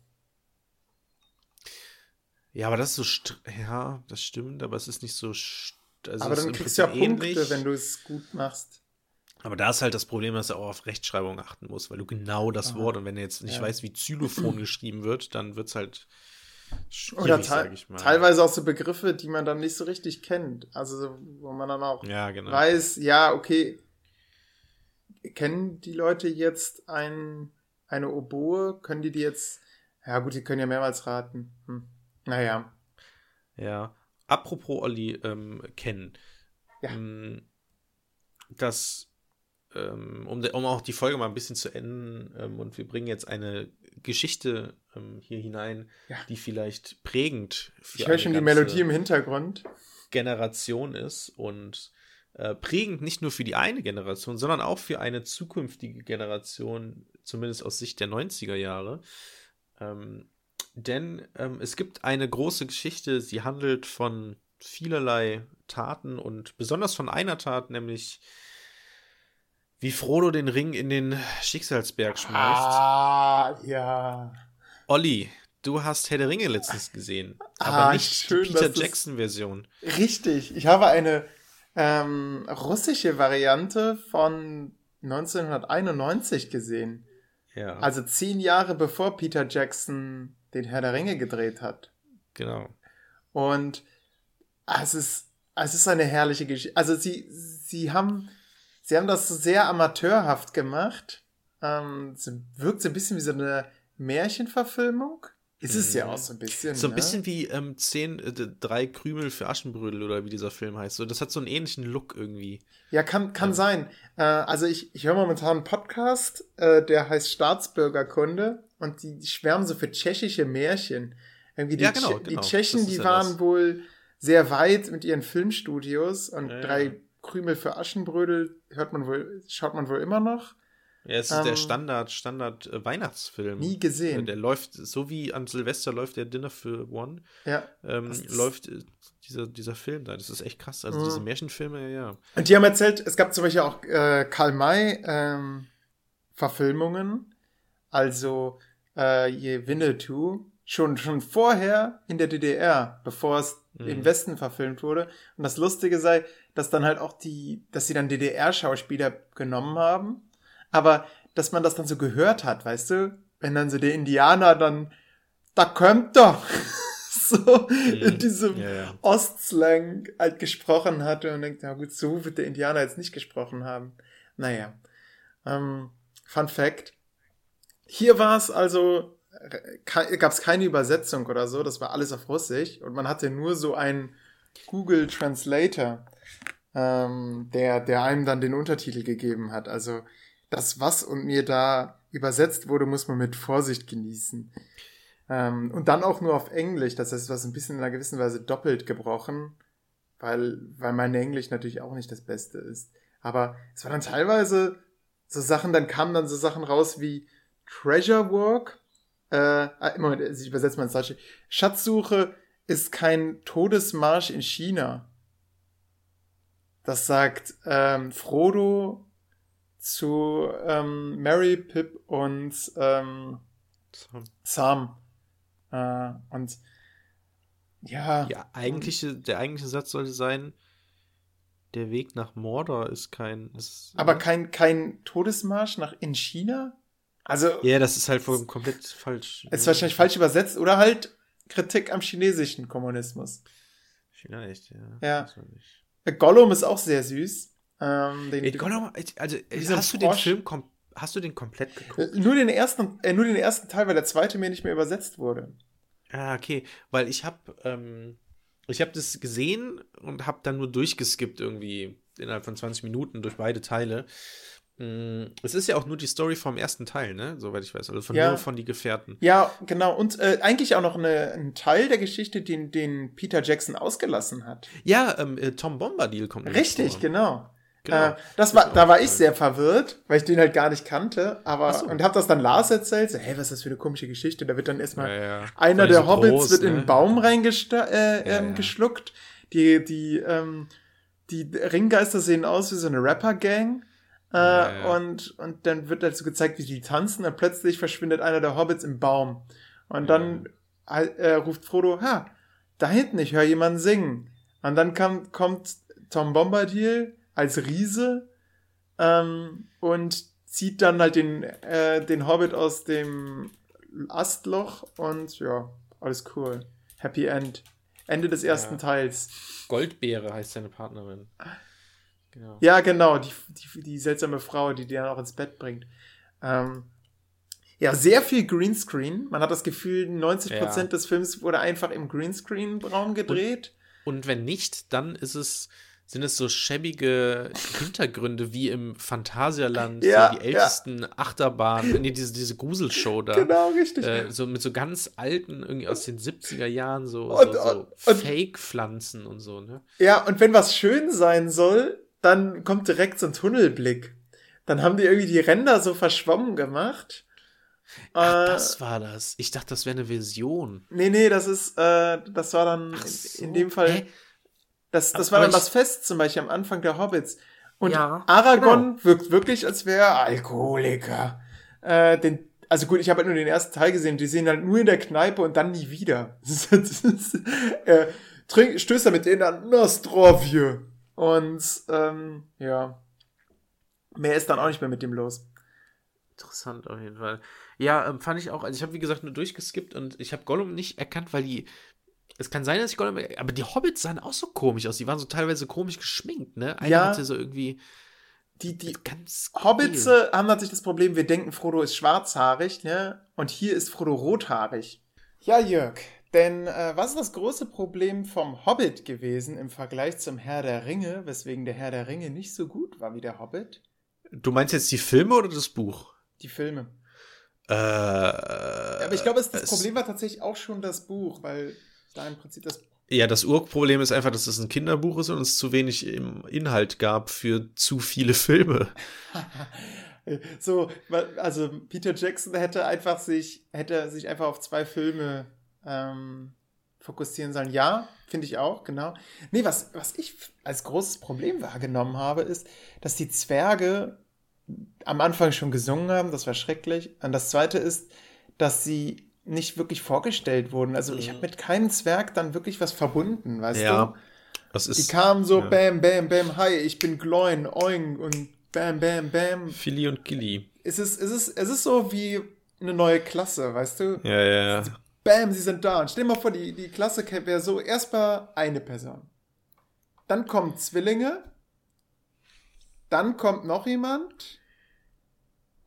Speaker 1: Ja, aber das ist so, ja, das stimmt, aber es ist nicht so.
Speaker 2: Also aber dann kriegst du ja ähnlich. Punkte, wenn du es gut machst.
Speaker 1: Aber da ist halt das Problem, dass du auch auf Rechtschreibung achten musst, weil du genau das Aha. Wort und wenn du jetzt nicht ja. weißt, wie Xylophon geschrieben wird, dann wird es halt
Speaker 2: Oder te teilweise auch so Begriffe, die man dann nicht so richtig kennt. Also, wo man dann auch
Speaker 1: ja, genau.
Speaker 2: weiß, ja, okay, kennen die Leute jetzt ein, eine Oboe? Können die die jetzt, ja gut, die können ja mehrmals raten. Hm. Naja.
Speaker 1: Ja. Apropos Olli ähm, kennen.
Speaker 2: Ja. Hm,
Speaker 1: das ähm, um, um, auch die Folge mal ein bisschen zu enden, ähm, und wir bringen jetzt eine Geschichte ähm, hier hinein, ja. die vielleicht prägend
Speaker 2: für ich höre schon die Melodie im Hintergrund.
Speaker 1: Generation ist und äh, prägend nicht nur für die eine Generation, sondern auch für eine zukünftige Generation, zumindest aus Sicht der 90er Jahre. Ähm, denn ähm, es gibt eine große Geschichte, sie handelt von vielerlei Taten und besonders von einer Tat, nämlich wie Frodo den Ring in den Schicksalsberg schmeißt.
Speaker 2: Ah, ja.
Speaker 1: Olli, du hast Herr der Ringe letztens gesehen, aber ah, nicht schön, die Peter Jackson-Version.
Speaker 2: Richtig, ich habe eine, ähm, russische Variante von 1991 gesehen. Ja. Also zehn Jahre bevor Peter Jackson den Herr der Ringe gedreht hat.
Speaker 1: Genau.
Speaker 2: Und es ist, es ist eine herrliche Geschichte. Also sie, sie haben, sie haben das sehr amateurhaft gemacht. Ähm, es wirkt so ein bisschen wie so eine Märchenverfilmung. Ist es ja auch so ein bisschen.
Speaker 1: So ein ne? bisschen wie ähm, zehn, äh, drei Krümel für Aschenbrödel oder wie dieser Film heißt. So, das hat so einen ähnlichen Look irgendwie.
Speaker 2: Ja, kann, kann ja. sein. Äh, also ich, ich höre momentan einen Podcast, äh, der heißt Staatsbürgerkunde und die, die schwärmen so für tschechische Märchen. Irgendwie die, ja, genau, genau. die Tschechen, die ja waren das. wohl sehr weit mit ihren Filmstudios und ja, drei Krümel für Aschenbrödel hört man wohl, schaut man wohl immer noch.
Speaker 1: Ja, es ist ähm, der Standard, Standard äh, Weihnachtsfilm.
Speaker 2: Nie gesehen.
Speaker 1: Der, der, läuft, so wie an Silvester läuft der Dinner für One.
Speaker 2: Ja.
Speaker 1: Ähm, läuft äh, dieser, dieser Film da. Das ist echt krass. Also mhm. diese Märchenfilme, ja.
Speaker 2: Und die haben erzählt, es gab zum Beispiel auch äh, Karl May ähm, Verfilmungen. Also äh, je Winnetou. Schon, schon vorher in der DDR, bevor es mhm. im Westen verfilmt wurde. Und das Lustige sei, dass dann halt auch die, dass sie dann DDR-Schauspieler genommen haben aber dass man das dann so gehört hat, weißt du? Wenn dann so der Indianer dann, da kommt doch, so mhm. in diesem ja, ja. Ostslang halt gesprochen hatte und denkt, na gut, so wird der Indianer jetzt nicht gesprochen haben. Naja. Ähm, Fun Fact. Hier war es also, gab es keine Übersetzung oder so, das war alles auf Russisch und man hatte nur so einen Google Translator, ähm, der, der einem dann den Untertitel gegeben hat. Also das, was und mir da übersetzt wurde, muss man mit Vorsicht genießen. Ähm, und dann auch nur auf Englisch, das heißt, was ein bisschen in einer gewissen Weise doppelt gebrochen, weil, weil mein Englisch natürlich auch nicht das Beste ist. Aber es war dann teilweise so Sachen, dann kamen dann so Sachen raus wie Treasure Work, äh, ah, Moment, ich übersetze mal ins Deutsche. Schatzsuche ist kein Todesmarsch in China. Das sagt ähm, Frodo zu ähm, Mary, Pip und ähm, Sam. Sam. Äh, und ja.
Speaker 1: Ja, eigentliche, der eigentliche Satz sollte sein, der Weg nach Mordor ist kein. Ist,
Speaker 2: aber kein, kein Todesmarsch nach in China? Also.
Speaker 1: Ja, das ist halt voll, komplett falsch.
Speaker 2: Ist wahrscheinlich falsch übersetzt oder halt Kritik am chinesischen Kommunismus.
Speaker 1: Vielleicht, ja.
Speaker 2: Ja. Gollum ist auch sehr süß. Ähm,
Speaker 1: den, den, Gollum, also hast du den Film hast du den komplett geguckt?
Speaker 2: Nur den ersten, äh, nur den ersten Teil, weil der zweite mir nicht mehr übersetzt wurde.
Speaker 1: Ah, okay, weil ich habe ähm, ich habe das gesehen und habe dann nur durchgeskippt irgendwie innerhalb von 20 Minuten durch beide Teile. Mm, es ist ja auch nur die Story vom ersten Teil, ne? Soweit ich weiß. Also von ja. nur von die Gefährten.
Speaker 2: Ja, genau. Und äh, eigentlich auch noch eine, ein Teil der Geschichte, den, den Peter Jackson ausgelassen hat.
Speaker 1: Ja, ähm, äh, Tom Bombadil kommt.
Speaker 2: Richtig, genau. Genau. Äh, das war, da war ich sehr verwirrt, weil ich den halt gar nicht kannte, aber so. und hab das dann Lars erzählt, so, hey, was ist das für eine komische Geschichte? Da wird dann erstmal ja, ja. einer der so Hobbits groß, wird ne? in einen Baum reingeschluckt, äh, ähm. Die, die, ähm, die Ringgeister sehen aus wie so eine Rapper-Gang. Äh, Und, und dann wird dazu gezeigt, wie die tanzen, und plötzlich verschwindet einer der Hobbits im Baum. Und dann äh, ruft Frodo, ha, da hinten, ich höre jemanden singen. Und dann kam, kommt Tom Bombadil als Riese ähm, und zieht dann halt den, äh, den Hobbit aus dem Astloch und ja, alles cool. Happy End. Ende des ersten ja. Teils.
Speaker 1: Goldbeere heißt seine Partnerin.
Speaker 2: Genau. Ja, genau, die, die, die seltsame Frau, die die dann auch ins Bett bringt. Ähm, ja, sehr viel Greenscreen. Man hat das Gefühl, 90% ja. des Films wurde einfach im Greenscreen-Raum gedreht.
Speaker 1: Und, und, wenn nicht, dann ist es sind es so schäbige Hintergründe wie im Phantasialand, ja, so die ältesten ja. Achterbahnen, nee, diese, diese Gruselshow da.
Speaker 2: Genau, richtig.
Speaker 1: Äh, so mit so ganz alten, irgendwie aus den 70er Jahren, so, und, so, so Fake-Pflanzen und so, ne?
Speaker 2: Ja, und wenn was schön sein soll, dann kommt direkt so ein Tunnelblick. Dann haben die irgendwie die Ränder so verschwommen gemacht.
Speaker 1: Ach, äh, das war das. Ich dachte, das wäre eine Vision.
Speaker 2: Nee, nee, das ist, äh, das war dann so. in, dem Fall. Hä? Das, das war dann das Fest zum Beispiel am Anfang der Hobbits. Und ja, Aragorn genau. wirkt wirklich, als wäre er Alkoholiker. Äh, den, also gut, ich habe halt nur den ersten Teil gesehen. Die sehen halt nur in der Kneipe und dann nie wieder. er trink, stößt er mit denen an Nostrovje. Und ähm, ja, mehr ist dann auch nicht mehr mit dem los.
Speaker 1: Interessant auf jeden Fall. Ja, ähm, fand ich auch. Also ich habe wie gesagt nur durchgeskippt und ich habe Gollum nicht erkannt, weil die. Es kann sein, dass ich Gollum. Aber die Hobbits sahen auch so komisch aus. Die waren so teilweise komisch geschminkt, ne? Einer ja. hatte so irgendwie.
Speaker 2: Die, die ganz Hobbits äh, haben natürlich das Problem, wir denken, Frodo ist schwarzhaarig, ne? Und hier ist Frodo rothaarig. Ja, Jörg, denn äh, was ist das große Problem vom Hobbit gewesen im Vergleich zum Herr der Ringe, weswegen der Herr der Ringe nicht so gut war wie der Hobbit?
Speaker 1: Du meinst jetzt die Filme oder das Buch?
Speaker 2: Die Filme. Äh, aber ich glaube, das Problem war tatsächlich auch schon das Buch, weil da im Prinzip das.
Speaker 1: Ja, das Urproblem ist einfach, dass es ein Kinderbuch ist und es zu wenig im Inhalt gab für zu viele Filme.
Speaker 2: so, also Peter Jackson hätte einfach sich, hätte sich einfach auf zwei Filme ähm, fokussieren sollen. Ja, finde ich auch, genau. Nee, was, was ich als großes Problem wahrgenommen habe, ist, dass die Zwerge am Anfang schon gesungen haben, das war schrecklich. Und das zweite ist, dass sie nicht wirklich vorgestellt wurden. Also ich habe mit keinem Zwerg dann wirklich was verbunden, weißt ja, du? Das ist, die kamen so ja. bam, bam, bam, hi, ich bin Gloin, Oing und bam, bam, bam.
Speaker 1: Philly und Gilly.
Speaker 2: Es ist, es, ist, es ist so wie eine neue Klasse, weißt du?
Speaker 1: Ja, ja, ja.
Speaker 2: Bam, sie sind da. Und stell dir mal vor, die, die Klasse wäre so erstmal eine Person. Dann kommen Zwillinge, dann kommt noch jemand.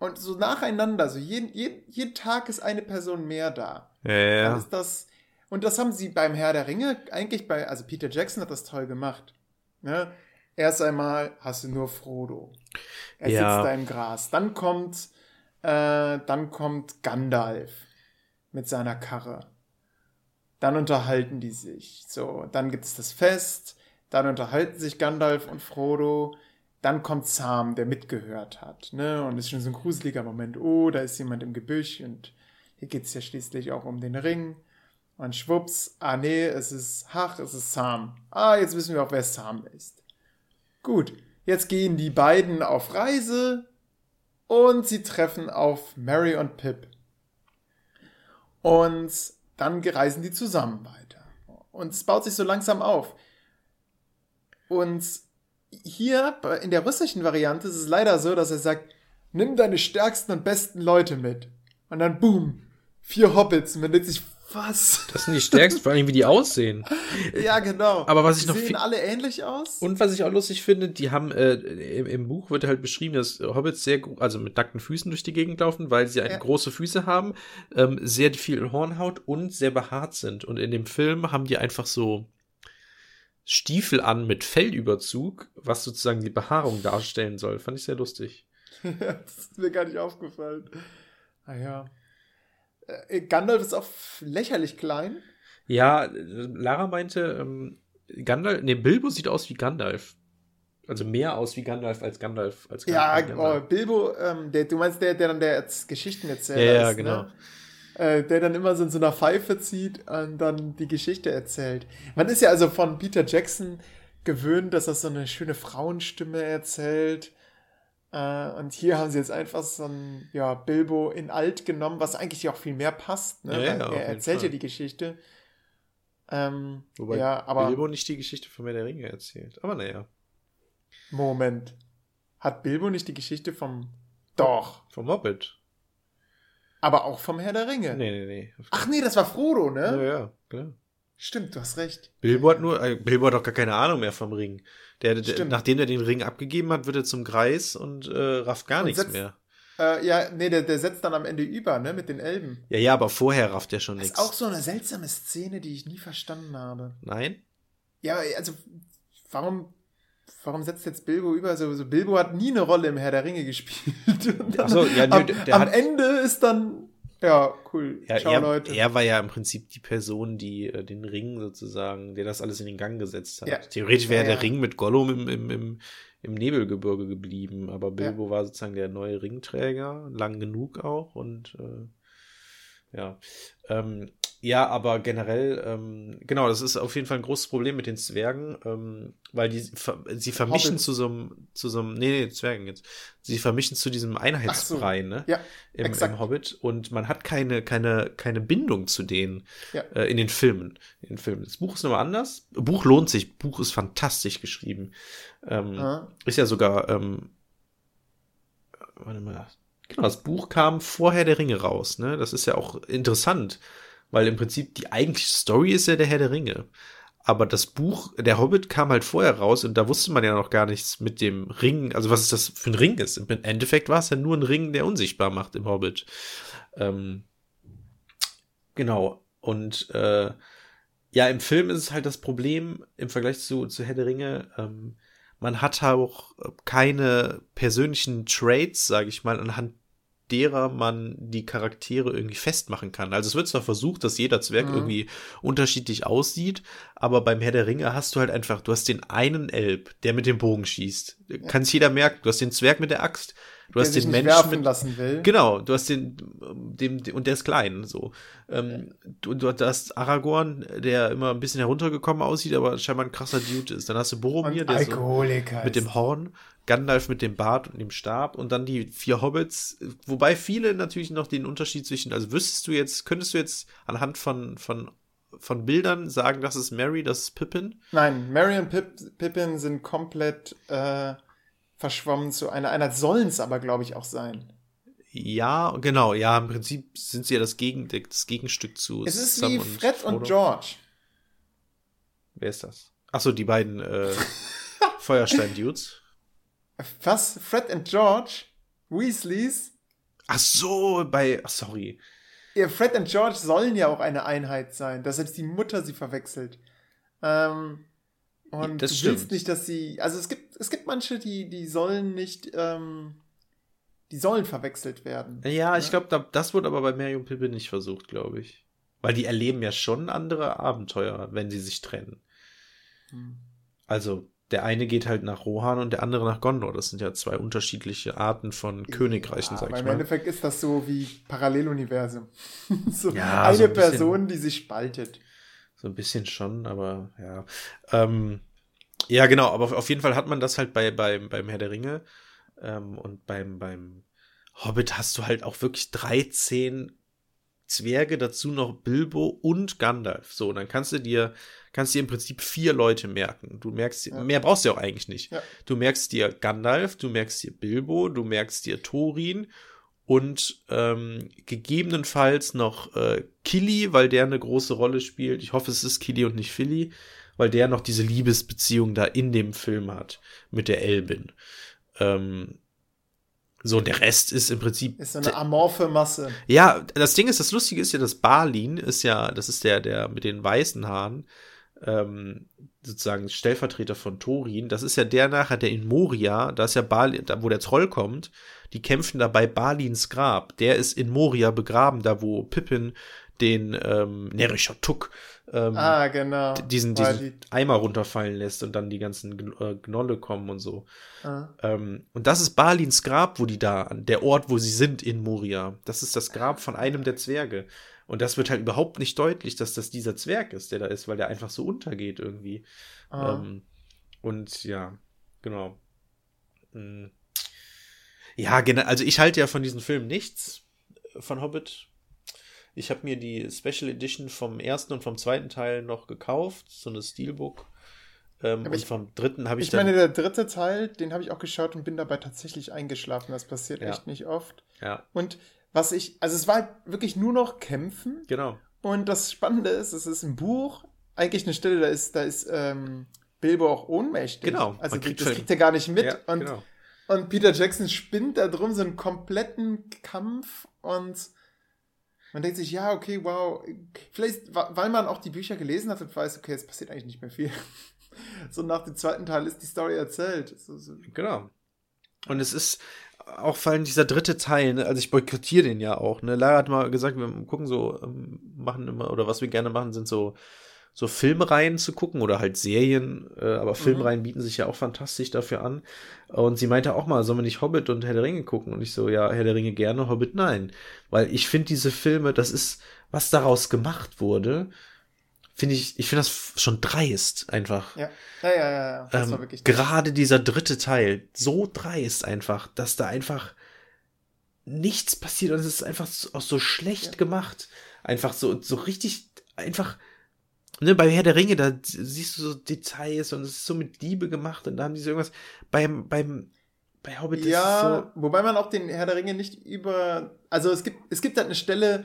Speaker 2: Und so nacheinander, so jeden, jeden, jeden Tag ist eine Person mehr da.
Speaker 1: Ja, ja.
Speaker 2: Dann ist das, und das haben sie beim Herr der Ringe eigentlich bei, also Peter Jackson hat das toll gemacht. Ne? Erst einmal hast du nur Frodo. Er ja. sitzt da im Gras. Dann kommt, äh, dann kommt Gandalf mit seiner Karre. Dann unterhalten die sich. So, dann gibt's das Fest. Dann unterhalten sich Gandalf und Frodo. Dann kommt Sam, der mitgehört hat, ne? Und es ist schon so ein gruseliger Moment. Oh, da ist jemand im Gebüsch und hier geht es ja schließlich auch um den Ring. Und schwupps, ah nee, es ist, ach, es ist Sam. Ah, jetzt wissen wir auch, wer Sam ist. Gut, jetzt gehen die beiden auf Reise und sie treffen auf Mary und Pip. Und dann reisen die zusammen weiter. Und es baut sich so langsam auf. Und hier in der russischen Variante ist es leider so, dass er sagt, nimm deine stärksten und besten Leute mit. Und dann boom, vier Hobbits. Und man denkt sich, was?
Speaker 1: Das sind die stärksten, vor allem wie die aussehen.
Speaker 2: ja, genau.
Speaker 1: Aber was ich die noch
Speaker 2: sehen alle ähnlich aus.
Speaker 1: Und was ich auch lustig finde, die haben äh, im, im, Buch wird halt beschrieben, dass Hobbits sehr also mit nackten Füßen durch die Gegend laufen, weil sie ja. große Füße haben, ähm, sehr viel Hornhaut und sehr behaart sind. Und in dem Film haben die einfach so Stiefel an mit Fellüberzug, was sozusagen die Behaarung darstellen soll. Fand ich sehr lustig.
Speaker 2: das ist mir gar nicht aufgefallen. Ah, äh, Gandalf ist auch lächerlich klein.
Speaker 1: Ja, Lara meinte, ähm, Gandalf, nee, Bilbo sieht aus wie Gandalf. Also mehr aus wie Gandalf als Gandalf. Als
Speaker 2: Gandalf. ja, oh, Bilbo, ähm, der, du meinst der, der dann der Geschichten erzählt.
Speaker 1: Ja, ja, genau. Ne?
Speaker 2: äh, der dann immer so in so einer Pfeife zieht und dann die Geschichte erzählt. Man ist ja also von Peter Jackson gewöhnt, dass er so eine schöne Frauenstimme erzählt. Äh, und hier haben sie jetzt einfach so ein ja, Bilbo in alt genommen, was eigentlich auch viel mehr passt. Ne? Ja, ja, er erzählt ja die Geschichte. Ähm,
Speaker 1: Wobei
Speaker 2: ja,
Speaker 1: aber, Bilbo nicht die Geschichte von Herr der Ringe erzählt. Aber naja.
Speaker 2: Moment. Hat Bilbo nicht die Geschichte vom. Doch.
Speaker 1: Vom Hobbit.
Speaker 2: Aber auch vom Herr der Ringe.
Speaker 1: Nee, nee, nee.
Speaker 2: Ach nee, das war Frodo, ne?
Speaker 1: Ja, ja, klar.
Speaker 2: Stimmt, du hast recht.
Speaker 1: Bilbo hat nur, äh, Bilbo hat doch gar keine Ahnung mehr vom Ring. Der, der nachdem er den Ring abgegeben hat, wird er zum Greis und äh, rafft gar und nichts setzt, mehr.
Speaker 2: Äh, ja, nee, der, der setzt dann am Ende über, ne, mit den Elben.
Speaker 1: Ja, ja, aber vorher rafft er schon nichts.
Speaker 2: Das ist auch so eine seltsame Szene, die ich nie verstanden habe.
Speaker 1: Nein?
Speaker 2: Ja, also, warum warum setzt jetzt Bilbo über? So, so Bilbo hat nie eine Rolle im Herr der Ringe gespielt. Dann, so, ja, nö, am, am Ende ist dann ja, cool.
Speaker 1: Ja, Ciao, er, Leute. Er war ja im Prinzip die Person, die äh, den Ring sozusagen, der das alles in den Gang gesetzt hat. Ja. Theoretisch wäre ja, der Ring mit Gollum im, im, im, im Nebelgebirge geblieben, aber Bilbo war sozusagen der neue Ringträger, lang genug auch und äh, ja. Ähm, Ja, aber generell, ähm, genau, das ist auf jeden Fall ein großes Problem mit den Zwergen, ähm, weil die sie vermischen Hobbit. zu so einem, zu so einem, nee, nee, Zwergen jetzt. Sie vermischen zu diesem Einheitsbrei, so. ne?
Speaker 2: Ja.
Speaker 1: Im, Im, Hobbit und man hat keine, keine, keine Bindung zu denen ja. äh, in den Filmen. In den Filmen. Das Buch ist nochmal anders. Buch lohnt sich, Buch ist fantastisch geschrieben. Ähm, ah. Ist ja sogar, ähm, warte mal, genau, das Buch kam vorher der Ringe raus, ne? Das ist ja auch interessant weil im Prinzip die eigentliche Story ist ja der Herr der Ringe. Aber das Buch, der Hobbit kam halt vorher raus und da wusste man ja noch gar nichts mit dem Ring, also was ist das für ein Ring ist. Im Endeffekt war es ja nur ein Ring, der unsichtbar macht im Hobbit. Ähm, genau. Und äh, ja, im Film ist es halt das Problem im Vergleich zu, zu Herr der Ringe, ähm, man hat auch keine persönlichen Traits, sage ich mal, anhand derer man die Charaktere irgendwie festmachen kann. Also es wird zwar versucht, dass jeder Zwerg mhm. irgendwie unterschiedlich aussieht, aber beim Herr der Ringe hast du halt einfach, du hast den einen Elb, der mit dem Bogen schießt. Ja. Kann sich jeder merken. Du hast den Zwerg mit der Axt. Du der hast den Menschen mit,
Speaker 2: lassen will.
Speaker 1: Genau, du hast den, dem, dem und der ist klein, so. Ähm, du, du hast Aragorn, der immer ein bisschen heruntergekommen aussieht, aber scheinbar ein krasser Dude ist. Dann hast du Boromir,
Speaker 2: der so
Speaker 1: mit dem Horn. Gandalf mit dem Bart und dem Stab und dann die vier Hobbits, wobei viele natürlich noch den Unterschied zwischen, also wüsstest du jetzt, könntest du jetzt anhand von, von, von Bildern sagen, das ist Mary, das ist Pippin?
Speaker 2: Nein, Mary und Pip, Pippin sind komplett äh, verschwommen zu einer, einer sollen es aber, glaube ich, auch sein.
Speaker 1: Ja, genau, ja, im Prinzip sind sie ja das, Gegen, das Gegenstück zu
Speaker 2: Es ist Sam wie Fred und, und George.
Speaker 1: Wer ist das? Achso, die beiden äh, Feuerstein-Dudes.
Speaker 2: Was? Fred und George? Weasleys?
Speaker 1: Ach so, bei. Sorry.
Speaker 2: Ja, Fred und George sollen ja auch eine Einheit sein, dass selbst die Mutter sie verwechselt. Ähm, und das du stimmt. willst nicht, dass sie. Also es gibt, es gibt manche, die, die sollen nicht. Ähm, die sollen verwechselt werden.
Speaker 1: Ja, ne? ich glaube, das wurde aber bei Mary und Pippin nicht versucht, glaube ich. Weil die erleben ja schon andere Abenteuer, wenn sie sich trennen. Hm. Also, der eine geht halt nach Rohan und der andere nach Gondor. Das sind ja zwei unterschiedliche Arten von Königreichen, ja, sag ich mal.
Speaker 2: Im Endeffekt ist das so wie Paralleluniversum. so ja, eine so ein Person, die sich spaltet.
Speaker 1: So ein bisschen schon, aber ja. Ähm, ja, genau, aber auf jeden Fall hat man das halt bei, beim, beim Herr der Ringe. Ähm, und beim, beim Hobbit hast du halt auch wirklich 13 Zwerge, dazu noch Bilbo und Gandalf. So, und dann kannst du dir kannst dir im Prinzip vier Leute merken. Du merkst, ja. mehr brauchst du auch eigentlich nicht. Ja. Du merkst dir Gandalf, du merkst dir Bilbo, du merkst dir Thorin und ähm, gegebenenfalls noch äh, Killy, weil der eine große Rolle spielt. Ich hoffe, es ist Killy und nicht Philly, weil der noch diese Liebesbeziehung da in dem Film hat mit der Elbin. Ähm, so, der Rest ist im Prinzip.
Speaker 2: Ist so eine amorphe Masse.
Speaker 1: Ja, das Ding ist, das Lustige ist ja, dass Balin ist ja, das ist der, der mit den weißen Haaren, ähm, sozusagen Stellvertreter von Thorin. Das ist ja der nachher, der in Moria, da ist ja Balin, da wo der Troll kommt, die kämpfen da bei Balins Grab. Der ist in Moria begraben, da wo Pippin den ähm, Nerischer Tuck ähm,
Speaker 2: ah, genau.
Speaker 1: diesen, diesen die... Eimer runterfallen lässt und dann die ganzen äh, Gnolle kommen und so. Ah. Ähm, und das ist Balins Grab, wo die da, der Ort, wo sie sind in Moria. Das ist das Grab von einem der Zwerge. Und das wird halt überhaupt nicht deutlich, dass das dieser Zwerg ist, der da ist, weil der einfach so untergeht irgendwie. Ah. Ähm, und ja, genau. Hm. Ja, also ich halte ja von diesem Film nichts äh, von Hobbit. Ich habe mir die Special Edition vom ersten und vom zweiten Teil noch gekauft, so eine Steelbook. Ähm, und ich, vom dritten habe ich.
Speaker 2: Ich meine, der dritte Teil, den habe ich auch geschaut und bin dabei tatsächlich eingeschlafen. Das passiert ja. echt nicht oft.
Speaker 1: Ja.
Speaker 2: Und was ich, also es war halt wirklich nur noch Kämpfen.
Speaker 1: Genau.
Speaker 2: Und das Spannende ist, es ist ein Buch, eigentlich eine Stelle, da ist, da ist ähm, Bilbo auch ohnmächtig.
Speaker 1: Genau.
Speaker 2: Also kriegt das kriegt er gar nicht mit. Ja, und, genau. und Peter Jackson spinnt da drum so einen kompletten Kampf und man denkt sich, ja, okay, wow. Vielleicht, weil man auch die Bücher gelesen hat und weiß, okay, es passiert eigentlich nicht mehr viel. so nach dem zweiten Teil ist die Story erzählt. So, so.
Speaker 1: Genau. Und es ist, auch vor allem dieser dritte Teil, ne? also ich boykottiere den ja auch. Ne? Lara hat mal gesagt, wir gucken so, ähm, machen immer, oder was wir gerne machen, sind so, so Filmreihen zu gucken oder halt Serien, äh, aber mhm. Filmreihen mhm. bieten sich ja auch fantastisch dafür an. Und sie meinte auch mal, sollen wir nicht Hobbit und Herr der Ringe gucken? Und ich so, ja, Herr der Ringe gerne, Hobbit nein. Weil ich finde diese Filme, das ist, was daraus gemacht wurde, finde ich, ich finde das schon dreist einfach.
Speaker 2: Ja, ja, ja, ja. Das
Speaker 1: ähm,
Speaker 2: war wirklich
Speaker 1: gerade dieser dritte Teil, so dreist einfach, dass da einfach nichts passiert und es ist einfach so, auch so schlecht ja. gemacht. Einfach so, so richtig, einfach, ne, bei Herr der Ringe, da siehst du so Details und es ist so mit Liebe gemacht und da haben die so irgendwas, beim, beim, bei Hobbit
Speaker 2: ja, so wobei man auch den Herr der Ringe nicht über, also es gibt, es gibt halt eine Stelle,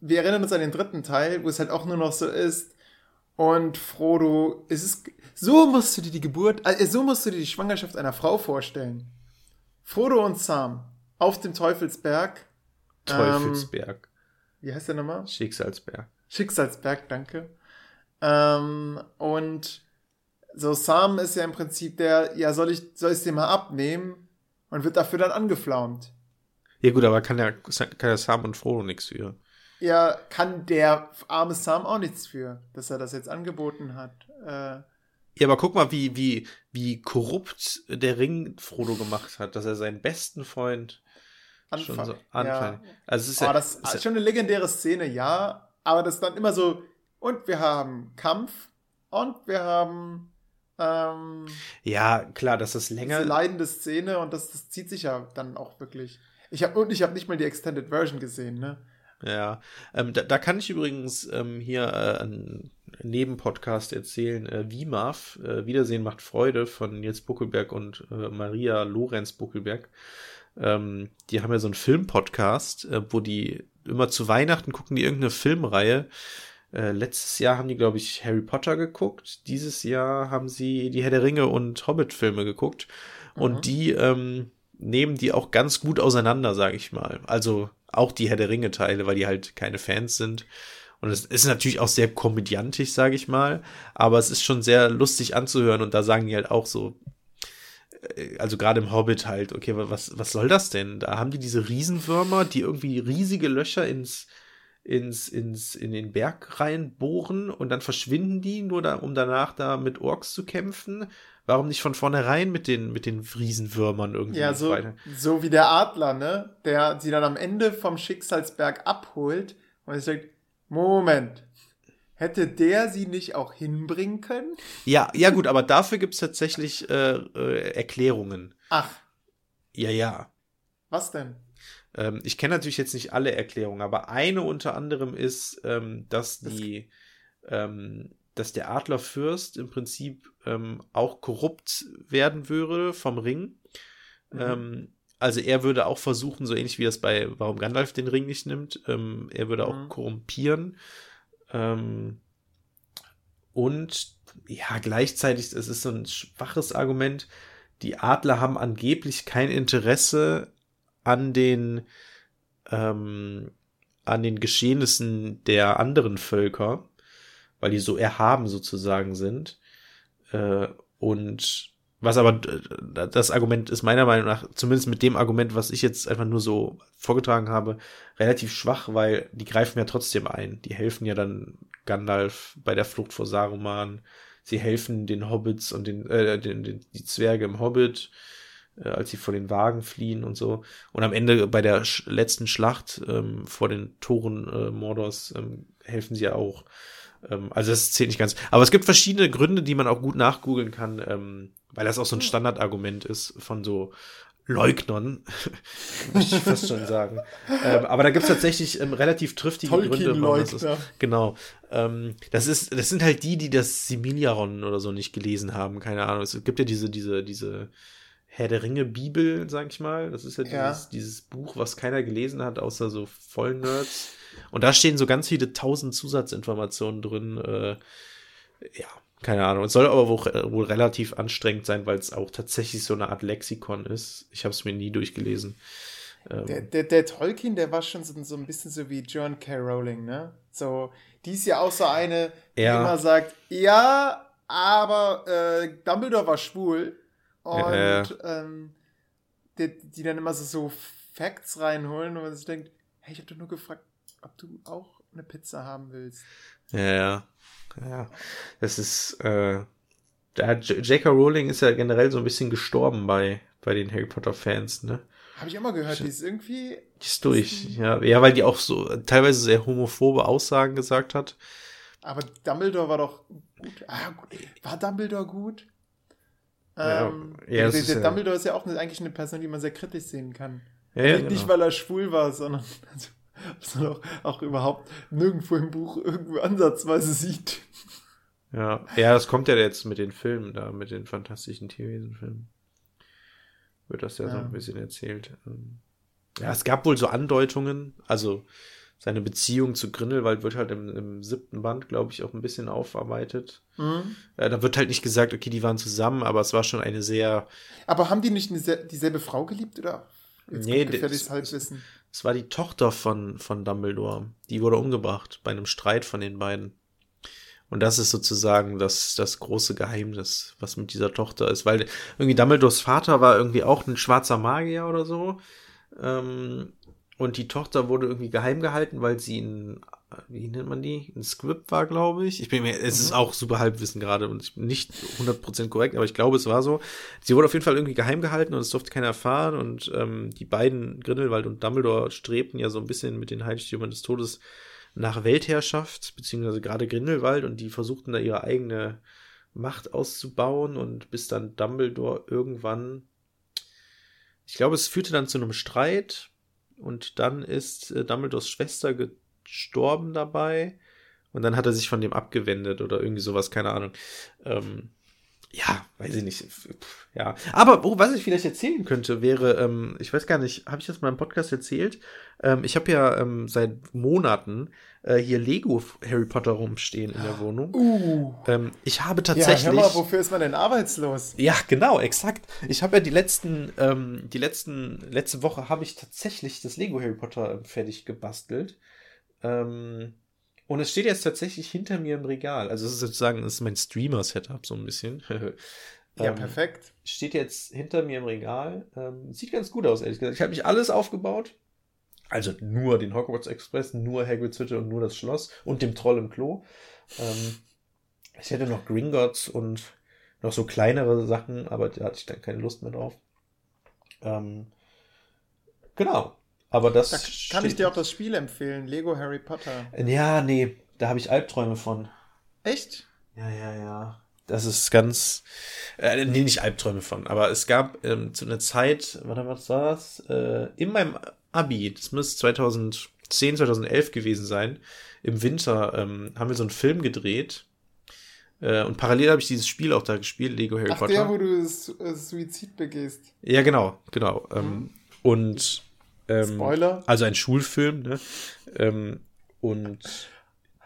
Speaker 2: wir erinnern uns an den dritten Teil, wo es halt auch nur noch so ist, und Frodo, es ist, so musst du dir die Geburt, also so musst du dir die Schwangerschaft einer Frau vorstellen. Frodo und Sam auf dem Teufelsberg.
Speaker 1: Teufelsberg.
Speaker 2: Ähm, wie heißt der nochmal?
Speaker 1: Schicksalsberg.
Speaker 2: Schicksalsberg, danke. Ähm, und so Sam ist ja im Prinzip der, ja, soll ich, soll ich es dir mal abnehmen? Und wird dafür dann angeflaumt.
Speaker 1: Ja gut, aber kann ja, kann ja Sam und Frodo nichts für
Speaker 2: ja, kann der arme Sam auch nichts für, dass er das jetzt angeboten hat. Äh,
Speaker 1: ja, aber guck mal, wie, wie, wie korrupt der Ring Frodo gemacht hat, dass er seinen besten Freund
Speaker 2: Anfang.
Speaker 1: schon so anfangen.
Speaker 2: Ja.
Speaker 1: Also es ist
Speaker 2: oh,
Speaker 1: ja,
Speaker 2: das ist schon eine legendäre Szene, ja, aber das ist dann immer so, und wir haben Kampf und wir haben ähm,
Speaker 1: ja, klar, das ist länger.
Speaker 2: Diese leidende Szene und das, das zieht sich ja dann auch wirklich. Ich habe und ich habe nicht mal die Extended Version gesehen, ne?
Speaker 1: Ja, ähm, da, da, kann ich übrigens ähm, hier äh, einen Nebenpodcast erzählen. Äh, WIMAF, äh, Wiedersehen macht Freude von Nils Buckelberg und äh, Maria Lorenz Buckelberg. Ähm, die haben ja so einen Filmpodcast, äh, wo die immer zu Weihnachten gucken die irgendeine Filmreihe. Äh, letztes Jahr haben die, glaube ich, Harry Potter geguckt. Dieses Jahr haben sie die Herr der Ringe und Hobbit-Filme geguckt. Mhm. Und die ähm, nehmen die auch ganz gut auseinander, sage ich mal. Also auch die Herr der Ringe-Teile, weil die halt keine Fans sind. Und es ist natürlich auch sehr komödiantisch, sage ich mal. Aber es ist schon sehr lustig anzuhören. Und da sagen die halt auch so, äh, also gerade im Hobbit halt, okay, was, was soll das denn? Da haben die diese Riesenwürmer, die irgendwie riesige Löcher ins, ins, ins, in den Berg reinbohren und dann verschwinden die, nur da, um danach da mit Orks zu kämpfen. Warum nicht von vornherein mit den, mit den Riesenwürmern irgendwie
Speaker 2: ja, so, weiter? so wie der Adler, ne? Der sie dann am Ende vom Schicksalsberg abholt und ich denkt, Moment, hätte der sie nicht auch hinbringen können?
Speaker 1: Ja, ja gut, aber dafür gibt's tatsächlich äh, äh, Erklärungen.
Speaker 2: Ach.
Speaker 1: Ja, ja.
Speaker 2: Was denn?
Speaker 1: Ähm, ich kenne natürlich jetzt nicht alle Erklärungen, aber eine unter anderem ist, ähm, dass die, ähm, dass der Adlerfürst im Prinzip ähm, auch korrupt werden würde vom Ring. Mhm. Ähm, also er würde auch versuchen, so ähnlich wie das bei Warum Gandalf den Ring nicht nimmt, ähm, er würde auch mhm. korrumpieren. Ähm, und ja, gleichzeitig, es ist so ein schwaches Argument, die Adler haben angeblich kein Interesse an den ähm, an den Geschehnissen der anderen Völker weil die so erhaben sozusagen sind. Äh, und was aber das Argument ist meiner Meinung nach, zumindest mit dem Argument, was ich jetzt einfach nur so vorgetragen habe, relativ schwach, weil die greifen ja trotzdem ein. Die helfen ja dann Gandalf bei der Flucht vor Saruman. Sie helfen den Hobbits und den, äh, den, den die Zwerge im Hobbit, äh, als sie vor den Wagen fliehen und so. Und am Ende bei der sch letzten Schlacht ähm, vor den Toren äh, Mordors ähm, helfen sie ja auch. Ähm, also das zählt nicht ganz. Aber es gibt verschiedene Gründe, die man auch gut nachgoogeln kann, ähm, weil das auch so ein Standardargument ist von so Leugnern, möchte ich fast schon sagen. ähm, aber da gibt es tatsächlich ähm, relativ triftige Gründe. Warum das ist. Genau. Ähm, das ist, das sind halt die, die das Similiaron oder so nicht gelesen haben. Keine Ahnung. Es gibt ja diese, diese, diese Herr der Ringe Bibel, sag ich mal. Das ist ja, ja. Dieses, dieses Buch, was keiner gelesen hat, außer so Vollnerds. Und da stehen so ganz viele tausend Zusatzinformationen drin. Äh, ja, keine Ahnung. Es soll aber wohl, wohl relativ anstrengend sein, weil es auch tatsächlich so eine Art Lexikon ist. Ich habe es mir nie durchgelesen.
Speaker 2: Ähm, der, der, der, Tolkien, der war schon so, so, ein bisschen so wie John K. Rowling, ne? So, die ist ja auch so eine, die ja. immer sagt, ja, aber äh, Dumbledore war schwul. Und äh. ähm, die, die, dann immer so, so Facts reinholen und man sich denkt, hey, ich habe doch nur gefragt, ob du auch eine Pizza haben willst.
Speaker 1: Ja, ja. Das ist, äh, J.K. Rowling ist ja generell so ein bisschen gestorben bei, bei den Harry Potter-Fans, ne?
Speaker 2: Habe ich immer gehört, die ist irgendwie.
Speaker 1: Die ist durch, ja. Ja, weil die auch so teilweise sehr homophobe Aussagen gesagt hat.
Speaker 2: Aber Dumbledore war doch gut. Ah, gut. War Dumbledore gut? Ja, ähm, ja, der, der Dumbledore ist ja auch eigentlich eine Person, die man sehr kritisch sehen kann. Ja, ja, Nicht, genau. weil er schwul war, sondern, also, sondern auch, auch, überhaupt nirgendwo im Buch irgendwo ansatzweise sieht.
Speaker 1: Ja, ja, das kommt ja jetzt mit den Filmen da, mit den fantastischen Tierwesen-Filmen. Wird das ja, so ein bisschen erzählt. Ähm, ja, es gab wohl so Andeutungen, also seine Beziehung zu Grindelwald wird halt im, im siebten Band, glaube ich, auch ein bisschen aufarbeitet. Mhm. Äh, da wird halt nicht gesagt, okay, die waren zusammen, aber es war schon eine sehr.
Speaker 2: Aber haben die nicht dieselbe Frau geliebt, oder?
Speaker 1: Jetzt nee, das, Halbwissen. Es war die Tochter von, von Dumbledore. Die wurde umgebracht bei einem Streit von den beiden. Und das ist sozusagen das, das große Geheimnis, was mit dieser Tochter ist. Weil irgendwie Dumbledores Vater war irgendwie auch ein schwarzer Magier oder so. Ähm, und die Tochter wurde irgendwie geheim gehalten, weil sie ein, wie nennt man die? Ein Script war, glaube ich. Ich bin mir, es ist mhm. auch super Halbwissen gerade und nicht 100% korrekt, aber ich glaube, es war so. Sie wurde auf jeden Fall irgendwie geheim gehalten und es durfte keiner erfahren und ähm, die beiden, Grindelwald und Dumbledore, strebten ja so ein bisschen mit den Heiligtümern des Todes nach Weltherrschaft, beziehungsweise gerade Grindelwald und die versuchten da ihre eigene Macht auszubauen und bis dann Dumbledore irgendwann, ich glaube, es führte dann zu einem Streit und dann ist äh, Dumbledores Schwester gestorben dabei und dann hat er sich von dem abgewendet oder irgendwie sowas, keine Ahnung. Ähm, ja, weiß ich nicht. Ja, aber oh, was ich vielleicht erzählen könnte, wäre, ähm, ich weiß gar nicht, habe ich das mal im Podcast erzählt? Ähm, ich habe ja ähm, seit Monaten äh, hier Lego Harry Potter rumstehen in der Wohnung. Uh. Ähm, ich habe tatsächlich. Ja, hör
Speaker 2: mal, wofür ist man denn arbeitslos?
Speaker 1: Ja, genau, exakt. Ich habe ja die letzten, ähm, die letzten, letzte Woche habe ich tatsächlich das Lego Harry Potter ähm, fertig gebastelt. Ähm, und es steht jetzt tatsächlich hinter mir im Regal. Also es ist sozusagen, das ist mein Streamer-Setup so ein bisschen.
Speaker 2: ja, ähm, perfekt.
Speaker 1: Steht jetzt hinter mir im Regal. Ähm, sieht ganz gut aus, ehrlich gesagt. Ich habe mich alles aufgebaut. Also nur den Hogwarts Express, nur Hagrid's Hütte und nur das Schloss und dem Troll im Klo. Ähm, ich hätte noch Gringotts und noch so kleinere Sachen, aber da hatte ich dann keine Lust mehr drauf. Ähm, genau. Aber das. Da
Speaker 2: kann ich dir auch das Spiel empfehlen, Lego Harry Potter.
Speaker 1: Ja, nee, da habe ich Albträume von.
Speaker 2: Echt?
Speaker 1: Ja, ja, ja. Das ist ganz. Äh, nee, nicht Albträume von, aber es gab ähm, zu einer Zeit, warte, was war das? Äh, in meinem Abi, das müsste 2010, 2011 gewesen sein, im Winter ähm, haben wir so einen Film gedreht. Äh, und parallel habe ich dieses Spiel auch da gespielt, Lego Harry Ach, Potter.
Speaker 2: der, wo du äh, Suizid begehst.
Speaker 1: Ja, genau, genau. Ähm, mhm. Und ähm, Spoiler. Also ein Schulfilm, ne? Ähm, und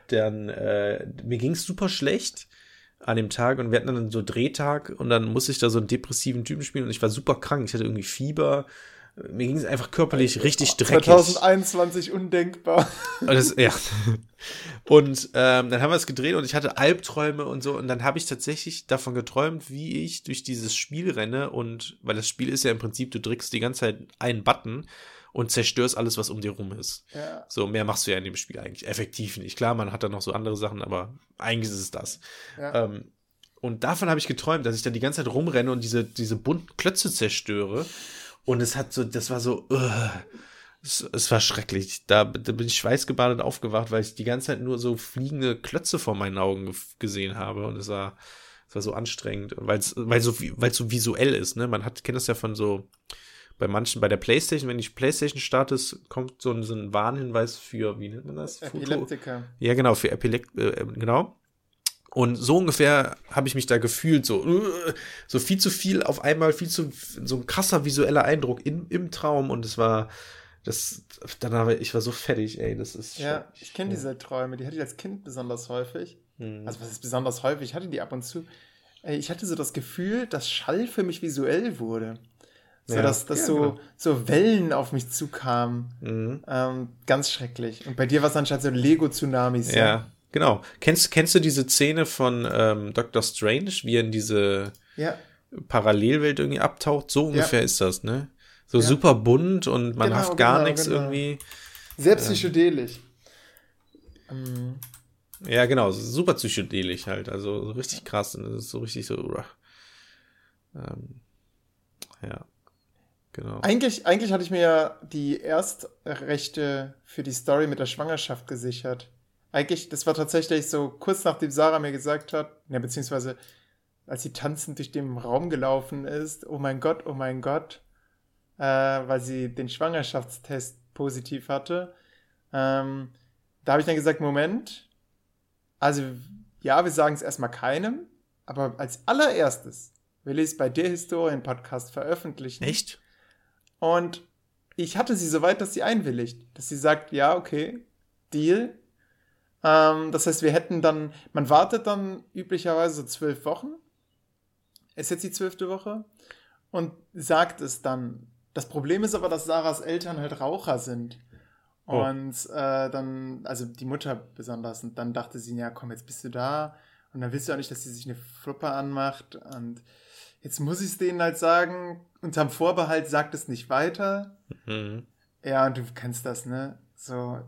Speaker 1: dann, äh, mir ging es super schlecht an dem Tag und wir hatten dann so Drehtag und dann musste ich da so einen depressiven Typen spielen und ich war super krank. Ich hatte irgendwie Fieber. Mir ging es einfach körperlich richtig dreckig.
Speaker 2: 2021 undenkbar.
Speaker 1: Und das, ja. Und ähm, dann haben wir es gedreht und ich hatte Albträume und so. Und dann habe ich tatsächlich davon geträumt, wie ich durch dieses Spiel renne. Und weil das Spiel ist ja im Prinzip, du drückst die ganze Zeit einen Button und zerstörst alles, was um dir rum ist. Ja. So, mehr machst du ja in dem Spiel eigentlich effektiv nicht. Klar, man hat da noch so andere Sachen, aber eigentlich ist es das. Ja. Ähm, und davon habe ich geträumt, dass ich dann die ganze Zeit rumrenne und diese, diese bunten Klötze zerstöre. Und es hat so, das war so, uh, es, es, war schrecklich. Da, da, bin ich schweißgebadet aufgewacht, weil ich die ganze Zeit nur so fliegende Klötze vor meinen Augen gesehen habe. Und es war, es war so anstrengend, weil es so, so visuell ist. Ne? Man hat, kennt das ja von so bei manchen, bei der Playstation, wenn ich Playstation startest, kommt so ein, so ein Warnhinweis für, wie nennt man das?
Speaker 2: Epileptiker.
Speaker 1: Ja, genau, für Epilekt, äh, genau. Und so ungefähr habe ich mich da gefühlt, so, uh, so viel zu viel auf einmal, viel zu, so ein krasser visueller Eindruck in, im Traum und es war, das, danach, ich war so fertig, ey, das ist.
Speaker 2: Ja, ich kenne diese Träume, die hatte ich als Kind besonders häufig. Hm. Also, was ist besonders häufig? Ich hatte die ab und zu. Ich hatte so das Gefühl, dass Schall für mich visuell wurde. So, ja. dass, dass ja, so, genau. so Wellen auf mich zukamen. Mhm. Ähm, ganz schrecklich. Und bei dir war es anscheinend so Lego-Tsunamis.
Speaker 1: Ja, ja, genau. Kennst, kennst du diese Szene von ähm, Doctor Strange, wie er in diese Parallelwelt irgendwie abtaucht? So ungefähr ist das, ne? So super bunt und man genau, hat gar genau, nichts genau. irgendwie.
Speaker 2: Sehr ähm, psychedelisch.
Speaker 1: Ähm. Ja, genau, super psychedelisch halt. Also richtig krass. Und das ist so richtig so. Ähm, ja. Genau.
Speaker 2: Eigentlich, eigentlich hatte ich mir ja die Erstrechte für die Story mit der Schwangerschaft gesichert. Eigentlich, das war tatsächlich so kurz nachdem Sarah mir gesagt hat, ja, beziehungsweise als sie tanzend durch den Raum gelaufen ist, oh mein Gott, oh mein Gott, äh, weil sie den Schwangerschaftstest positiv hatte. Ähm, da habe ich dann gesagt, Moment, also ja, wir sagen es erstmal keinem, aber als allererstes will ich es bei der Historien-Podcast veröffentlichen.
Speaker 1: Echt?
Speaker 2: Und ich hatte sie so weit, dass sie einwilligt, dass sie sagt, ja, okay, Deal. Ähm, das heißt, wir hätten dann, man wartet dann üblicherweise so zwölf Wochen. Ist jetzt die zwölfte Woche. Und sagt es dann. Das Problem ist aber, dass Sarahs Eltern halt Raucher sind. Oh. Und äh, dann, also die Mutter besonders, und dann dachte sie, ja, komm, jetzt bist du da. Und dann willst du auch nicht, dass sie sich eine Fluppe anmacht. Und jetzt muss ich es denen halt sagen, unterm Vorbehalt sagt es nicht weiter. Mhm. Ja, und du kennst das, ne? So,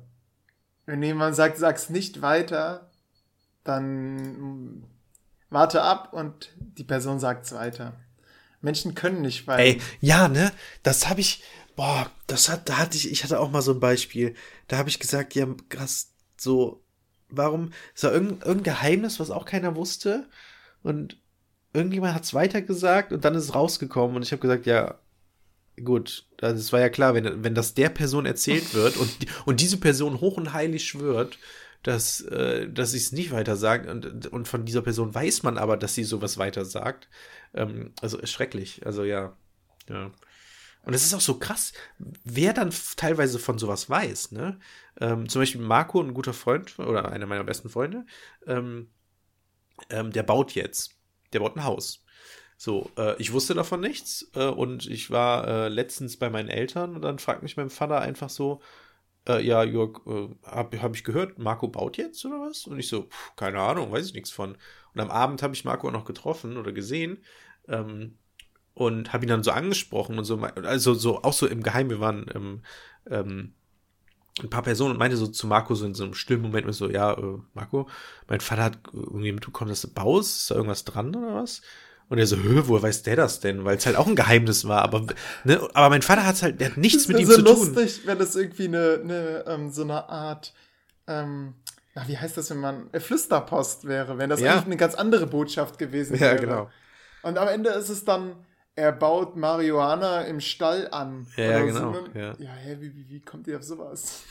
Speaker 2: wenn jemand sagt, sag's nicht weiter, dann warte ab und die Person sagt's weiter. Menschen können nicht
Speaker 1: weiter. Ey, ja, ne? Das habe ich, boah, das hat, da hatte ich, ich hatte auch mal so ein Beispiel. Da habe ich gesagt, ja, krass, so, warum, ist da irgendein, irgendein Geheimnis, was auch keiner wusste? Und irgendjemand hat es weitergesagt und dann ist es rausgekommen und ich habe gesagt, ja, gut, das war ja klar, wenn, wenn das der Person erzählt wird und, und diese Person hoch und heilig schwört, dass, äh, dass sie es nicht weiter sagt und, und von dieser Person weiß man aber, dass sie sowas weiter sagt. Ähm, also ist schrecklich. Also ja, ja. Und es ist auch so krass, wer dann teilweise von sowas weiß, ne? Ähm, zum Beispiel Marco, ein guter Freund oder einer meiner besten Freunde, ähm, ähm, der baut jetzt der baut ein Haus. So, äh, ich wusste davon nichts äh, und ich war äh, letztens bei meinen Eltern und dann fragt mich mein Vater einfach so, äh, ja, Jörg, äh, habe hab ich gehört, Marco baut jetzt oder was? Und ich so, pff, keine Ahnung, weiß ich nichts von. Und am Abend habe ich Marco auch noch getroffen oder gesehen ähm, und habe ihn dann so angesprochen und so, also so auch so im Geheimen, wir waren ähm, ähm, ein paar Personen und meinte so zu Marco so in so einem stillen Moment so, ja, äh, Marco, mein Vater hat irgendwie mitbekommen, dass du baust, ist da irgendwas dran oder was? Und er so, Hö, woher weiß der das denn? Weil es halt auch ein Geheimnis war. Aber, ne, aber mein Vater hat halt, der hat nichts mit ihm so zu tun. Das ist lustig,
Speaker 2: wenn das irgendwie eine, eine ähm, so eine Art, ähm, ach, wie heißt das, wenn man, äh, Flüsterpost wäre, wenn das ja. eigentlich eine ganz andere Botschaft gewesen wäre. Ja, genau. Und am Ende ist es dann, er baut Marihuana im Stall an.
Speaker 1: Ja, genau. So.
Speaker 2: Ja, ja hä, wie, wie, wie kommt ihr auf sowas?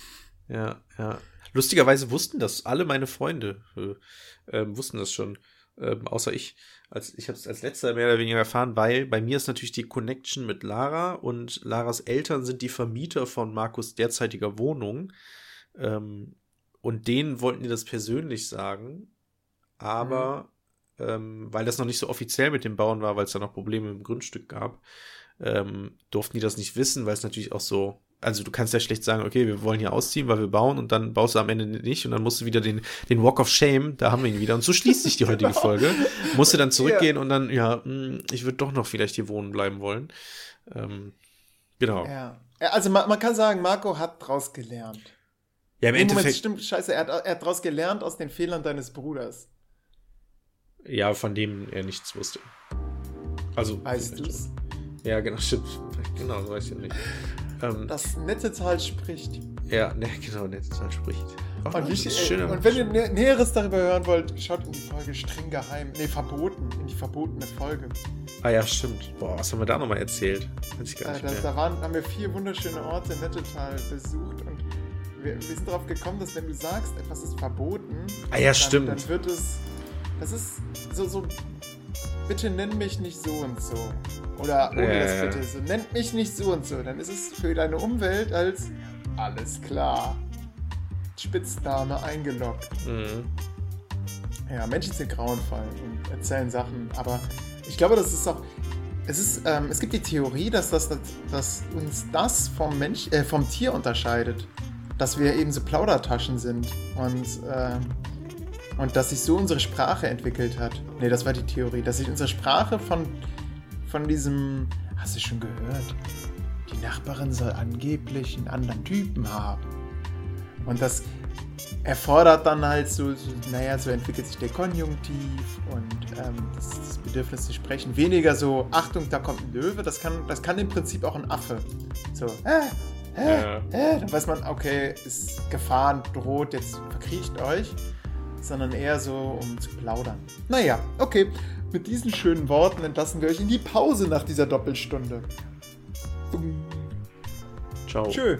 Speaker 1: Ja, ja. Lustigerweise wussten das alle meine Freunde, äh, äh, wussten das schon, äh, außer ich. Als, ich habe es als letzter mehr oder weniger erfahren, weil bei mir ist natürlich die Connection mit Lara und Laras Eltern sind die Vermieter von Markus derzeitiger Wohnung. Ähm, und denen wollten die das persönlich sagen, aber mhm ähm, weil das noch nicht so offiziell mit dem Bauen war, weil es da noch Probleme im Grundstück gab, ähm, durften die das nicht wissen, weil es natürlich auch so, also du kannst ja schlecht sagen, okay, wir wollen hier ausziehen, weil wir bauen und dann baust du am Ende nicht und dann musst du wieder den, den Walk of Shame, da haben wir ihn wieder und so schließt sich die heutige genau. Folge. Musst du dann zurückgehen ja. und dann, ja, hm, ich würde doch noch vielleicht hier wohnen bleiben wollen. Ähm, genau.
Speaker 2: Ja. Also man, man kann sagen, Marco hat draus gelernt. Ja, im Endeffekt. Moment, stimmt, scheiße, er hat, er hat draus gelernt aus den Fehlern deines Bruders.
Speaker 1: Ja, von dem er nichts wusste. Also.
Speaker 2: Weißt du es?
Speaker 1: Ja, genau, stimmt. Genau, weiß ich nicht.
Speaker 2: Ähm, das nette Tal spricht.
Speaker 1: Ja, ne, genau, nette Tal spricht.
Speaker 2: Oh, und, wie, ey, und, wenn ihr Nä Näheres darüber hören wollt, schaut in die Folge streng geheim. Ne, verboten. In die verbotene Folge.
Speaker 1: Ah ja, stimmt. Boah, was haben wir da nochmal erzählt? Weiß ich gar
Speaker 2: nicht äh, da, da waren, haben wir vier wunderschöne Orte in Nettetal besucht und wir, wir, sind darauf gekommen, dass wenn du sagst, etwas ist verboten,
Speaker 1: ah, ja, dann, stimmt.
Speaker 2: dann wird es das ist so, so, bitte nenn mich nicht so und so. Oder ohne äh. das bitte so, nenn mich nicht so und so. Dann ist es für deine Umwelt als alles klar. Spitzname eingeloggt. Mhm. Ja, Menschen sind grauenvoll und erzählen Sachen, aber ich glaube, das ist auch. Es, ist, ähm, es gibt die Theorie, dass, das, dass uns das vom, Mensch, äh, vom Tier unterscheidet. Dass wir eben so Plaudertaschen sind. Und äh, und dass sich so unsere Sprache entwickelt hat. Ne, das war die Theorie. Dass sich unsere Sprache von, von diesem. Hast du schon gehört? Die Nachbarin soll angeblich einen anderen Typen haben. Und dass erfordert dann halt so, so, naja, so entwickelt sich der Konjunktiv und ähm, das, das, Bedürfnis zu sprechen. Weniger so, Achtung, da kommt ein Löwe, das kann, das kann im Prinzip auch ein Affe. So, äh, äh, äh, dann weiß man, okay, ist Gefahren droht, jetzt verkriecht euch, sondern eher so, um zu plaudern. Naja, okay, mit diesen schönen Worten entlassen wir euch in die Pause nach dieser Doppelstunde.
Speaker 1: Ciao.
Speaker 2: Tschö.